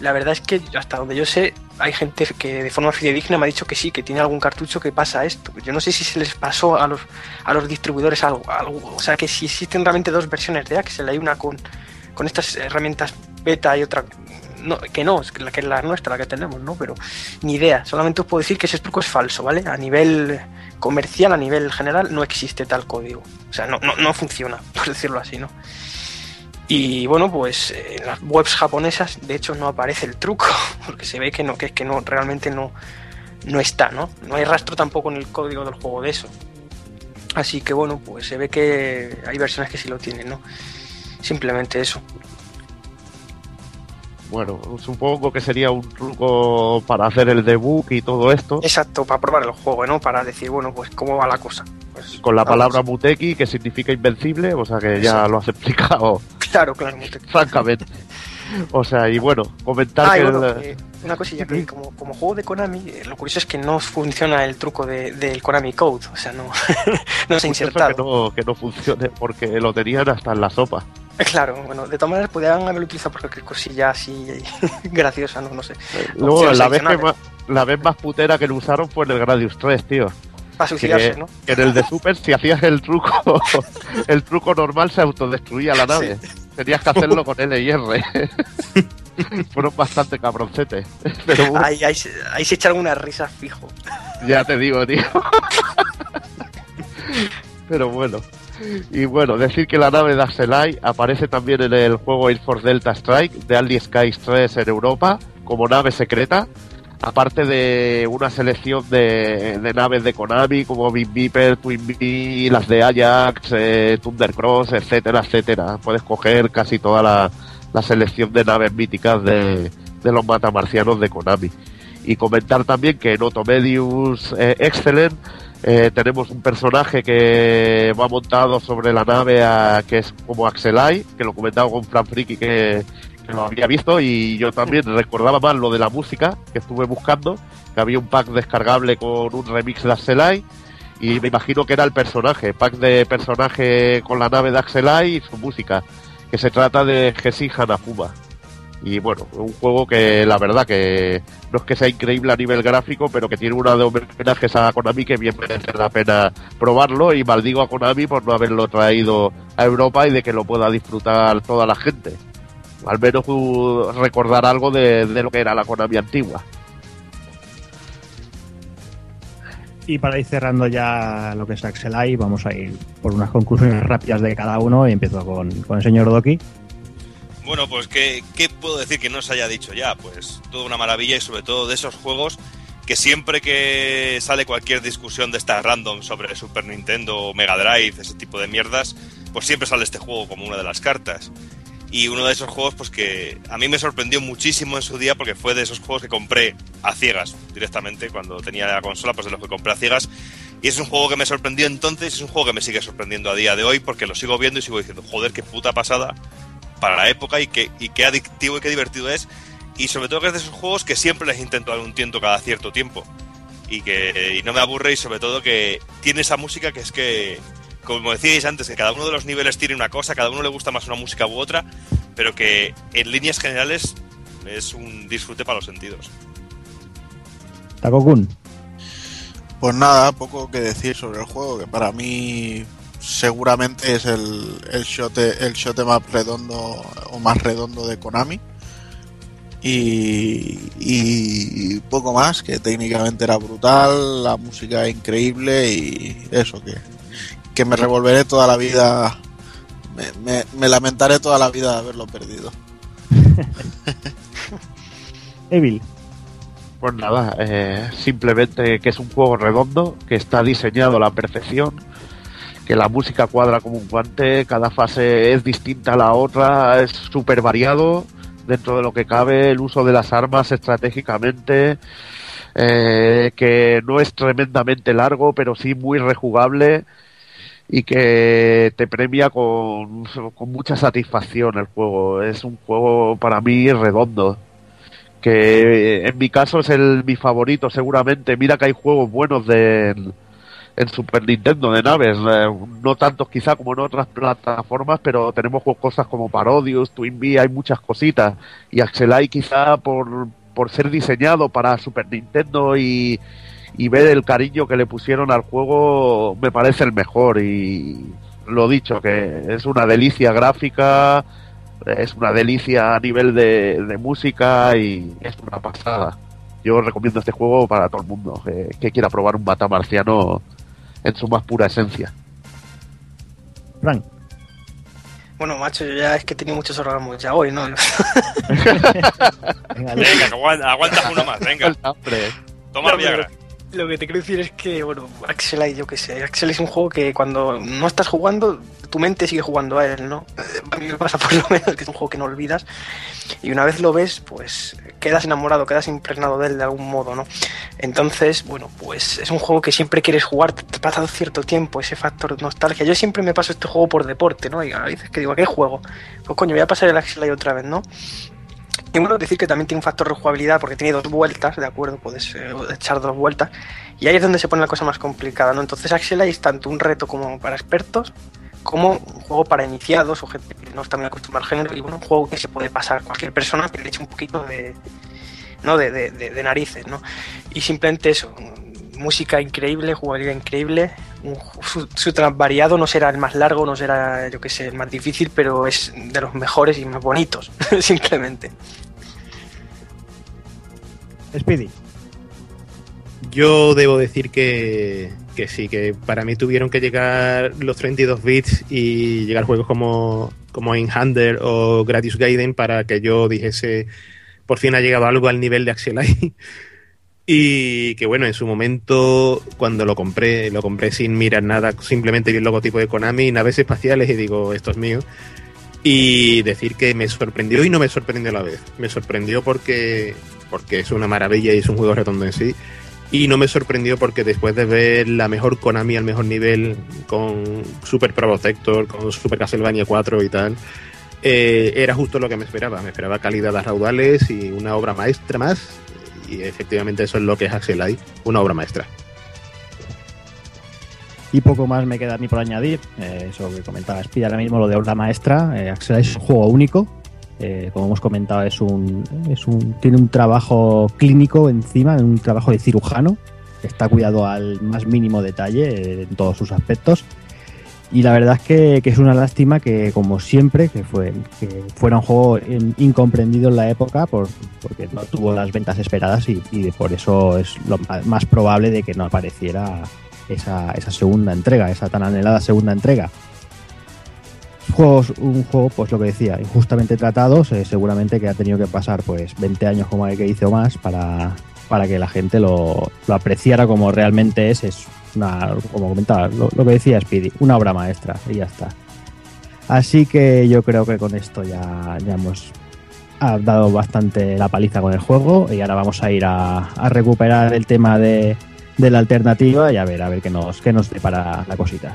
La verdad es que hasta donde yo sé, hay gente que de forma fidedigna me ha dicho que sí, que tiene algún cartucho que pasa esto. Yo no sé si se les pasó a los, a los distribuidores algo, algo. O sea, que si existen realmente dos versiones de Axel, hay una con, con estas herramientas beta y otra no, que no, es la que es la nuestra, la que tenemos, ¿no? Pero ni idea. Solamente os puedo decir que ese truco es falso, ¿vale? A nivel comercial, a nivel general, no existe tal código. O sea, no, no, no funciona, [LAUGHS] por decirlo así, ¿no? Y bueno, pues eh, en las webs japonesas, de hecho, no aparece el truco, [LAUGHS] porque se ve que no, que es que no, realmente no, no está, ¿no? No hay rastro tampoco en el código del juego de eso. Así que bueno, pues se ve que hay versiones que sí lo tienen, ¿no? Simplemente eso. Bueno, supongo que sería un truco para hacer el debug y todo esto. Exacto, para probar el juego, ¿no? Para decir, bueno, pues cómo va la cosa. Pues, Con la vamos. palabra Muteki, que significa invencible, o sea que ya lo has explicado [LAUGHS] Claro, claro. Muteki. francamente. O sea, y bueno, comentar Ah, que bueno, el- eh, una cosilla que como, como juego de Konami, eh, lo curioso es que no funciona el truco de- del Konami Code, o sea, no, [LAUGHS] no se ha insertado. que no, que no funcione, porque lo tenían hasta en la sopa. [LAUGHS] Claro, bueno, de todas maneras podrían haberlo utilizado por cualquier cosilla así [LAUGHS] graciosa, no, no sé. Luego, la vez, que más, la vez más putera que lo usaron fue en el Gradius 3, tío. Para suicidarse, que, ¿no? que en el de Super, si hacías el truco, [LAUGHS] el truco normal se autodestruía la nave. Tenías que hacerlo con L y R. Fueron bastante cabroncetes. Pero Ahí, ahí, se- ahí se echa alguna risa fijo. ya te digo, tío. Pero bueno. Y bueno, decir que la nave de aparece también en el juego Air Force Delta Strike de Aldi Skies 3 en Europa como nave secreta. Aparte de una selección de, naves de Konami como Big Viper, Twin Bee, las de Ajax, eh, Thundercross, etcétera, etcétera. Puedes coger casi toda la, selección de naves míticas de, los matamarcianos de Konami. Y comentar también que en Automedius eh, Excellent eh, tenemos un personaje que va montado sobre la nave a- que es como Axelai, que lo comentaba con Fran Friki que, que lo había visto y yo también recordaba más lo de la música que estuve buscando, que había un pack descargable con un remix de Axelai y me imagino que era el personaje, pack de personaje con la nave de Axelai y su música, que se trata de Jesse Hanafuma. Y bueno, un juego que la verdad que no es que sea increíble a nivel gráfico, pero que tiene una de homenajes a Konami que bien merece la pena probarlo y maldigo a Konami por no haberlo traído a Europa y de que lo pueda disfrutar toda la gente. Al menos uh, recordar algo de, lo que era la Konami antigua. Y para ir cerrando ya lo que es Axelai, vamos a ir por unas conclusiones rápidas de cada uno y empiezo con, con el señor Doki. Bueno, pues ¿qué, ¿qué puedo decir que no se haya dicho ya? Pues toda una maravilla y sobre todo de esos juegos que siempre que sale cualquier discusión de estas random sobre Super Nintendo Mega Drive, ese tipo de mierdas, pues siempre sale este juego como una de las cartas. Y uno de esos juegos pues que a mí me sorprendió muchísimo en su día porque fue de esos juegos que compré a ciegas directamente cuando tenía la consola, pues de los que compré a ciegas. Y es un juego que me sorprendió entonces, es un juego que me sigue sorprendiendo a día de hoy porque lo sigo viendo y sigo diciendo, joder, qué puta pasada para la época y qué, y qué adictivo y qué divertido es. Y sobre todo que es de esos juegos que siempre les intento dar un tiento cada cierto tiempo. Y que y no me aburre y sobre todo que tiene esa música que es que, como decíais antes, que cada uno de los niveles tiene una cosa, cada uno le gusta más una música u otra, pero que en líneas generales es un disfrute para los sentidos. Takokun. Pues nada, poco que decir sobre el juego, que para mí seguramente es el, el shot el shot más redondo o más redondo de Konami. Y, y poco más, que técnicamente era brutal, la música increíble y eso, que, que me revolveré toda la vida, me, me- me lamentaré toda la vida de haberlo perdido. [LAUGHS] Evil. Pues nada, eh, simplemente que es un juego redondo, que está diseñado a la perfección, que la música cuadra como un guante, cada fase es distinta a la otra, es súper variado dentro de lo que cabe, el uso de las armas estratégicamente, eh, que no es tremendamente largo, pero sí muy rejugable y que te premia con, con mucha satisfacción el juego. Es un juego para mí redondo que eh, en mi caso es el mi favorito seguramente. Mira que hay juegos buenos de en, Super Nintendo de naves, eh, no tantos quizá como en otras plataformas, pero tenemos cosas como Parodius, Twin Bee, hay muchas cositas y Axelai quizá por por ser diseñado para Super Nintendo y y ver el cariño que le pusieron al juego me parece el mejor y lo dicho que es una delicia gráfica es una delicia a nivel de, música y es una pasada. Yo recomiendo este juego para todo el mundo que quiera probar un bata marciano en su más pura esencia. Frank. Bueno, macho, yo ya es que he tenido muchos orgasmos ya hoy, ¿no? [LAUGHS] Venga, que aguanta- aguantas uno más, venga. Hombre, Toma No, Viagra. pero- Lo que te quiero decir es que, bueno, Axelite, yo qué sé, Axel es un juego que cuando no estás jugando, tu mente sigue jugando a él, ¿no? A mí me pasa por lo menos que es un juego que no olvidas y una vez lo ves, pues quedas enamorado, quedas impregnado de él de algún modo, ¿no? Entonces, bueno, pues es un juego que siempre quieres jugar, te pasa cierto tiempo, ese factor nostalgia. Yo siempre me paso este juego por deporte, ¿no? Y a veces que digo, ¿a qué juego? Pues coño, voy a pasar el Axelite otra vez, ¿no? Y bueno, decir que también tiene un factor de jugabilidad porque tiene dos vueltas, ¿de acuerdo? Puedes eh, echar dos vueltas. Y ahí es donde se pone la cosa más complicada, ¿no? Entonces Axelite es tanto un reto como para expertos, como un juego para iniciados o gente que no está muy acostumbrada al género. Y bueno, un juego que se puede pasar cualquier persona que le eche un poquito de, ¿no? de, de- de- de narices, ¿no? Y simplemente eso, música increíble, jugabilidad increíble, un, su, su variado no será el más largo, no será, yo que sé, el más difícil, pero es de los mejores y más bonitos, [LAUGHS] simplemente. Speedy. Yo debo decir que, que sí, que para mí tuvieron que llegar los 32 bits y llegar juegos como, como Inhander o Gradius Gaiden para que yo dijese, por fin ha llegado algo al nivel de Axelite. [LAUGHS] Y que bueno, en su momento, cuando lo compré, lo compré sin mirar nada, simplemente vi el logotipo de Konami, naves espaciales, y digo, esto es mío. Y decir que me sorprendió y no me sorprendió a la vez. Me sorprendió porque, porque es una maravilla y es un juego redondo en sí. Y no me sorprendió porque después de ver la mejor Konami al mejor nivel, con Super Protector, con Super Castlevania 4 y tal, eh, era justo lo que me esperaba. Me esperaba calidad a raudales y una obra maestra más. Y efectivamente eso es lo que es Axelite, una obra maestra. Y poco más me queda ni por añadir. Eh, eso que comentaba Speedy ahora mismo, lo de obra maestra. Eh, Axel es un juego único. Eh, como hemos comentado, es un, tiene un trabajo clínico encima, un trabajo de cirujano. Está cuidado al más mínimo detalle eh, en todos sus aspectos. Y la verdad es que, es una lástima que, como siempre, que, fue, que fuera un juego in- incomprendido en la época por, porque no tuvo las ventas esperadas y, por eso es lo más probable de que no apareciera esa, esa segunda entrega, esa tan anhelada segunda entrega. Juegos, un juego, pues lo que decía, injustamente tratados, eh, seguramente que ha tenido que pasar pues 20 años como el que hizo más para, para que la gente lo, lo apreciara como realmente es, es una, como comentaba, lo, lo que decía Speedy, una obra maestra y ya está. Así que yo creo que con esto ya, ya hemos dado bastante la paliza con el juego y ahora vamos a ir a, a recuperar el tema de, de la alternativa y a ver, a ver qué nos, qué nos depara la cosita.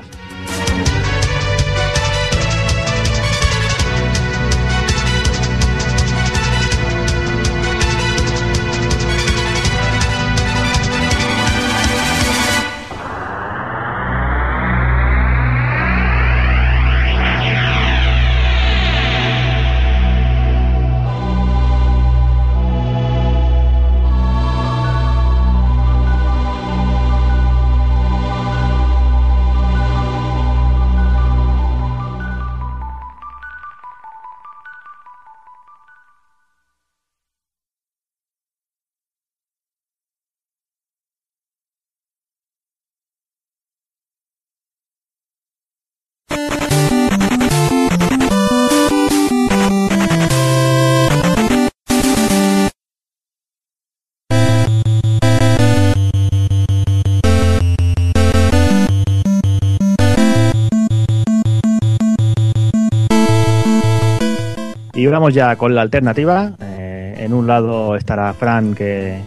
Y vamos ya con la alternativa. Eh, en un lado estará Fran que,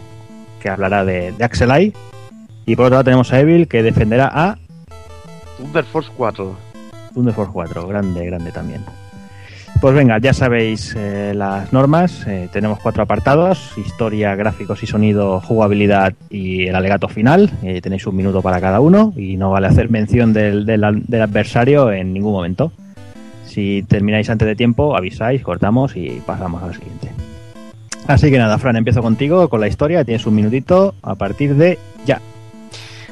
que hablará de, de Axelai. Y por otro lado tenemos a Evil que defenderá a Thunder Force 4. Thunder Force 4. Grande, grande también. Pues venga, ya sabéis eh, las normas. Eh, tenemos cuatro apartados: historia, gráficos y sonido, jugabilidad y el alegato final. Eh, tenéis un minuto para cada uno y no vale hacer mención del, del- del adversario en ningún momento. Si termináis antes de tiempo, avisáis, cortamos y pasamos al siguiente. Así que nada, Fran, empiezo contigo con la historia. Tienes un minutito a partir de ya.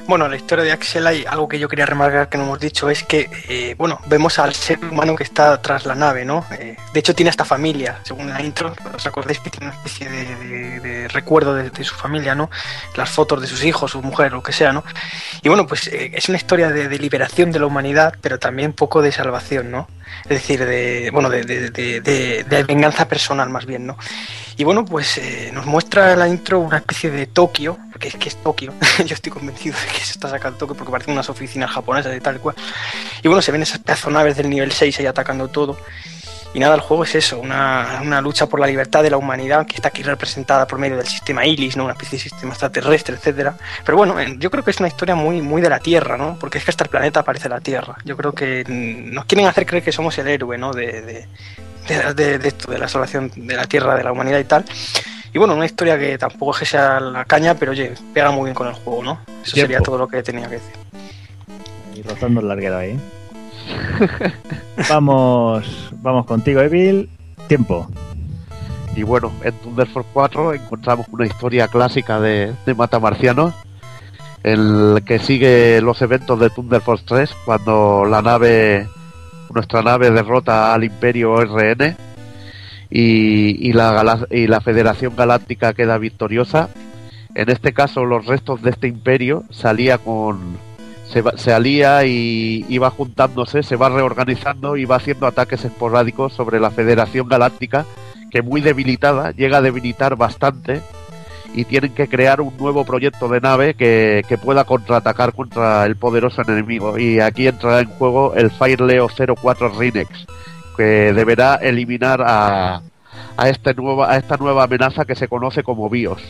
Bueno, la historia de Axel hay algo que yo quería remarcar que no hemos dicho es que, eh, bueno, vemos al ser humano que está tras la nave, ¿no? Eh, de hecho tiene esta familia, según la intro, os acordáis que tiene una especie de, recuerdo de, su familia, ¿no? Las fotos de sus hijos, su mujer, lo que sea, ¿no? Y bueno, pues eh, es una historia de, liberación de la humanidad, pero también poco de salvación, ¿no? Es decir, de, bueno, de, de- de- venganza personal más bien, ¿no? Y bueno, pues eh, nos muestra la intro una especie de Tokio, porque es que es Tokio. [LAUGHS] Yo estoy convencido de que se está sacando Tokio porque parecen unas oficinas japonesas y tal cual. Y bueno, se ven esas pedazonaves del nivel 6 ahí atacando todo. Y nada, el juego es eso, una, una, lucha por la libertad de la humanidad que está aquí representada por medio del sistema Ilis, ¿no? una especie de sistema extraterrestre, etcétera. Pero bueno, yo creo que es una historia muy, muy de la Tierra, ¿no? Porque es que hasta el planeta parece la Tierra. Yo creo que nos quieren hacer creer que somos el héroe, ¿no? De, de, de, de esto, de la salvación de la Tierra, de la humanidad y tal. Y bueno, una historia que tampoco es que sea la caña, pero oye, pega muy bien con el juego, ¿no? Eso Tiempo. sería todo lo que tenía que decir. Y rozando el larguero ahí. [LAUGHS] vamos, vamos contigo, Evil. Tiempo. Y bueno, en Thunder Force 4 encontramos una historia clásica de, de Matamarcianos, el que sigue los eventos de Thunder Force 3, cuando la nave, nuestra nave derrota al Imperio RN y, la, y la Federación Galáctica queda victoriosa. En este caso, los restos de este imperio salía con. Se, se alía y, y va juntándose, se va reorganizando y va haciendo ataques esporádicos sobre la Federación Galáctica, que muy debilitada, llega a debilitar bastante y tienen que crear un nuevo proyecto de nave que, que pueda contraatacar contra el poderoso enemigo. Y aquí entrará en juego el Fireleo 04 Rinex, que deberá eliminar a, a, este nueva, a esta nueva amenaza que se conoce como BIOS.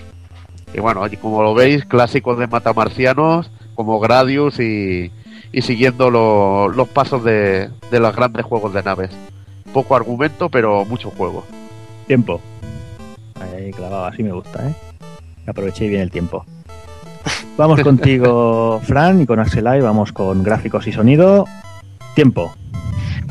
Y bueno, como lo veis, clásicos de matamarcianos como Gradius y, y siguiendo lo- los pasos de, de los grandes juegos de naves. Poco argumento, pero mucho juego. Tiempo. Ahí clavado, así me gusta, ¿eh? Aproveché bien el tiempo. [LAUGHS] Vamos contigo, Fran, y con Axelai vamos con gráficos y sonido. Tiempo.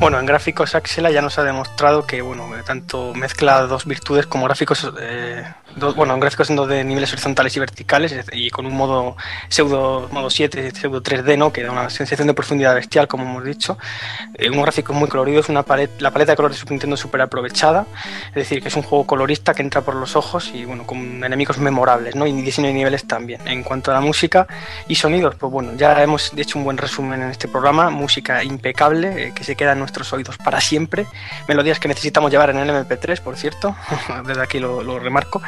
Bueno, en gráficos Axela ya nos ha demostrado que, bueno, eh, tanto mezcla dos virtudes como gráficos, eh, dos- bueno, en gráficos en dos de niveles horizontales y verticales es- y con un modo pseudo, modo 7, pseudo 3D, ¿no? Que da una sensación de profundidad bestial, como hemos dicho. Eh, unos gráficos muy coloridos, una palet- la paleta de colores de Super Nintendo súper aprovechada, es decir, que es un juego colorista que entra por los ojos y, bueno, con enemigos memorables, ¿no? Y diseño de niveles también. En cuanto a la música y sonidos, pues bueno, ya hemos hecho un buen resumen en este programa, música impecable, eh, que se queda en nuestros oídos para siempre, melodías que necesitamos llevar en el MP3, por cierto, [LAUGHS] desde aquí lo, lo remarco.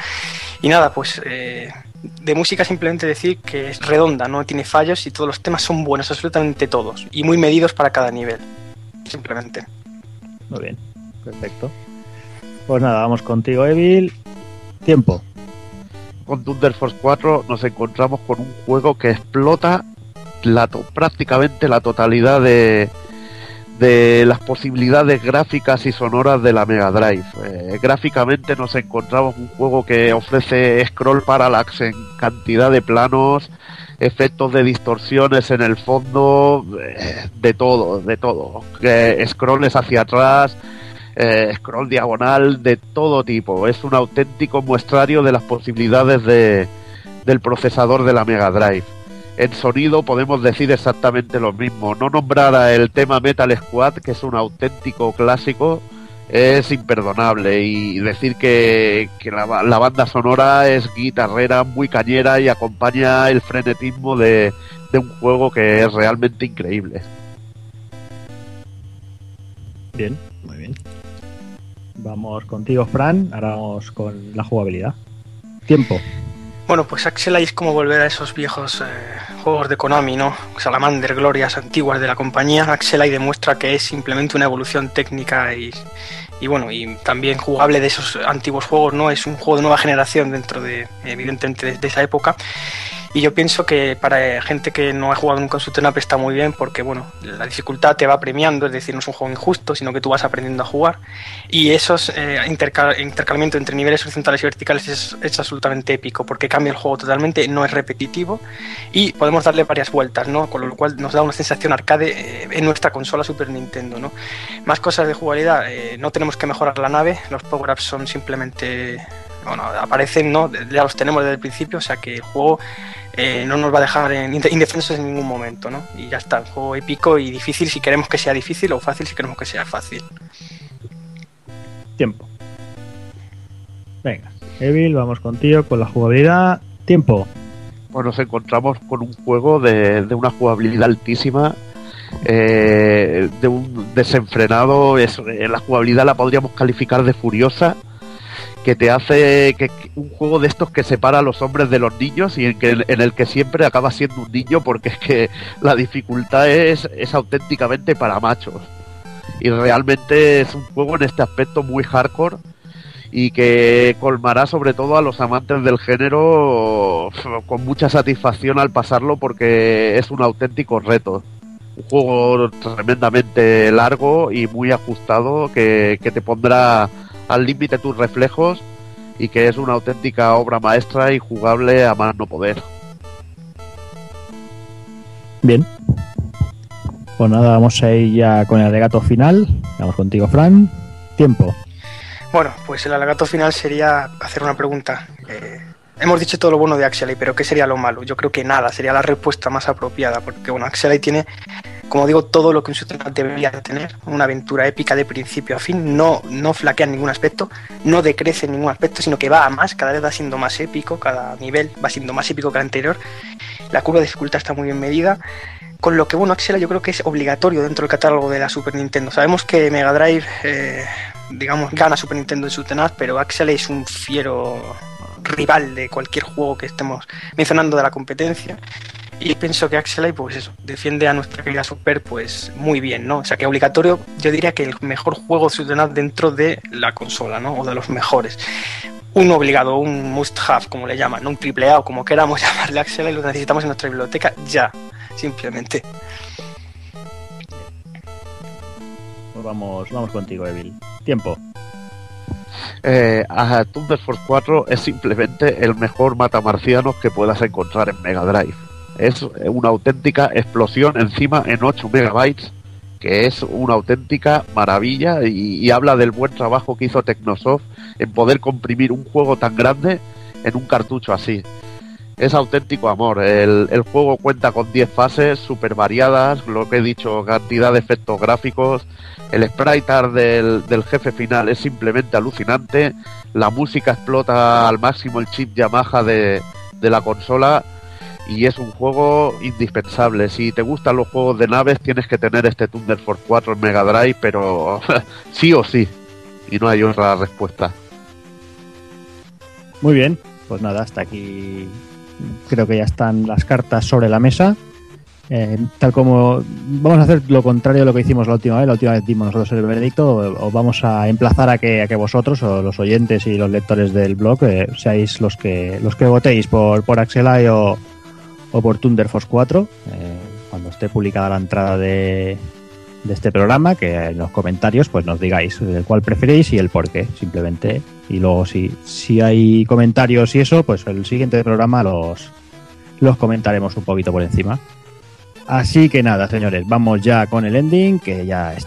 Y nada, pues eh, de música simplemente decir que es redonda, no tiene fallos y todos los temas son buenos, absolutamente todos, y muy medidos para cada nivel, simplemente. Muy bien, perfecto. Pues nada, vamos contigo, Evil. Tiempo. Con Thunder Force 4 nos encontramos con un juego que explota la to- prácticamente la totalidad de, de las posibilidades gráficas y sonoras de la Mega Drive. Eh, gráficamente nos encontramos un juego que ofrece scroll parallax en cantidad de planos, efectos de distorsiones en el fondo, eh, de todo, de todo. Eh, scrolls hacia atrás, eh, scroll diagonal, de todo tipo. Es un auténtico muestrario de las posibilidades de, del procesador de la Mega Drive. En sonido podemos decir exactamente lo mismo. No nombrar a el tema Metal Squad, que es un auténtico clásico, es imperdonable. Y decir que, que la, ba- la banda sonora es guitarrera, muy cañera y acompaña el frenetismo de un juego que es realmente increíble. Bien, muy bien. Vamos contigo, Fran. Ahora vamos con la jugabilidad. Tiempo. Bueno, pues Axelay es como volver a esos viejos eh, juegos de Konami, ¿no? Salamander, glorias antiguas de la compañía. Axelay demuestra que es simplemente una evolución técnica y, y bueno, y también jugable de esos antiguos juegos, ¿no? Es un juego de nueva generación dentro de, evidentemente, de, de esa época. Y yo pienso que para gente que no ha jugado nunca en Shoot'em Up está muy bien porque, bueno, la dificultad te va premiando, es decir, no es un juego injusto, sino que tú vas aprendiendo a jugar. Y esos eh, intercal- intercalamiento entre niveles horizontales y verticales es, es absolutamente épico porque cambia el juego totalmente, no es repetitivo y podemos darle varias vueltas, ¿no? Con lo cual nos da una sensación arcade eh, en nuestra consola Super Nintendo, ¿no? Más cosas de jugabilidad, eh, no tenemos que mejorar la nave, los power-ups son simplemente bueno, aparecen, ¿no? Ya los tenemos desde el principio, o sea que el juego eh, no nos va a dejar en, indefensos en ningún momento, ¿no? Y ya está, un juego épico y difícil si queremos que sea difícil o fácil si queremos que sea fácil. Tiempo. Venga, Evil, vamos contigo con la jugabilidad. Tiempo. Pues nos encontramos con un juego de, de una jugabilidad altísima, eh, de un desenfrenado. Es, eh, la jugabilidad la podríamos calificar de furiosa. Que te hace que, un juego de estos que separa a los hombres de los niños y en, que, en el que siempre acaba siendo un niño porque es que la dificultad es, es auténticamente para machos. Y realmente es un juego en este aspecto muy hardcore y que colmará sobre todo a los amantes del género con mucha satisfacción al pasarlo porque es un auténtico reto. Un juego tremendamente largo y muy ajustado que, que te pondrá al límite tus reflejos y que es una auténtica obra maestra y jugable a más no poder. Bien. Pues nada, vamos a ir ya con el alegato final. Vamos contigo, Fran. Tiempo. Bueno, pues el alegato final sería hacer una pregunta. Eh, hemos dicho todo lo bueno de Axelay, pero ¿qué sería lo malo? Yo creo que nada, sería la respuesta más apropiada, porque bueno, Axelay tiene, como digo, todo lo que un shooter debería tener, una aventura épica de principio a fin, no, no flaquea en ningún aspecto, no decrece en ningún aspecto, sino que va a más, cada vez va siendo más épico, cada nivel va siendo más épico que el anterior, la curva de dificultad está muy bien medida, con lo que bueno, Axela yo creo que es obligatorio dentro del catálogo de la Super Nintendo. Sabemos que Mega Drive, eh, digamos, gana Super Nintendo en su tenaz, pero Axel es un fiero rival de cualquier juego que estemos mencionando de la competencia. Y pienso que Axelay, pues eso, defiende a nuestra querida Super, pues muy bien, ¿no? O sea que obligatorio, yo diría que el mejor juego tenaz dentro de la consola, ¿no? O de los mejores. Un obligado, un must have, como le llaman, ¿no? un triple A o como queramos [LAUGHS] llamarle a Axelay, lo necesitamos en nuestra biblioteca ya, simplemente. Pues vamos, vamos contigo, Evil. Tiempo. Eh, a Thunder Force 4 es simplemente el mejor matamarcianos que puedas encontrar en Mega Drive. Es una auténtica explosión encima en 8 megabytes, que es una auténtica maravilla y, habla del buen trabajo que hizo Technosoft en poder comprimir un juego tan grande en un cartucho así. Es auténtico amor. El, el juego cuenta con 10 fases súper variadas, lo que he dicho, cantidad de efectos gráficos. El sprite art del, del jefe final es simplemente alucinante. La música explota al máximo el chip Yamaha de, de la consola. Y es un juego indispensable. Si te gustan los juegos de naves, tienes que tener este Thunder Force 4 en Mega Drive, pero [LAUGHS] sí o sí. Y no hay otra respuesta. Muy bien, pues nada, hasta aquí creo que ya están las cartas sobre la mesa. Eh, tal como vamos a hacer lo contrario de lo que hicimos la última vez, la última vez dimos nosotros el veredicto, os vamos a emplazar a que, a que vosotros, o los oyentes y los lectores del blog, eh, seáis los que los que votéis por, por Axelai o, o por Thunder Force 4, eh, cuando esté publicada la entrada de, de este programa, que en los comentarios pues nos digáis el cuál preferís y el por qué, simplemente. Y luego si, si hay comentarios y eso, pues el siguiente programa los, los comentaremos un poquito por encima. Así que nada, señores, vamos ya con el ending, que ya es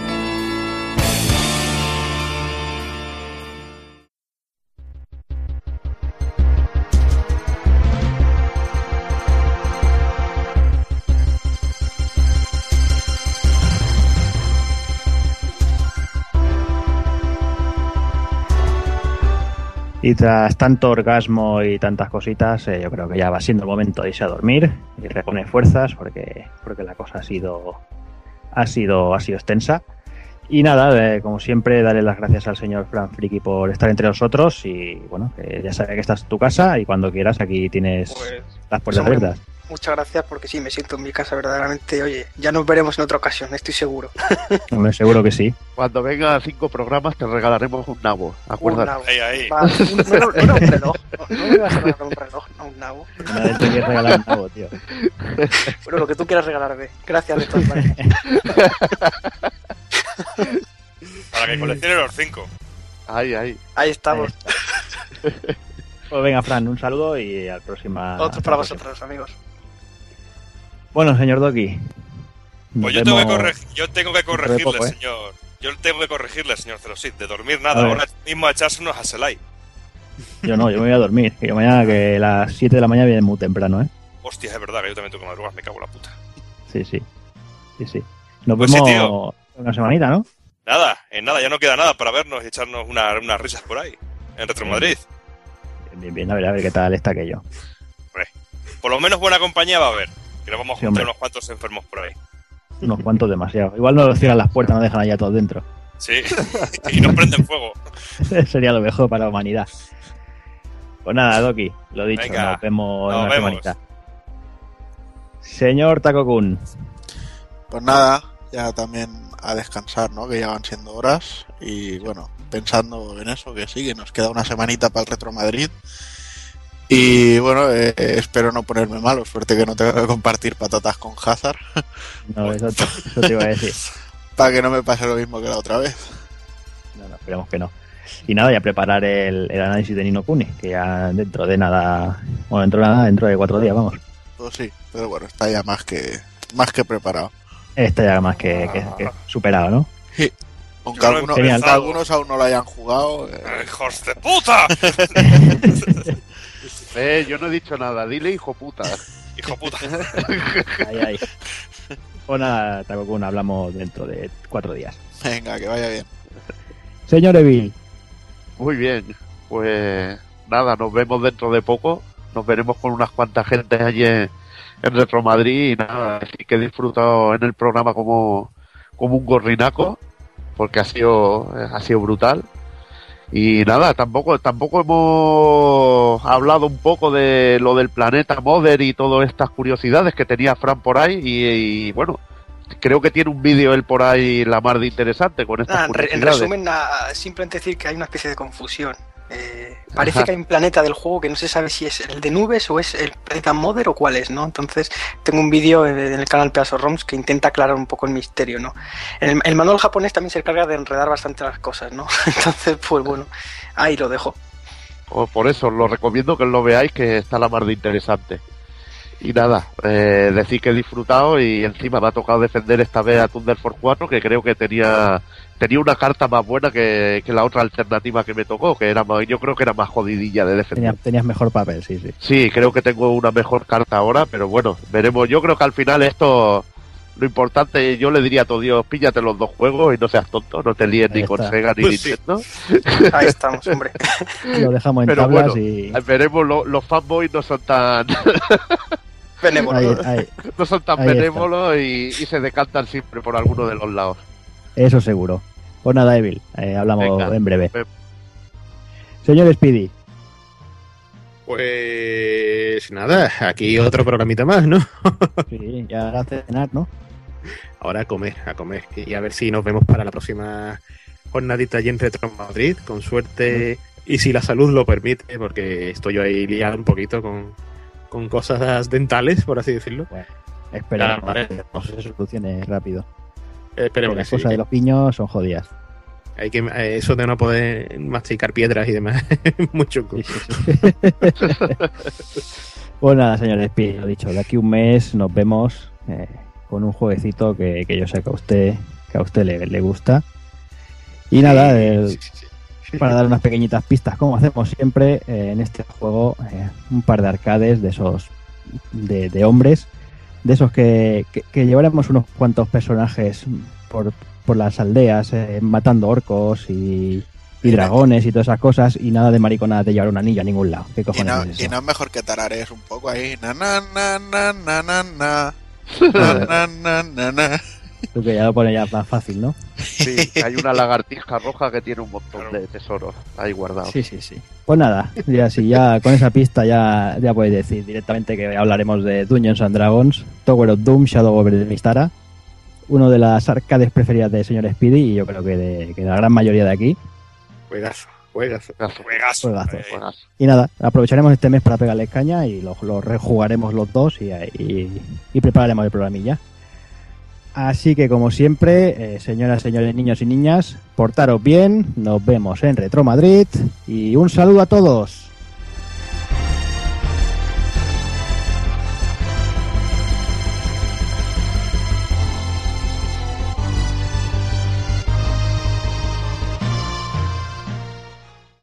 Y tras tanto orgasmo y tantas cositas, eh, yo creo que ya va siendo el momento de irse a dormir y reponer fuerzas porque, porque la cosa ha sido, ha sido, ha sido extensa. Y nada, eh, como siempre, darle las gracias al señor Fran Friki por estar entre nosotros y bueno, que ya sabe que estás en tu casa y cuando quieras aquí tienes Pues, las puertas hombre, abiertas. Muchas gracias porque sí, me siento en mi casa verdaderamente. Oye, ya nos veremos en otra ocasión, estoy seguro. [LAUGHS] Hombre, seguro que sí. Cuando venga a cinco programas te regalaremos un nabo, acuérdate. nabo. Ahí, ahí. Va, un, no, no, no un reloj. No, no me vas a regalar un reloj, no un nabo. Te quieres regalar un nabo, tío. [LAUGHS] Bueno, lo que tú quieras regalarme. Gracias de todas maneras. Para que coleccione los cinco. Ahí, ahí. Ahí estamos. [LAUGHS] Pues venga, Fran, un saludo y al próxima. Otro para próxima. vosotros, amigos. Bueno, señor Doki. Pues yo tengo, que vemos- correg- yo tengo que corregirle, poco, ¿eh? señor. Yo tengo que corregirle, señor Celosit, de dormir nada, ahora mismo a echarse unos a Selay. Yo no, yo me voy a dormir. Que mañana que las 7 de la mañana viene muy temprano, ¿eh? Hostia, es verdad que yo también tengo que madrugar, me cago en la puta. Sí, sí. Sí, sí. Nos Pues sí, vemos tío. una semanita, ¿no? Nada, en nada, ya no queda nada para vernos y echarnos una- unas risas por ahí, en Retro Madrid. Bien, bien. A ver, a ver qué tal está aquello. Hombre, por lo menos buena compañía va a haber. Que nos vamos a Sí, juntar hombre. unos cuantos enfermos por ahí. Unos cuantos demasiado. Igual no los cierran las puertas, no dejan allá todos dentro. Sí, y nos prenden fuego. [LAUGHS] Sería lo mejor para la humanidad. Pues nada, Doki, lo dicho, Venga, nos vemos en nos una semanita. Señor Takokun, Pues nada, ya también a descansar, ¿no? Que ya van siendo horas. Y bueno, pensando en eso, que sí, que nos queda una semanita para el Retro Madrid. Y bueno, eh, espero no ponerme malo. Suerte que no tengo que compartir patatas con Hazard. no, eso, te- eso te iba a [LAUGHS] decir. para que no me pase lo mismo que la otra vez. No, no, esperemos que no. Y nada, ya preparar el, el análisis de Nino Kuni, que ya dentro de nada, bueno, dentro de nada, dentro de cuatro días, vamos. Pues sí, pero bueno, está ya más que más que preparado. Está ya más que, que- que superado, ¿no? Aunque Yo no he algunos, Genial. aunque algunos aún no lo hayan jugado. eh, ¡Hijos de puta! [LAUGHS] Eh, yo no he dicho nada, dile hijo puta. Hijo puta. [LAUGHS] Ahí, ahí. Pues nada, Takokun, hablamos dentro de cuatro días. venga, que vaya bien. Señor Evil, Muy bien, pues nada, nos vemos dentro de poco. Nos veremos con unas cuantas gentes allí en, en Retro Madrid y nada, decir que he disfrutado en el programa como, como un gorrinaco, porque ha sido, ha sido brutal. Y nada, tampoco, tampoco hemos hablado un poco de lo del planeta Mother y todas estas curiosidades que tenía Fran por ahí y, y, bueno, creo que tiene un vídeo él por ahí la mar de interesante con estas Nada, en, re- en curiosidades. resumen, simplemente decir que hay una especie de confusión. Eh, parece Ajá. que hay un planeta del juego que no se sabe si es el de nubes o es el planeta Mother o cuál es, ¿no? Entonces, tengo un vídeo en el canal Pedazo ROMs que intenta aclarar un poco el misterio, ¿no? El, el manual japonés también se encarga de enredar bastante las cosas, ¿no? [LAUGHS] Entonces, pues bueno, ahí lo dejo. O por eso os lo recomiendo que lo veáis, que está la mar de interesante. Y nada, eh, decir que he disfrutado y encima me ha tocado defender esta vez a Thunder Force 4, que creo que tenía tenía una carta más buena que, que la otra alternativa que me tocó, que era más, yo creo que era más jodidilla de defender. tenías, tenías mejor papel, sí, sí. Sí, creo que tengo una mejor carta ahora, pero bueno, veremos. Yo creo que al final esto, lo importante, yo le diría a todo Dios, píllate los dos juegos y no seas tonto, no te líes Ahí ni con está. Sega ni Pues sí. [LAUGHS] Ahí estamos, hombre. Lo dejamos en Pero tablas bueno, y... Veremos, lo- los fanboys no son tan [LAUGHS] Benévolo. Ahí, ahí. [LAUGHS] no son tan benévolos y, y se decantan siempre por alguno de los lados. Eso seguro. Pues nada, Evil, eh, hablamos Venga. en breve. Ve- Señor Speedy, Pues nada, aquí otro programita más, ¿no? [LAUGHS] sí, ya hará cenar, ¿no? Ahora a comer, a comer. Y a ver si nos vemos para la próxima jornadita allí en Retro Madrid, con suerte. Y si la salud lo permite, porque estoy yo ahí liado un poquito con, con cosas dentales, por así decirlo. Esperemos Ah, vale. que se solucione rápido. Eh, Esperemos que Las sí. cosas de los piños son jodidas. Hay que, eh, eso de no poder masticar piedras y demás, [LAUGHS] mucho. Sí, sí, sí. [LAUGHS] pues nada, señor Speedy, lo dicho, de aquí un mes nos vemos eh, con un jueguecito que, que yo sé que a usted, que a usted le, le gusta. Y nada, el- Sí, sí, sí. para dar unas pequeñitas pistas, como hacemos siempre eh, en este juego, eh, un par de arcades de esos de, de hombres, de esos que, que, que llevaremos unos cuantos personajes por, por las aldeas, eh, matando orcos y, y dragones y todas esas cosas, y nada de mariconadas de llevar un anillo a ningún lado. ¿Qué Y cojones no, es y no es mejor que tararees un poco ahí. Na, na, na, na, na, na, [LAUGHS] na. Na, na, na, na, na. [LAUGHS] Tú que ya lo pone ya más fácil, ¿no? Sí, hay una lagartija roja que tiene un montón de tesoros ahí guardados. Sí, sí, sí. Pues nada, ya sí, ya con esa pista ya, ya podéis decir directamente que hablaremos de Dungeons and Dragons, Tower of Doom, Shadow over the Mistara, uno de las arcades preferidas de señor Speedy y yo creo que de, que de la gran mayoría de aquí. Juegazo, juegazo. Juegazo. Juegazo. Y nada, aprovecharemos este mes para pegarle caña y lo, lo rejugaremos los dos y, y, y prepararemos el programilla. Así que como siempre, eh, señoras, señores, niños y niñas, portaros bien, nos vemos en Retro Madrid y un saludo a todos.